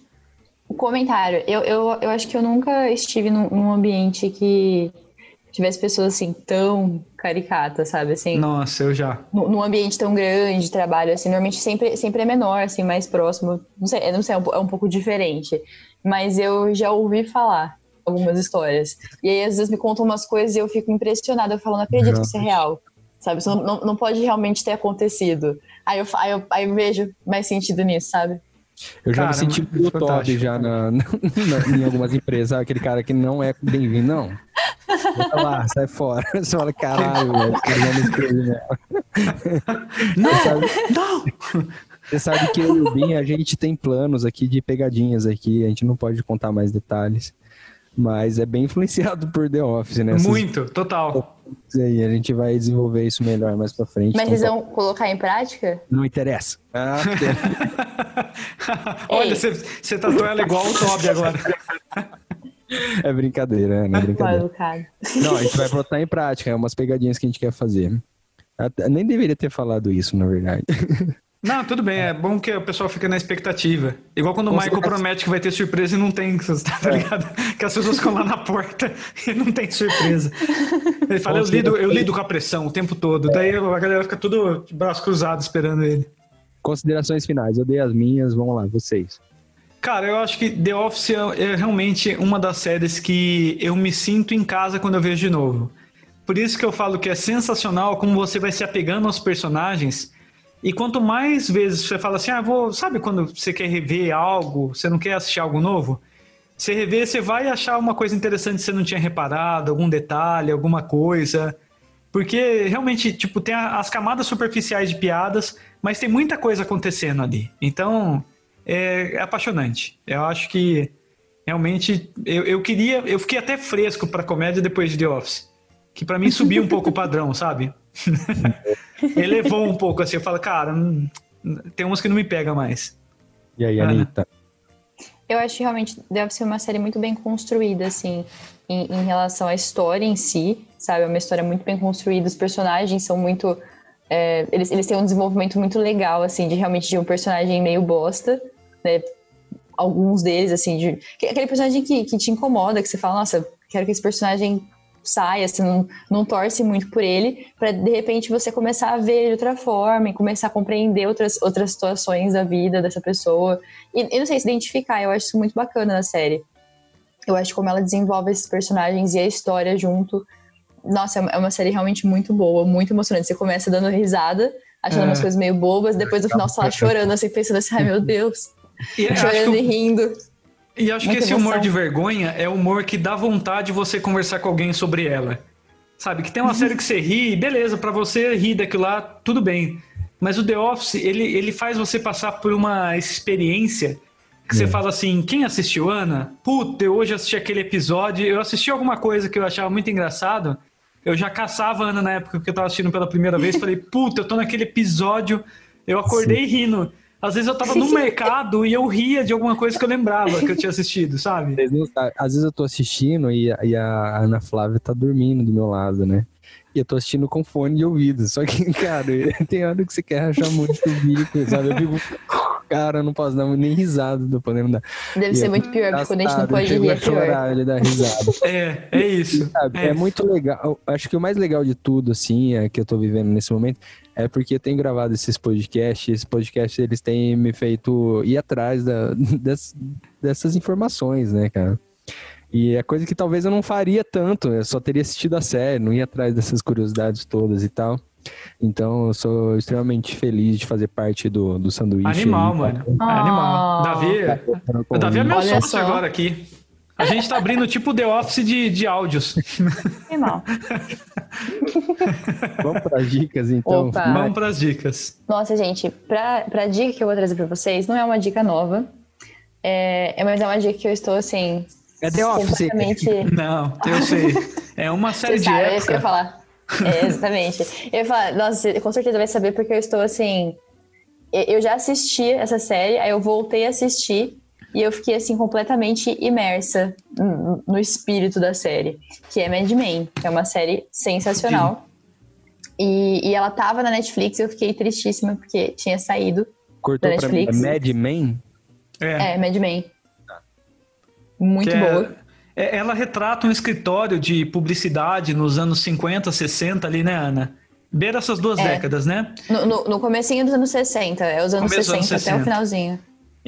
comentário. Eu, eu, eu acho que eu nunca estive num, num ambiente que tivesse pessoas assim tão caricatas, sabe? Assim, nossa, eu já. num num ambiente tão grande de trabalho, assim, normalmente sempre, sempre é menor, assim, mais próximo. Não sei, não sei, é um, é um pouco diferente. Mas eu já ouvi falar algumas histórias. E aí, às vezes, me contam umas coisas e eu fico impressionada. Eu falo, não acredito que isso é real. Sabe? Isso não, não, não pode realmente ter acontecido. Aí eu, aí eu, aí eu vejo mais sentido nisso, sabe? Eu já Cara, me senti é no top já na, na- em algumas empresas. Sabe? Aquele cara que não é bem-vindo, não. Vai lá, sai fora. Você fala, caralho, velho, né? Não, Você sabe, não! você sabe que eu e o Bin, a gente tem planos aqui de pegadinhas aqui. A gente não pode contar mais detalhes. Mas é bem influenciado por The Office, né? Essas Muito, total. coisas aí, a gente vai desenvolver isso melhor mais pra frente. Mas então vocês vão colocar em prática? Não interessa. Ah, Olha, você, você tratou ela igual o Toby agora. é brincadeira, né? Não é brincadeira. Não, a gente vai botar em prática, é umas pegadinhas que a gente quer fazer. Até- nem deveria ter falado isso, na verdade. Não, tudo bem, é bom que o pessoal fica na expectativa. Igual quando o Michael promete que vai ter surpresa e não tem, tá ligado? Que as pessoas ficam lá na porta e não tem surpresa. Ele fala, eu lido, eu lido com a pressão o tempo todo. Daí a galera fica tudo de braço cruzado esperando ele. Considerações finais, eu dei as minhas, vamos lá, vocês. Cara, eu acho que The Office é é realmente uma das séries que eu me sinto em casa quando eu vejo de novo. Por isso que eu falo que é sensacional como você vai se apegando aos personagens. E quanto mais vezes você fala assim, ah, vou. Sabe quando você quer rever algo, você não quer assistir algo novo? Você rever, você vai achar uma coisa interessante que você não tinha reparado, algum detalhe, alguma coisa. Porque realmente, tipo, tem as camadas superficiais de piadas, mas tem muita coisa acontecendo ali. Então, é, apaixonante. Eu acho que realmente eu, eu queria, eu fiquei até fresco pra comédia depois de The Office, que pra mim subiu um pouco o padrão, sabe? Elevou um pouco assim, eu falo, cara, hum, tem uns que não me pega mais. E aí, Ana? Anitta? Eu acho que realmente deve ser uma série muito bem construída, assim, em, em relação à história em si, sabe? É uma história muito bem construída, os personagens são muito. é, eles, eles têm um desenvolvimento muito legal, assim, de realmente de um personagem meio bosta, né? Alguns deles, assim, de. que- Aquele personagem que, que te incomoda, que você fala, nossa, quero que esse personagem saia, você não, não torce muito por ele, pra de repente você começar a ver ele de outra forma e começar a compreender outras, outras situações da vida dessa pessoa. E, e não sei, se identificar, eu acho isso muito bacana na série. Eu acho como ela desenvolve esses personagens e a história junto. Nossa, é uma- é série realmente muito boa, muito emocionante. Você começa dando risada, achando É. umas coisas meio bobas, depois no final você tá chorando, assim, pensando assim, ai meu Deus, E chorando e rindo. E acho que esse humor de vergonha é o humor que dá vontade de você conversar com alguém sobre ela. Sabe, que tem uma série que você ri, beleza, pra você rir daquilo lá, tudo bem. Mas o The Office, ele, ele faz você passar por uma experiência que você fala assim, quem assistiu, Ana? Puta, eu hoje assisti aquele episódio, eu assisti alguma coisa que eu achava muito engraçado, eu já caçava a Ana na época que eu tava assistindo pela primeira vez, falei, puta, eu tô naquele episódio, eu acordei rindo. Às vezes eu tava no mercado e eu ria de alguma coisa que eu lembrava que eu tinha assistido, sabe? Às vezes eu tô assistindo e, a- e a Ana Flávia tá dormindo do meu lado, né? E eu tô assistindo com fone de ouvido. Só que, cara, tem hora que você quer rachar muito o bico, sabe? Eu fico, cara, eu não posso dar nem risada, não podendo dar. Deve E ser é muito pior, porque quando a gente não pode rir, a é pior. chorar, ele dá risada. É, é isso. Sabe, é. É. muito legal. Acho que o mais legal de tudo, assim, é que eu tô vivendo nesse momento, é porque eu tenho gravado esses podcasts. Esses podcasts, eles têm me feito ir atrás da- des- dessas informações, né, cara? E é coisa que talvez eu não faria tanto, eu só teria assistido a série, não ia atrás dessas curiosidades todas e tal. Então, eu sou extremamente feliz de fazer parte do, do sanduíche. Animal, aí, mano. tá? É animal. Ah. Davi, o Davi é meu Olha sócio só. agora aqui. A gente tá abrindo tipo The Office de, de áudios. Que mal. Vamos para as dicas, então. Opa. Vamos pras dicas. Nossa, gente, pra, pra dica que eu vou trazer pra vocês, não é uma dica nova. É, é- mas é uma dica que eu estou, assim... É The Office. completamente... Não, eu sei. É uma série Você de sabe, é isso que eu ia época. falar. É, exatamente. Eu ia falar, nossa, você com certeza vai saber porque eu estou assim. eu- Eu já assisti essa série, aí eu voltei a assistir e eu fiquei assim completamente imersa no, espírito da série, que é Mad Men. É uma série sensacional. E, e ela tava na Netflix, eu fiquei tristíssima porque tinha saído. Cortou da pra mim. É Netflix. Mad Men? É, É, Mad Men. Muito que é- boa. é- ela retrata um escritório de publicidade nos anos 50, 60 ali, né, Ana? Beira essas duas É. décadas, né? No, no, no comecinho dos anos 60, é os anos Começo 60, dos anos até 60. o finalzinho.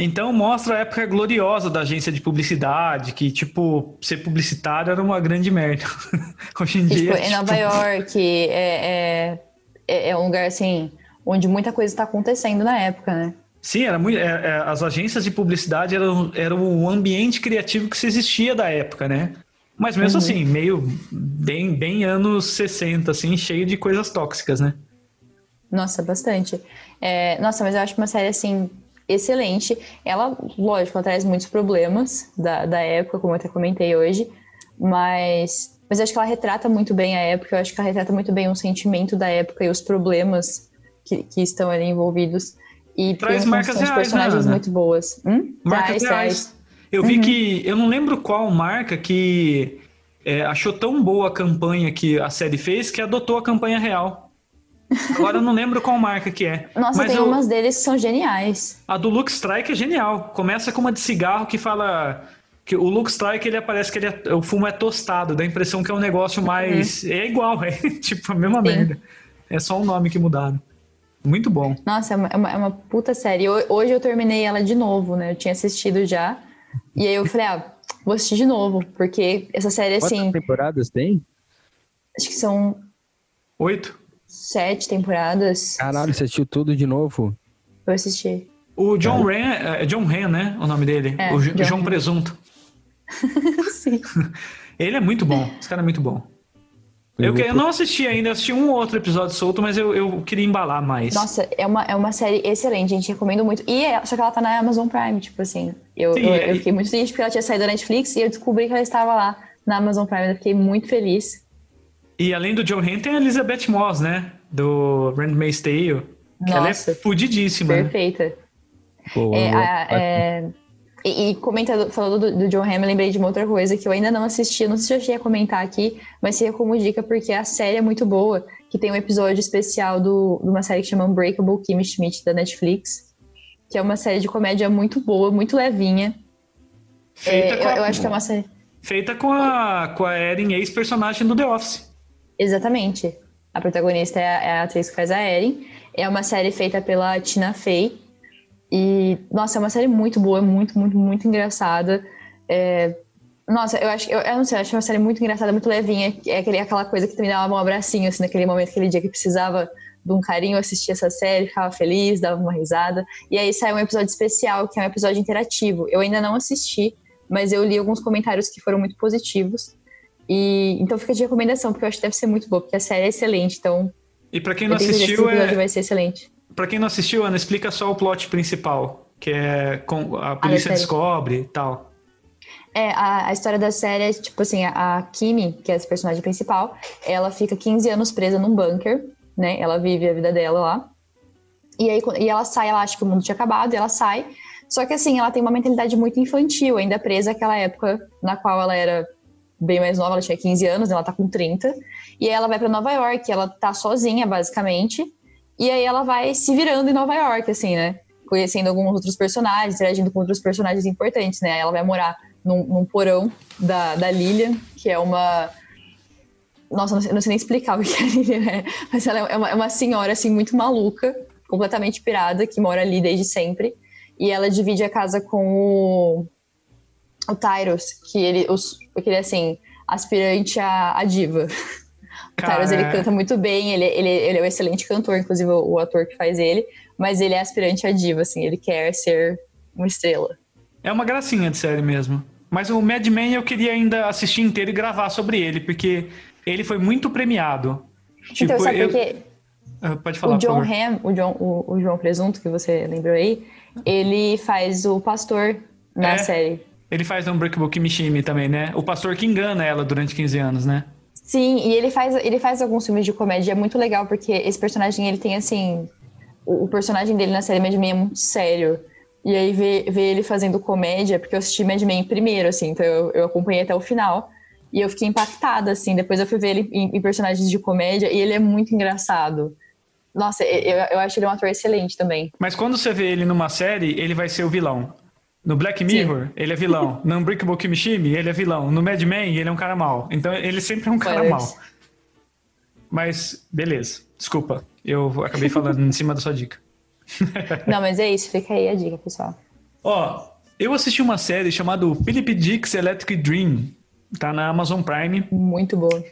Então mostra a época gloriosa da agência de publicidade, que, tipo, ser publicitário era uma grande merda. Hoje em E, dia. tipo, em Nova tipo, York é, é, é- é um lugar assim onde muita coisa está acontecendo na época, né? Sim, era muito, é, é, as agências de publicidade eram, eram o ambiente criativo que se existia da época, né? Mas mesmo Uhum. assim, meio bem, bem anos 60, assim, cheio de coisas tóxicas, né? Nossa, bastante. É, nossa, mas eu acho uma série assim excelente. Ela, lógico, traz muitos problemas da, da época, como eu até comentei hoje. Mas, mas acho que ela retrata muito bem a época, eu acho que ela retrata muito bem o sentimento da época e os problemas que, que estão ali envolvidos. E Traz marcas reais, né, personagens Ana? muito boas. Hum? Marcas Traz, reais. traz. Eu vi Uhum. que. Eu não lembro qual marca que é, achou tão boa a campanha que a série fez que adotou a campanha real. Agora eu não lembro qual marca que é. Nossa, mas tem eu- umas deles que são geniais. a do Luke Strike é genial. Começa com uma de cigarro que fala. Que o Luke Strike, ele aparece que ele é- o fumo é tostado, dá a impressão que é um negócio mais. É igual, é tipo a mesma Uhum. Sim. merda. É só o nome que mudaram. Muito bom. Nossa, é uma, é uma, é uma puta série. Ho- Hoje eu terminei ela de novo, né? Eu tinha assistido já. E aí eu falei, ah, vou assistir de novo, porque essa série, Quantas assim, temporadas tem? acho que são Oito. Sete temporadas. Caralho, você assistiu tudo de novo? Eu assisti. O John Ren, é John Ren, né? O nome dele. É, o J- John João Ren. Presunto. Sim. Ele é muito bom. Esse cara é muito bom. Eu, eu não assisti ainda, eu assisti um ou outro episódio solto, mas eu, eu queria embalar mais. Nossa, é uma, é uma série excelente, gente. Recomendo muito. E é- só que ela tá na Amazon Prime, tipo assim. Eu, Sim, eu, é- eu fiquei muito triste porque ela tinha saído da Netflix e eu descobri que ela estava lá na Amazon Prime. Eu fiquei muito feliz. E além do John Ren, tem a Elizabeth Moss, né? Do Handmaid's Tale. Que ela é fudidíssima. né? Perfeita. Pô, É, eu- a- é, e, e comentando, falando do, do John Hamm, eu lembrei de uma outra coisa que eu ainda não assisti, não sei se eu cheguei a comentar aqui, mas seria como dica porque a série é muito boa, que tem um episódio especial do, de uma série que chama Unbreakable Kimmy Schmidt da Netflix, que é uma série de comédia muito boa, muito levinha. Feita, É, com eu, a, eu acho que é uma série. feita com a, com a Erin, ex-personagem do The Office. Exatamente. A protagonista é a, é a atriz que faz a Erin. É uma série feita pela Tina Fey. E, nossa, é uma série muito boa, muito, muito, muito engraçada. É, Nossa, eu acho, eu, eu não sei, eu acho uma série muito engraçada, muito levinha. É aquele, aquela coisa que também dava um abracinho, assim, naquele momento, aquele dia que precisava de um carinho, eu assistia essa série, ficava feliz, dava uma risada. E aí sai um episódio especial, que é um episódio interativo. Eu ainda não assisti, mas eu li alguns comentários que foram muito positivos. E então fica de recomendação, porque eu acho que deve ser muito boa, porque a série é excelente, então E pra quem não assistiu, é, vai ser excelente. pra quem não assistiu, Ana, explica só o plot principal. Que é com a polícia série. descobre e tal. É, a, a história da série é, tipo assim, a, a Kimi, que é essa personagem principal, ela fica 15 anos presa num bunker, né? Ela vive a vida dela lá. E aí, e ela sai, ela acha que o mundo tinha acabado, e ela sai. Só que assim, ela tem uma mentalidade muito infantil, ainda presa àquela época na qual ela era bem mais nova, ela tinha 15 anos, ela tá com 30. E aí ela vai pra Nova York, ela tá sozinha, basicamente. E aí ela vai se virando em Nova York, assim, né? Conhecendo alguns outros personagens, interagindo com outros personagens importantes, né? Ela vai morar num, num porão da, da Lilian, que é uma. Nossa, não sei, não sei nem explicar o que a Lilian é, mas ela é uma, é uma senhora, assim, muito maluca, completamente pirada, que mora ali desde sempre. E ela divide a casa com o, o Tyros, que ele, os, que ele é, assim, aspirante a, a diva. O Tyros, ele canta muito bem, ele, ele, ele é um excelente cantor, inclusive o, o ator que faz ele, mas ele é aspirante a diva, assim, ele quer ser uma estrela. É uma gracinha de série mesmo. Mas o Mad Men eu queria ainda assistir inteiro e gravar sobre ele, porque ele foi muito premiado. Tipo, então, sabe eu... por quê? Ah, Pode falar, o John. Hamm, o, John, o, o João Presunto, que você lembrou aí, ele faz o pastor na É. série. Ele faz Unbreakable Kimmy Schmidt também, né? O pastor que engana ela durante 15 anos, né? Sim, e ele faz, ele faz alguns filmes de comédia, é muito legal, porque esse personagem, ele tem, assim... O, o personagem dele na série Mad Men é muito sério. E aí, ver, ver ele fazendo comédia, porque eu assisti Mad Men primeiro, assim, então eu, eu acompanhei até o final. E eu fiquei impactada, assim, depois eu fui ver ele em, em personagens de comédia, e ele é muito engraçado. Nossa, eu, eu acho ele um ator excelente também. Mas quando você vê ele numa série, ele vai ser o vilão. No Black Mirror, ele é vilão. No Unbreakable Kimmy Schmidt, ele é vilão. No Mad Men, ele é um cara mau. Então, ele sempre é um cara mau. Mas, beleza. Desculpa. Eu acabei falando em cima da sua dica. Não, mas é isso, fica aí a dica, pessoal. Ó, eu assisti uma série chamada Philip Dick's Electric Dream. Tá na Amazon Prime. Muito boa.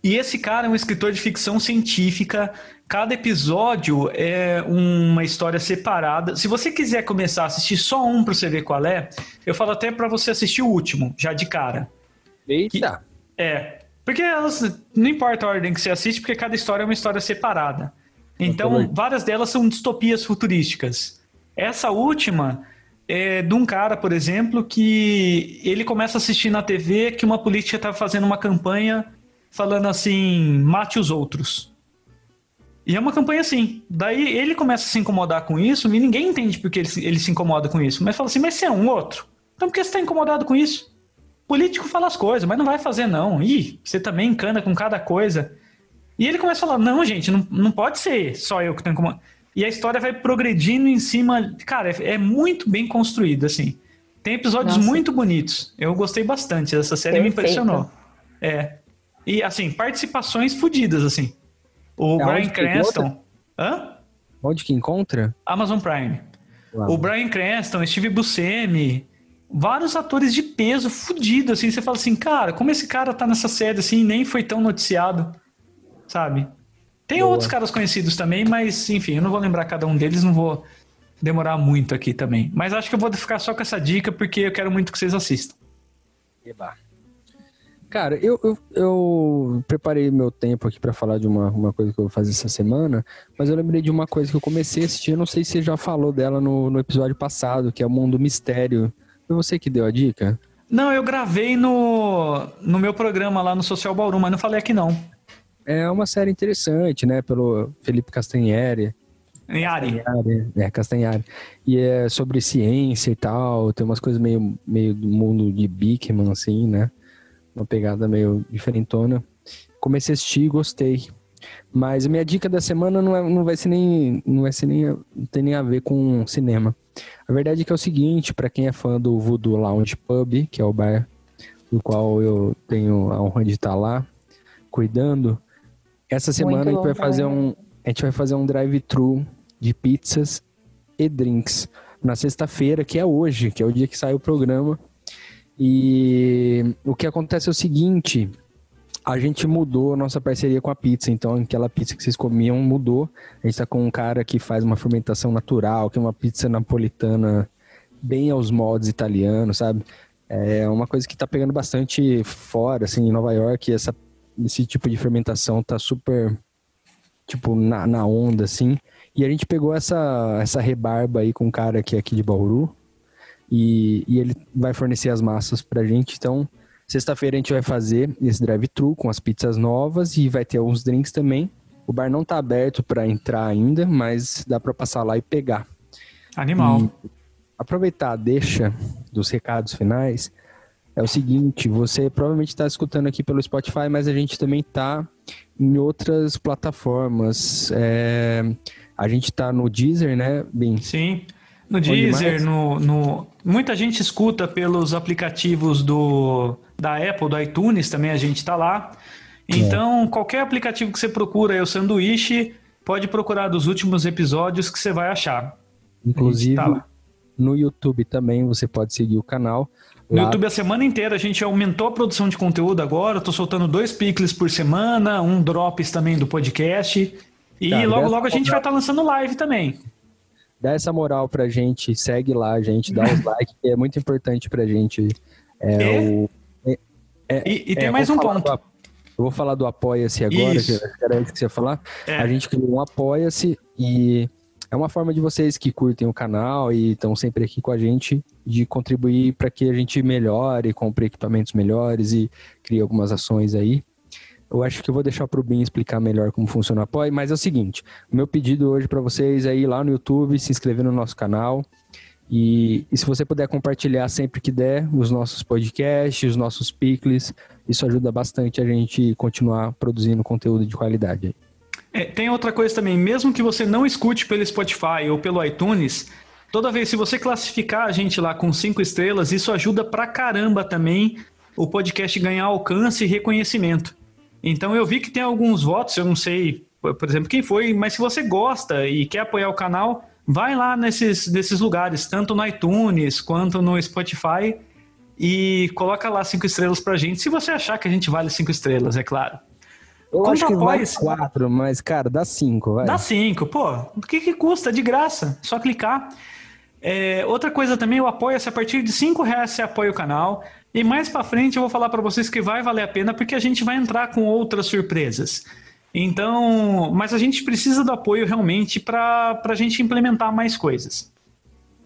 E esse cara é um escritor de ficção científica. Cada episódio é uma história separada. Se você quiser começar a assistir só um pra você ver qual é, eu falo até pra você assistir o último, já de cara. Eita! É. Porque elas, não importa a ordem que você assiste, porque cada história é uma história separada. Então, várias delas são distopias futurísticas. Essa última é de um cara, por exemplo, que ele começa a assistir na TV que uma política está fazendo uma campanha falando assim, mate os outros. E é uma campanha assim. Daí ele começa a se incomodar com isso e ninguém entende porque ele, se- ele se incomoda com isso. Mas fala assim, mas você é um outro. Então por que você está incomodado com isso? Político fala as coisas, mas não vai fazer não. Ih, você também encana com cada coisa. E ele começa a falar, não, gente, não, não pode ser só eu que tô incomodado. E a história vai progredindo em cima. Cara, é, é muito bem construído, assim. Tem episódios Nossa. muito bonitos. Eu gostei bastante dessa série, me Perfeito. impressionou. É. E, assim, participações fodidas, assim. O É Brian Cranston. Hã? Onde que encontra? Amazon Prime. Uau. O Brian Cranston, Steve Buscemi, vários atores de peso fudido, assim, você fala assim, cara, como esse cara tá nessa série assim, nem foi tão noticiado, sabe? Tem Boa. outros caras conhecidos também, mas enfim, eu não vou lembrar cada um deles, não vou demorar muito aqui também. Mas acho que eu vou ficar só com essa dica porque eu quero muito que vocês assistam. Eba. Cara, eu, eu, eu preparei meu tempo aqui pra falar de uma, uma coisa que eu vou fazer essa semana, mas eu lembrei de uma coisa que eu comecei a assistir, não sei se você já falou dela no, no episódio passado, que é o Mundo Mistério. Foi você que deu a dica? Não, eu gravei no, no meu programa lá no Social Ballroom, mas não falei aqui não. É uma série interessante, né? Pelo Felipe Castanheri. Em Ari. Castanhari, É, Castanhari. E é sobre ciência e tal, tem umas coisas meio, meio do mundo de Bigman, assim, né? Uma pegada meio diferentona. Comecei a assistir e gostei. Mas a minha dica da semana não, é, não vai ser nem. Não vai ser nem. Não tem nem a ver com cinema. A verdade é que é o seguinte, para quem é fã do Voodoo Lounge Pub, que é o bar do qual eu tenho a honra de estar lá, cuidando, essa semana a gente vai fazer um. A gente vai fazer um drive-thru de pizzas e drinks na sexta-feira, que é hoje, que é o dia que sai o programa. E o que acontece é o seguinte: a gente mudou a nossa parceria com a pizza. Então, aquela pizza que vocês comiam mudou. A gente tá com um cara que faz uma fermentação natural, que é uma pizza napolitana bem aos moldes italianos, sabe? É uma coisa que tá pegando bastante fora, assim, em Nova York. Essa, esse tipo de fermentação tá super, tipo, na, na onda, assim. E a gente pegou essa, essa rebarba aí com um cara que é aqui de Bauru. E, e ele vai fornecer as massas pra gente. Então, sexta-feira a gente vai fazer esse drive-thru com as pizzas novas e vai ter alguns drinks também. O bar não tá aberto pra entrar ainda, mas dá pra passar lá e pegar. Animal. E aproveitar a deixa dos recados finais. É o seguinte, você provavelmente está escutando aqui pelo Spotify, mas a gente também tá em outras plataformas. É, a gente tá no Deezer, né, Bem? Sim. No Deezer, no, no. Muita gente escuta pelos aplicativos do, da Apple, do iTunes também a gente tá lá. É. Então, qualquer aplicativo que você procura aí, o sanduíche, pode procurar dos últimos episódios que você vai achar. Inclusive, tá no YouTube também você pode seguir o canal. No Lá- YouTube a semana inteira a gente aumentou a produção de conteúdo agora. Tô soltando dois picles por semana, um drops também do podcast. E Cara, logo, logo a gente vai estar lançando live também. Dá essa moral pra gente, segue lá, gente, dá os likes, que é muito importante pra gente. É, É? o, E, e tem é, mais vou um ponto. do eu vou falar do Apoia-se agora, Isso. que era isso que você ia falar. É. A gente criou um Apoia-se e é uma forma de vocês que curtem o canal e estão sempre aqui com a gente de contribuir para que a gente melhore, compre equipamentos melhores e crie algumas ações aí. Eu acho que eu vou deixar pro Bin explicar melhor como funciona o apoio, mas é o seguinte, o meu pedido hoje para vocês é ir lá no YouTube, se inscrever no nosso canal e, e se você puder compartilhar sempre que der os nossos podcasts, os nossos picles, isso ajuda bastante a gente continuar produzindo conteúdo de qualidade. É, tem outra coisa também, mesmo que você não escute pelo Spotify ou pelo iTunes, toda vez se você classificar a gente lá com cinco estrelas, isso ajuda pra caramba também o podcast ganhar alcance e reconhecimento. Então eu vi que tem alguns votos, eu não sei, por exemplo, quem foi, mas se você gosta e quer apoiar o canal, vai lá nesses, nesses lugares, tanto no iTunes quanto no Spotify, e coloca lá cinco estrelas pra gente, se você achar que a gente vale cinco estrelas, é claro. Eu Quanto acho que vale esse- quatro, mas, cara, dá cinco, vai. Dá cinco, pô. O que, que custa? De graça. Só clicar. É, outra coisa também, o apoia-se a partir de cinco reais você apoia o canal. E mais pra frente eu vou falar pra vocês que vai valer a pena porque a gente vai entrar com outras surpresas. Então, mas a gente precisa do apoio realmente pra pra gente implementar mais coisas.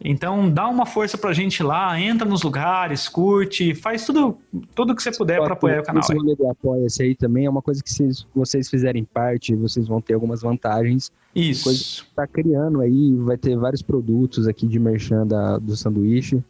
Então dá uma força pra gente lá, entra nos lugares, curte, faz tudo, tudo que você puder para apoiar o canal. Esse rolê do Apoia-se aí também é uma coisa que se vocês fizerem parte, vocês vão ter algumas vantagens. Isso. Coisa que tá criando aí, vai ter vários produtos aqui de merchan da, do sanduíche,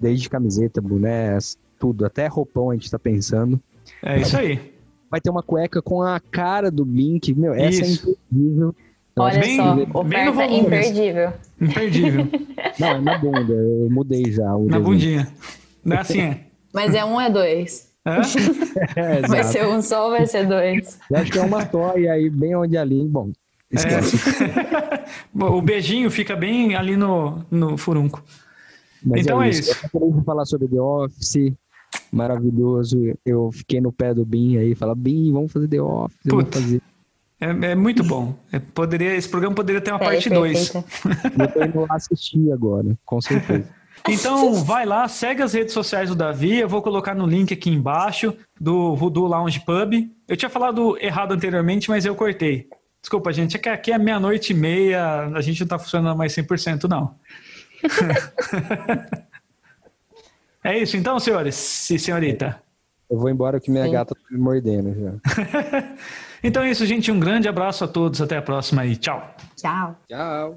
desde camiseta, bonés, tudo, até roupão a gente tá pensando. É isso aí. Vai ter uma cueca com a cara do Blink, meu, essa Isso. é imperdível. Eu Olha bem- só, bem no oferta volume. imperdível. Imperdível. Não, é na bunda, eu mudei já. O Na desenho. bundinha. Não é assim, é? Mas é um ou é dois? Hã? É, Vai exato. ser um só ou vai ser dois? Eu acho que é uma só, e aí bem onde ali, bom, esquece. o beijinho fica bem ali no, no furunco. Mas Então é isso. Eu queria falar sobre The Office, maravilhoso. Eu fiquei no pé do Bin aí, fala, Bin, vamos fazer The Office, vamos fazer. É, é muito bom. É, poderia, esse programa poderia ter uma É, parte 2. perfeito. Eu tô indo lá assistir agora, com certeza. Então, vai lá, segue as redes sociais do Davi. Eu vou colocar no link aqui embaixo do Voodoo Lounge Pub. Eu tinha falado errado anteriormente, mas eu cortei. Desculpa, gente. É que aqui é meia-noite e meia. A gente não tá funcionando mais 100%, não. é isso então, senhores e senhorita. Eu vou embora que minha Sim. gata tá me mordendo já. Então é isso, gente. Um grande abraço a todos. Até a próxima e tchau. Tchau. Tchau.